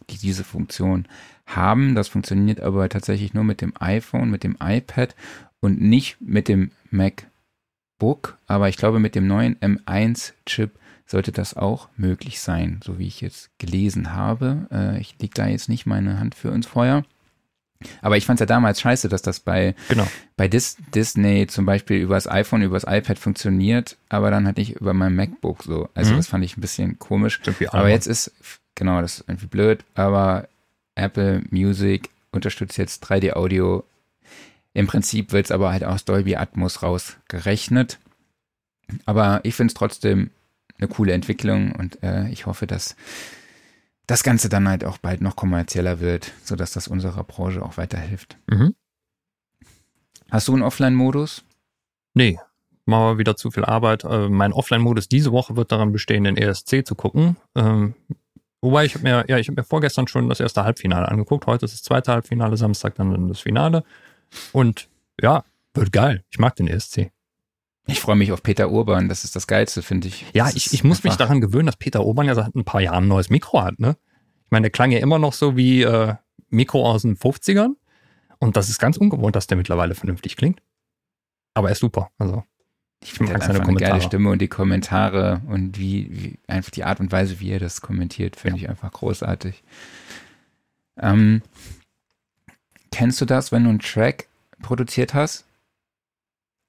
die diese Funktion haben. Das funktioniert aber tatsächlich nur mit dem iPhone, mit dem iPad und nicht mit dem MacBook. Aber ich glaube, mit dem neuen M1-Chip sollte das auch möglich sein, so wie ich jetzt gelesen habe. Äh, ich leg da jetzt nicht meine Hand für ins Feuer. Aber ich fand es ja damals scheiße, dass das bei, genau. bei Dis Disney zum Beispiel über das iPhone, über das iPad funktioniert, aber dann hatte ich über mein MacBook so. Also mhm. das fand ich ein bisschen komisch. Aber jetzt ist, genau, das ist irgendwie blöd, aber Apple Music unterstützt jetzt 3D-Audio. Im Prinzip wird es aber halt aus Dolby Atmos rausgerechnet. Aber ich finde es trotzdem eine coole Entwicklung und äh, ich hoffe, dass das Ganze dann halt auch bald noch kommerzieller wird, sodass das unserer Branche auch weiterhilft. Mhm. Hast du einen Offline-Modus? Nee, mal wieder zu viel Arbeit. Äh, mein Offline-Modus diese Woche wird daran bestehen, den ESC zu gucken. Ähm, wobei ich habe mir, ja, ich habe mir vorgestern schon das erste Halbfinale angeguckt. Heute ist das zweite Halbfinale, Samstag dann das Finale. Und ja, wird geil. Ich mag den ESC. Ich freue mich auf Peter Urban, das ist das Geilste, finde ich. Ja, ich, ich muss mich daran gewöhnen, dass Peter Urban ja seit ein paar Jahren ein neues Mikro hat, ne? Ich meine, der klang ja immer noch so wie äh, Mikro aus den 50ern. Und das ist ganz ungewohnt, dass der mittlerweile vernünftig klingt. Aber er ist super. Also ich finde halt einfach eine geile Stimme und die Kommentare und wie, wie, einfach die Art und Weise, wie er das kommentiert, finde ja. ich einfach großartig. Ähm, kennst du das, wenn du einen Track produziert hast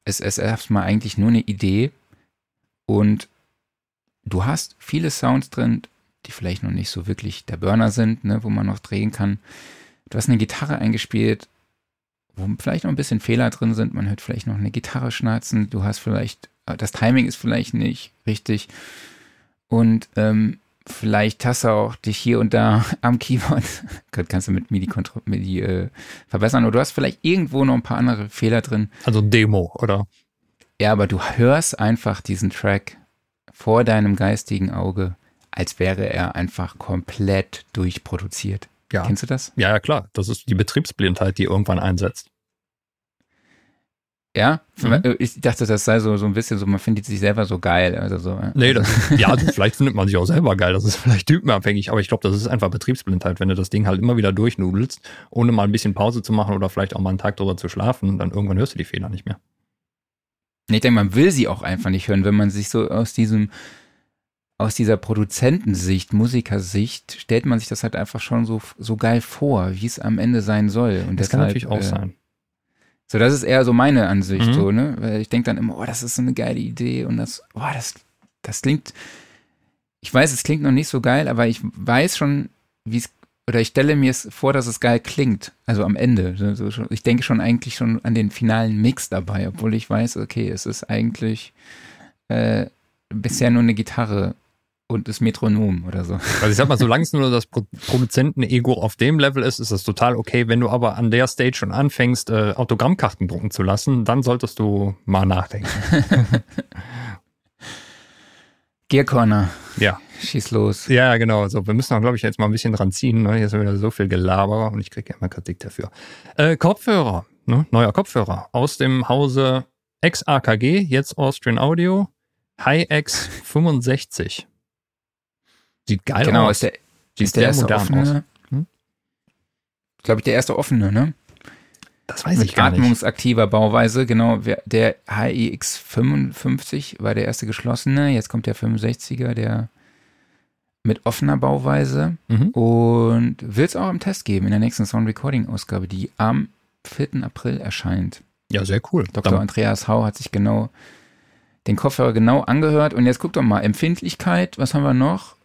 es ist erstmal eigentlich nur eine Idee und du hast viele Sounds drin, die vielleicht noch nicht so wirklich der Burner sind, ne, wo man noch drehen kann. Du hast eine Gitarre eingespielt, wo vielleicht noch ein bisschen Fehler drin sind. Man hört vielleicht noch eine Gitarre schnatzen. Du hast vielleicht, äh, das Timing ist vielleicht nicht richtig. Und ähm, vielleicht hast du auch dich hier und da am Keyboard, kannst du mit MIDI, MIDI äh, verbessern, oder du hast vielleicht irgendwo noch ein paar andere Fehler drin. Also Demo, oder? Ja, aber du hörst einfach diesen Track vor deinem geistigen Auge, als wäre er einfach komplett durchproduziert. Ja. Kennst du das? Ja, ja, klar. Das ist die Betriebsblindheit, die irgendwann einsetzt. Ja, mhm. Äh, ich dachte, das sei so, so ein bisschen so, man findet sich selber so geil. Also so, nee, das, ja, vielleicht findet man sich auch selber geil, das ist vielleicht typenabhängig, aber ich glaube, das ist einfach Betriebsblindheit, wenn du das Ding halt immer wieder durchnudelst, ohne mal ein bisschen Pause zu machen oder vielleicht auch mal einen Tag drüber zu schlafen, dann irgendwann hörst du die Fehler nicht mehr. Ich denke, man will sie auch einfach nicht hören, wenn man sich so aus diesem, aus dieser Produzentensicht, Musikersicht, stellt man sich das halt einfach schon so, so geil vor, wie es am Ende sein soll. Und das deshalb, kann natürlich auch äh, sein. So, das ist eher so meine Ansicht, mhm. so, ne? Weil ich denke dann immer, oh, das ist so eine geile Idee und das, oh, das, das klingt, ich weiß, es klingt noch nicht so geil, aber ich weiß schon, wie es, oder ich stelle mir es vor, dass es geil klingt, also am Ende. So, so, ich denke schon eigentlich schon an den finalen Mix dabei, obwohl ich weiß, okay, es ist eigentlich äh, bisher nur eine Gitarre und das Metronom oder so. Also ich sag mal, solange es nur das Produzenten-Ego auf dem Level ist, ist das total okay. Wenn du aber an der Stage schon anfängst, äh, Autogrammkarten drucken zu lassen, dann solltest du mal nachdenken. Gear Corner. Ja. Schieß los. Ja, genau. So, wir müssen auch, glaube ich, jetzt mal ein bisschen dran ziehen. Ne? Hier ist wieder so viel Gelaber und ich kriege ja immer Kritik dafür. Äh, Kopfhörer, ne? neuer Kopfhörer aus dem Hause XAKG, jetzt Austrian Audio, HiX 65. Sieht geil genau, aus. Genau, ist der, Sieht ist der erste offene. Hm? Glaube ich, der erste offene, ne? Das weiß Mit ich gar nicht. Atmungsaktiver Bauweise, genau. Der HIX 55 war der erste geschlossene. Jetzt kommt der 65er, der mit offener Bauweise. Mhm. Und wird es auch im Test geben in der nächsten Sound Recording Ausgabe, die am 4. April erscheint. Ja, sehr cool. Dr. Andreas Hau hat sich genau den Kopfhörer genau angehört. Und jetzt guck doch mal, Empfindlichkeit, was haben wir noch?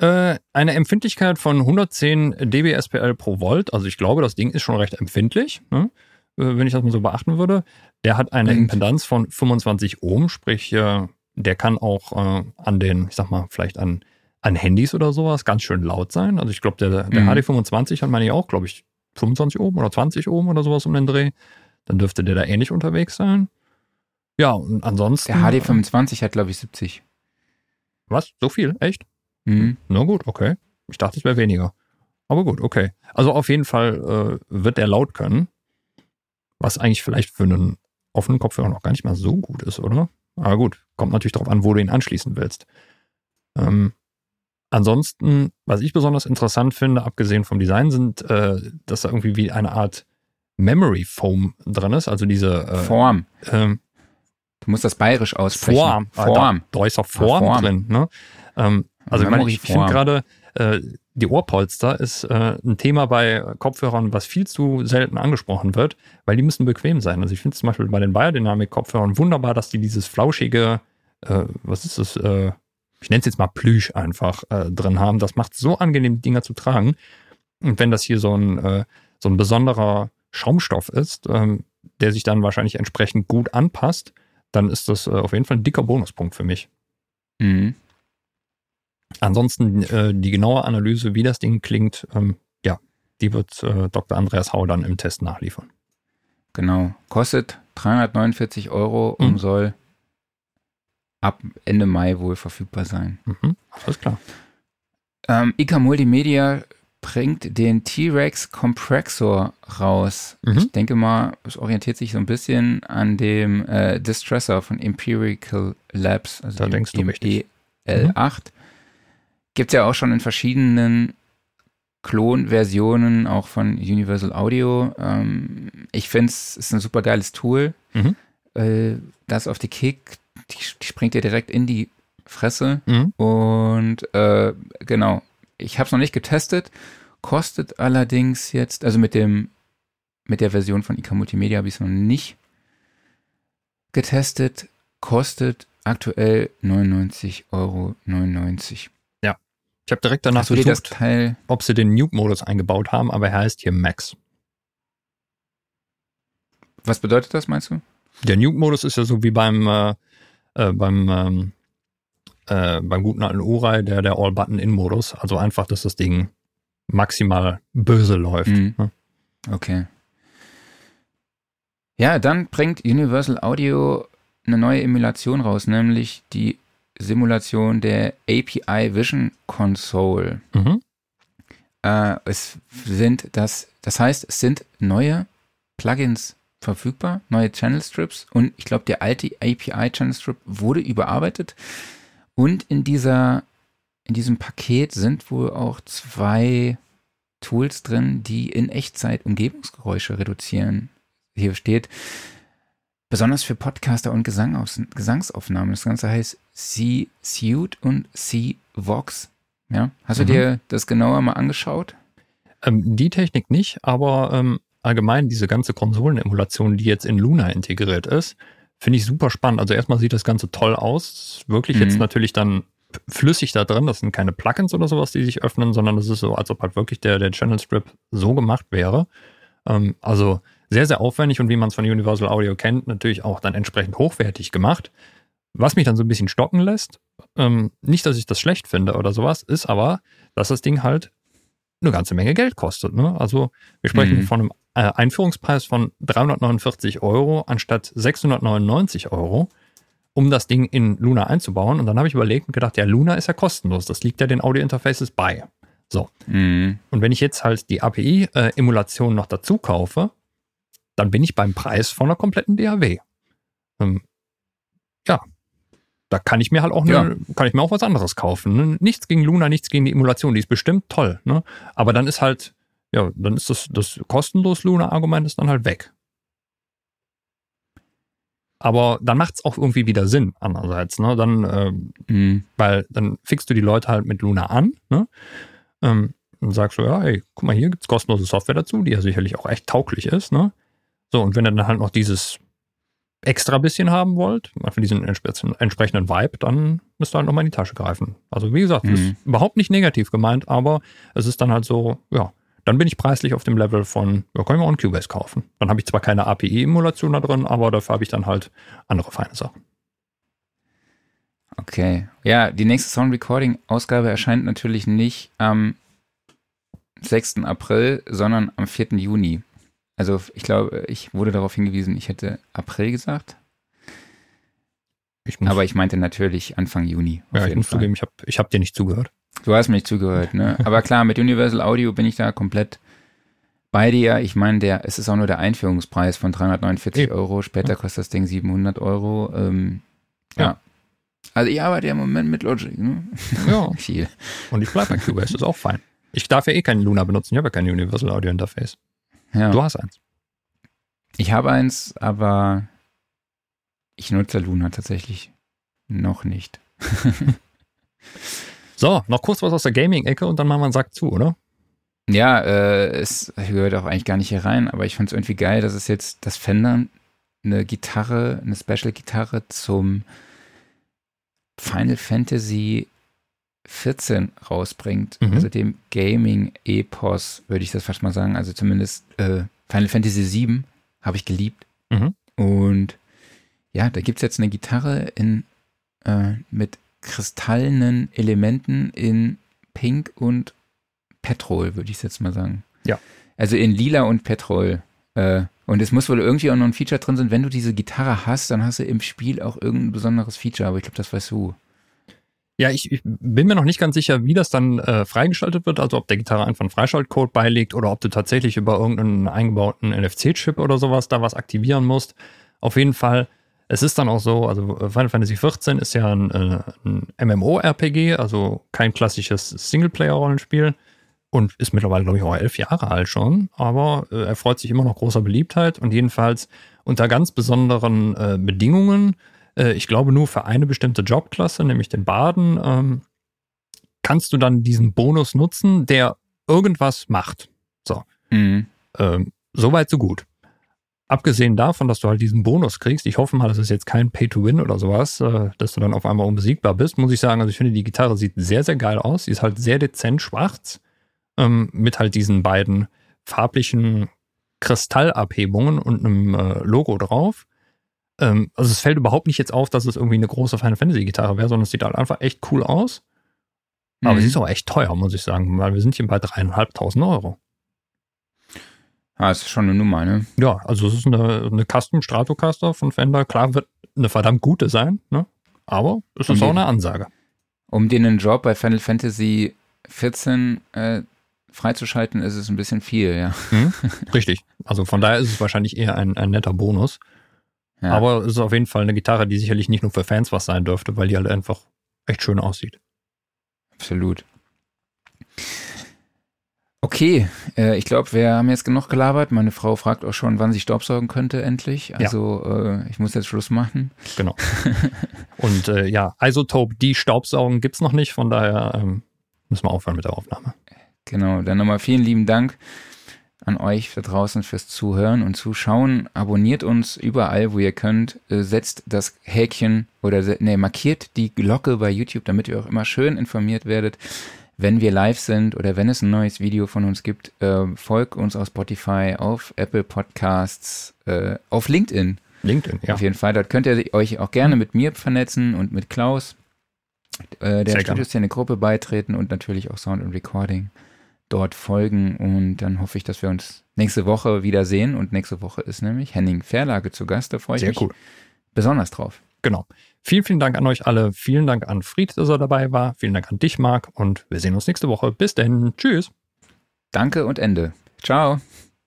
Äh, eine Empfindlichkeit von 110 dB SPL pro Volt. Also ich glaube, das Ding ist schon recht empfindlich, ne? Äh, wenn ich das mal so beachten würde. Der hat eine Und? Impedanz von 25 Ohm, sprich, äh, der kann auch an den, ich sag mal, vielleicht an, an Handys oder sowas ganz schön laut sein. Also ich glaube, der, der mhm. HD25 hat meine ich auch, glaube ich, 25 Ohm oder 20 Ohm oder sowas um den Dreh. Dann dürfte der da ähnlich unterwegs sein. Ja, und ansonsten. Der HD25 hat, glaube ich, 70. Was? So viel? Echt? Mhm. Na gut, okay. Ich dachte, es wäre weniger. Aber gut, okay. Also auf jeden Fall äh, wird er laut können. Was eigentlich vielleicht für einen offenen Kopfhörer noch gar nicht mal so gut ist, oder? Aber gut, kommt natürlich darauf an, wo du ihn anschließen willst. Ähm, ansonsten, was ich besonders interessant finde, abgesehen vom Design, sind, äh, dass da irgendwie wie eine Art Memory Foam drin ist, also diese äh, Form. Ähm, du musst das bayerisch aussprechen. Form. Form. Da, da ist auch Form, Form. drin. Ne? Ähm, also ich, meine, ich finde gerade, äh, die Ohrpolster ist äh, ein Thema bei Kopfhörern, was viel zu selten angesprochen wird, weil die müssen bequem sein. Also ich finde zum Beispiel bei den Biodynamic-Kopfhörern wunderbar, dass die dieses flauschige, äh, was ist das, äh, ich nenne es jetzt mal Plüsch einfach äh, drin haben. Das macht so angenehm, die Dinger zu tragen. Und wenn das hier so ein, äh, so ein besonderer Schaumstoff ist, ähm, der sich dann wahrscheinlich entsprechend gut anpasst, dann ist das auf jeden Fall ein dicker Bonuspunkt für mich. Mhm. Ansonsten äh, die genaue Analyse, wie das Ding klingt, ähm, ja, die wird äh, Dr. Andreas Hau dann im Test nachliefern. Genau. Kostet 349 Euro und mhm. soll ab Ende Mai wohl verfügbar sein. Mhm. Alles klar. Ähm, ICA Multimedia bringt den T-Rex Compressor raus. Mhm. Ich denke mal, es orientiert sich so ein bisschen an dem äh, Distressor von Empirical Labs, also da denkst du richtig. EL8. Gibt es ja auch schon in verschiedenen Klonversionen, auch von Universal Audio. Ähm, ich finde es ist ein super geiles Tool. Mhm. Äh, das auf die Kick, die, die, springt dir direkt in die Fresse. Mhm. Und äh, genau, ich habe es noch nicht getestet, kostet allerdings jetzt, also mit dem mit der Version von IK Multimedia habe ich es noch nicht getestet, kostet aktuell 99,99 Euro. Ich habe direkt danach gesucht, ob sie den Nuke-Modus eingebaut haben, aber er heißt hier Max. Was bedeutet das, meinst du? Der Nuke-Modus ist ja so wie beim, äh, äh, beim, ähm, äh, beim guten alten Urai, der, der All-Button-In-Modus. Also einfach, dass das Ding maximal böse läuft. Mhm. Ne? Okay. Ja, dann bringt Universal Audio eine neue Emulation raus, nämlich die Simulation der API Vision Console. Mhm. Äh, es sind das, das heißt, es sind neue Plugins verfügbar, neue Channel Strips und ich glaube, der alte API Channel Strip wurde überarbeitet und in dieser, in diesem Paket sind wohl auch zwei Tools drin, die in Echtzeit Umgebungsgeräusche reduzieren. Hier steht, besonders für Podcaster und Gesangaus Gesangsaufnahmen. Das Ganze heißt C-Suite und C-Vox. Ja? Hast du mhm. dir das genauer mal angeschaut? Ähm, die Technik nicht, aber ähm, allgemein diese ganze Konsolenemulation, die jetzt in Luna integriert ist, finde ich super spannend. Also erstmal sieht das Ganze toll aus. Wirklich mhm. jetzt natürlich dann flüssig da drin. Das sind keine Plugins oder sowas, die sich öffnen, sondern das ist so, als ob halt wirklich der, der Channel Strip so gemacht wäre. Ähm, also sehr, sehr aufwendig und wie man es von Universal Audio kennt, natürlich auch dann entsprechend hochwertig gemacht. Was mich dann so ein bisschen stocken lässt, ähm, nicht, dass ich das schlecht finde oder sowas, ist aber, dass das Ding halt eine ganze Menge Geld kostet. Ne? Also wir sprechen mhm. von einem äh, Einführungspreis von 349 Euro anstatt 699 Euro, um das Ding in Luna einzubauen. Und dann habe ich überlegt und gedacht, ja, Luna ist ja kostenlos. Das liegt ja den Audio-Interfaces bei. So. Mhm. Und wenn ich jetzt halt die API-Emulation äh, noch dazu kaufe, dann bin ich beim Preis von einer kompletten DAW. Ähm, ja, da kann ich mir halt auch ne, ja. kann ich mir auch was anderes kaufen. Ne? Nichts gegen Luna, nichts gegen die Emulation, die ist bestimmt toll. Ne? Aber dann ist halt, ja, dann ist das, das kostenlos Luna-Argument ist dann halt weg. Aber dann macht es auch irgendwie wieder Sinn, andererseits. Ne? Dann, ähm, mhm. weil dann fixst du die Leute halt mit Luna an, ne? Ähm, und sagst du, ja, ey, guck mal, hier gibt es kostenlose Software dazu, die ja sicherlich auch echt tauglich ist, ne? So, und wenn ihr dann halt noch dieses extra bisschen haben wollt, für diesen entsprechenden Vibe, dann müsst ihr halt nochmal in die Tasche greifen. Also wie gesagt, mhm. ist überhaupt nicht negativ gemeint, aber es ist dann halt so, ja, dann bin ich preislich auf dem Level von, ja, können wir auch einen Cubase kaufen. Dann habe ich zwar keine API-Emulation da drin, aber dafür habe ich dann halt andere feine Sachen. Okay. Ja, die nächste Sound Recording-Ausgabe erscheint natürlich nicht am 6. April, sondern am 4. Juni. Also ich glaube, ich wurde darauf hingewiesen, ich hätte April gesagt. Ich Aber ich meinte natürlich Anfang Juni. Ja, ich muss Fall. zugeben, ich habe ich hab dir nicht zugehört. Du hast mir nicht zugehört, ne? Aber klar, mit Universal Audio bin ich da komplett bei dir. Ich meine, der, es ist auch nur der Einführungspreis von 349 Eben. Euro. Später kostet das Ding 700 Euro. Ähm, ja. ja. Also ich arbeite ja im Moment mit Logic, ne? Ja. Viel. Und ich bleibe bei Cubase, das ist auch fein. Ich darf ja eh keinen Luna benutzen, ich habe ja kein Universal Audio Interface. Ja. Du hast eins. Ich habe eins, aber ich nutze Luna tatsächlich noch nicht. so, noch kurz was aus der Gaming-Ecke und dann machen wir einen Sack zu, oder? Ja, äh, es gehört auch eigentlich gar nicht hier rein, aber ich fand es irgendwie geil, dass es jetzt das Fender eine Gitarre, eine Special-Gitarre zum Final Fantasy 14 rausbringt, mhm. also dem Gaming-Epos, würde ich das fast mal sagen. Also zumindest äh, Final Fantasy 7 habe ich geliebt. Mhm. Und ja, da gibt es jetzt eine Gitarre in, äh, mit kristallenen Elementen in Pink und Petrol, würde ich jetzt mal sagen. Ja. Also in Lila und Petrol. Äh, und es muss wohl irgendwie auch noch ein Feature drin sein. Wenn du diese Gitarre hast, dann hast du im Spiel auch irgendein besonderes Feature, aber ich glaube, das weißt du. Ja, ich, ich, bin mir noch nicht ganz sicher, wie das dann äh, freigeschaltet wird, also ob der Gitarre einfach einen Freischaltcode beilegt oder ob du tatsächlich über irgendeinen eingebauten NFC-Chip oder sowas da was aktivieren musst. Auf jeden Fall es ist dann auch so, also äh, Final Fantasy XIV ist ja ein, äh, ein MMO-RPG, also kein klassisches Singleplayer-Rollenspiel und ist mittlerweile, glaube ich, auch elf Jahre alt schon, aber äh, er freut sich immer noch großer Beliebtheit und jedenfalls unter ganz besonderen äh, Bedingungen, äh, ich glaube nur für eine bestimmte Jobklasse, nämlich den Baden, ähm, kannst du dann diesen Bonus nutzen, der irgendwas macht. So. Mhm. Ähm, Soweit, so gut abgesehen davon, dass du halt diesen Bonus kriegst, ich hoffe mal, das ist jetzt kein Pay-to-Win oder sowas, äh, dass du dann auf einmal unbesiegbar bist, muss ich sagen, also ich finde, die Gitarre sieht sehr, sehr geil aus. Sie ist halt sehr dezent schwarz, ähm, mit halt diesen beiden farblichen Kristallabhebungen und einem äh, Logo drauf. Ähm, also es fällt überhaupt nicht jetzt auf, dass es irgendwie eine große Final Fantasy Gitarre wäre, sondern es sieht halt einfach echt cool aus. Aber mhm. sie ist auch echt teuer, muss ich sagen, weil wir sind hier bei dreieinhalbtausend Euro. Ah, ist schon eine Nummer, ne? Ja, also es ist eine, eine Custom Stratocaster von Fender. Klar wird eine verdammt gute sein, ne? Aber es ist um auch eine Ansage. Um den einen Job bei Final Fantasy 14 äh, freizuschalten, ist es ein bisschen viel, ja. Mhm, richtig. Also von daher ist es wahrscheinlich eher ein, ein netter Bonus. Ja. Aber es ist auf jeden Fall eine Gitarre, die sicherlich nicht nur für Fans was sein dürfte, weil die halt einfach echt schön aussieht. Absolut. Okay, äh, ich glaube, wir haben jetzt genug gelabert. Meine Frau fragt auch schon, wann sie Staubsaugen könnte endlich. Also ja. äh, ich muss jetzt Schluss machen. Genau. Und äh, ja, Isotope, die Staubsaugen gibt's noch nicht, von daher ähm, müssen wir aufhören mit der Aufnahme. Genau, dann nochmal vielen lieben Dank an euch da draußen fürs Zuhören und Zuschauen. Abonniert uns überall, wo ihr könnt. Äh, setzt das Häkchen oder ne, markiert die Glocke bei YouTube, damit ihr auch immer schön informiert werdet wenn wir live sind oder wenn es ein neues Video von uns gibt, äh, folgt uns auf Spotify, auf Apple Podcasts, äh, auf LinkedIn. LinkedIn, ja. Auf jeden Fall. Dort könnt ihr euch auch gerne mit mir vernetzen und mit Klaus, der Studioszene-Gruppe beitreten und natürlich auch Sound und Recording dort folgen. Und dann hoffe ich, dass wir uns nächste Woche wiedersehen. Und nächste Woche ist nämlich Henning Verlage zu Gast. Da freue ich Sehr mich cool. besonders drauf. Genau. Vielen, vielen Dank an euch alle. Vielen Dank an Fried, dass er dabei war. Vielen Dank an dich, Marc. Und wir sehen uns nächste Woche. Bis denn. Tschüss. Danke und Ende. Ciao.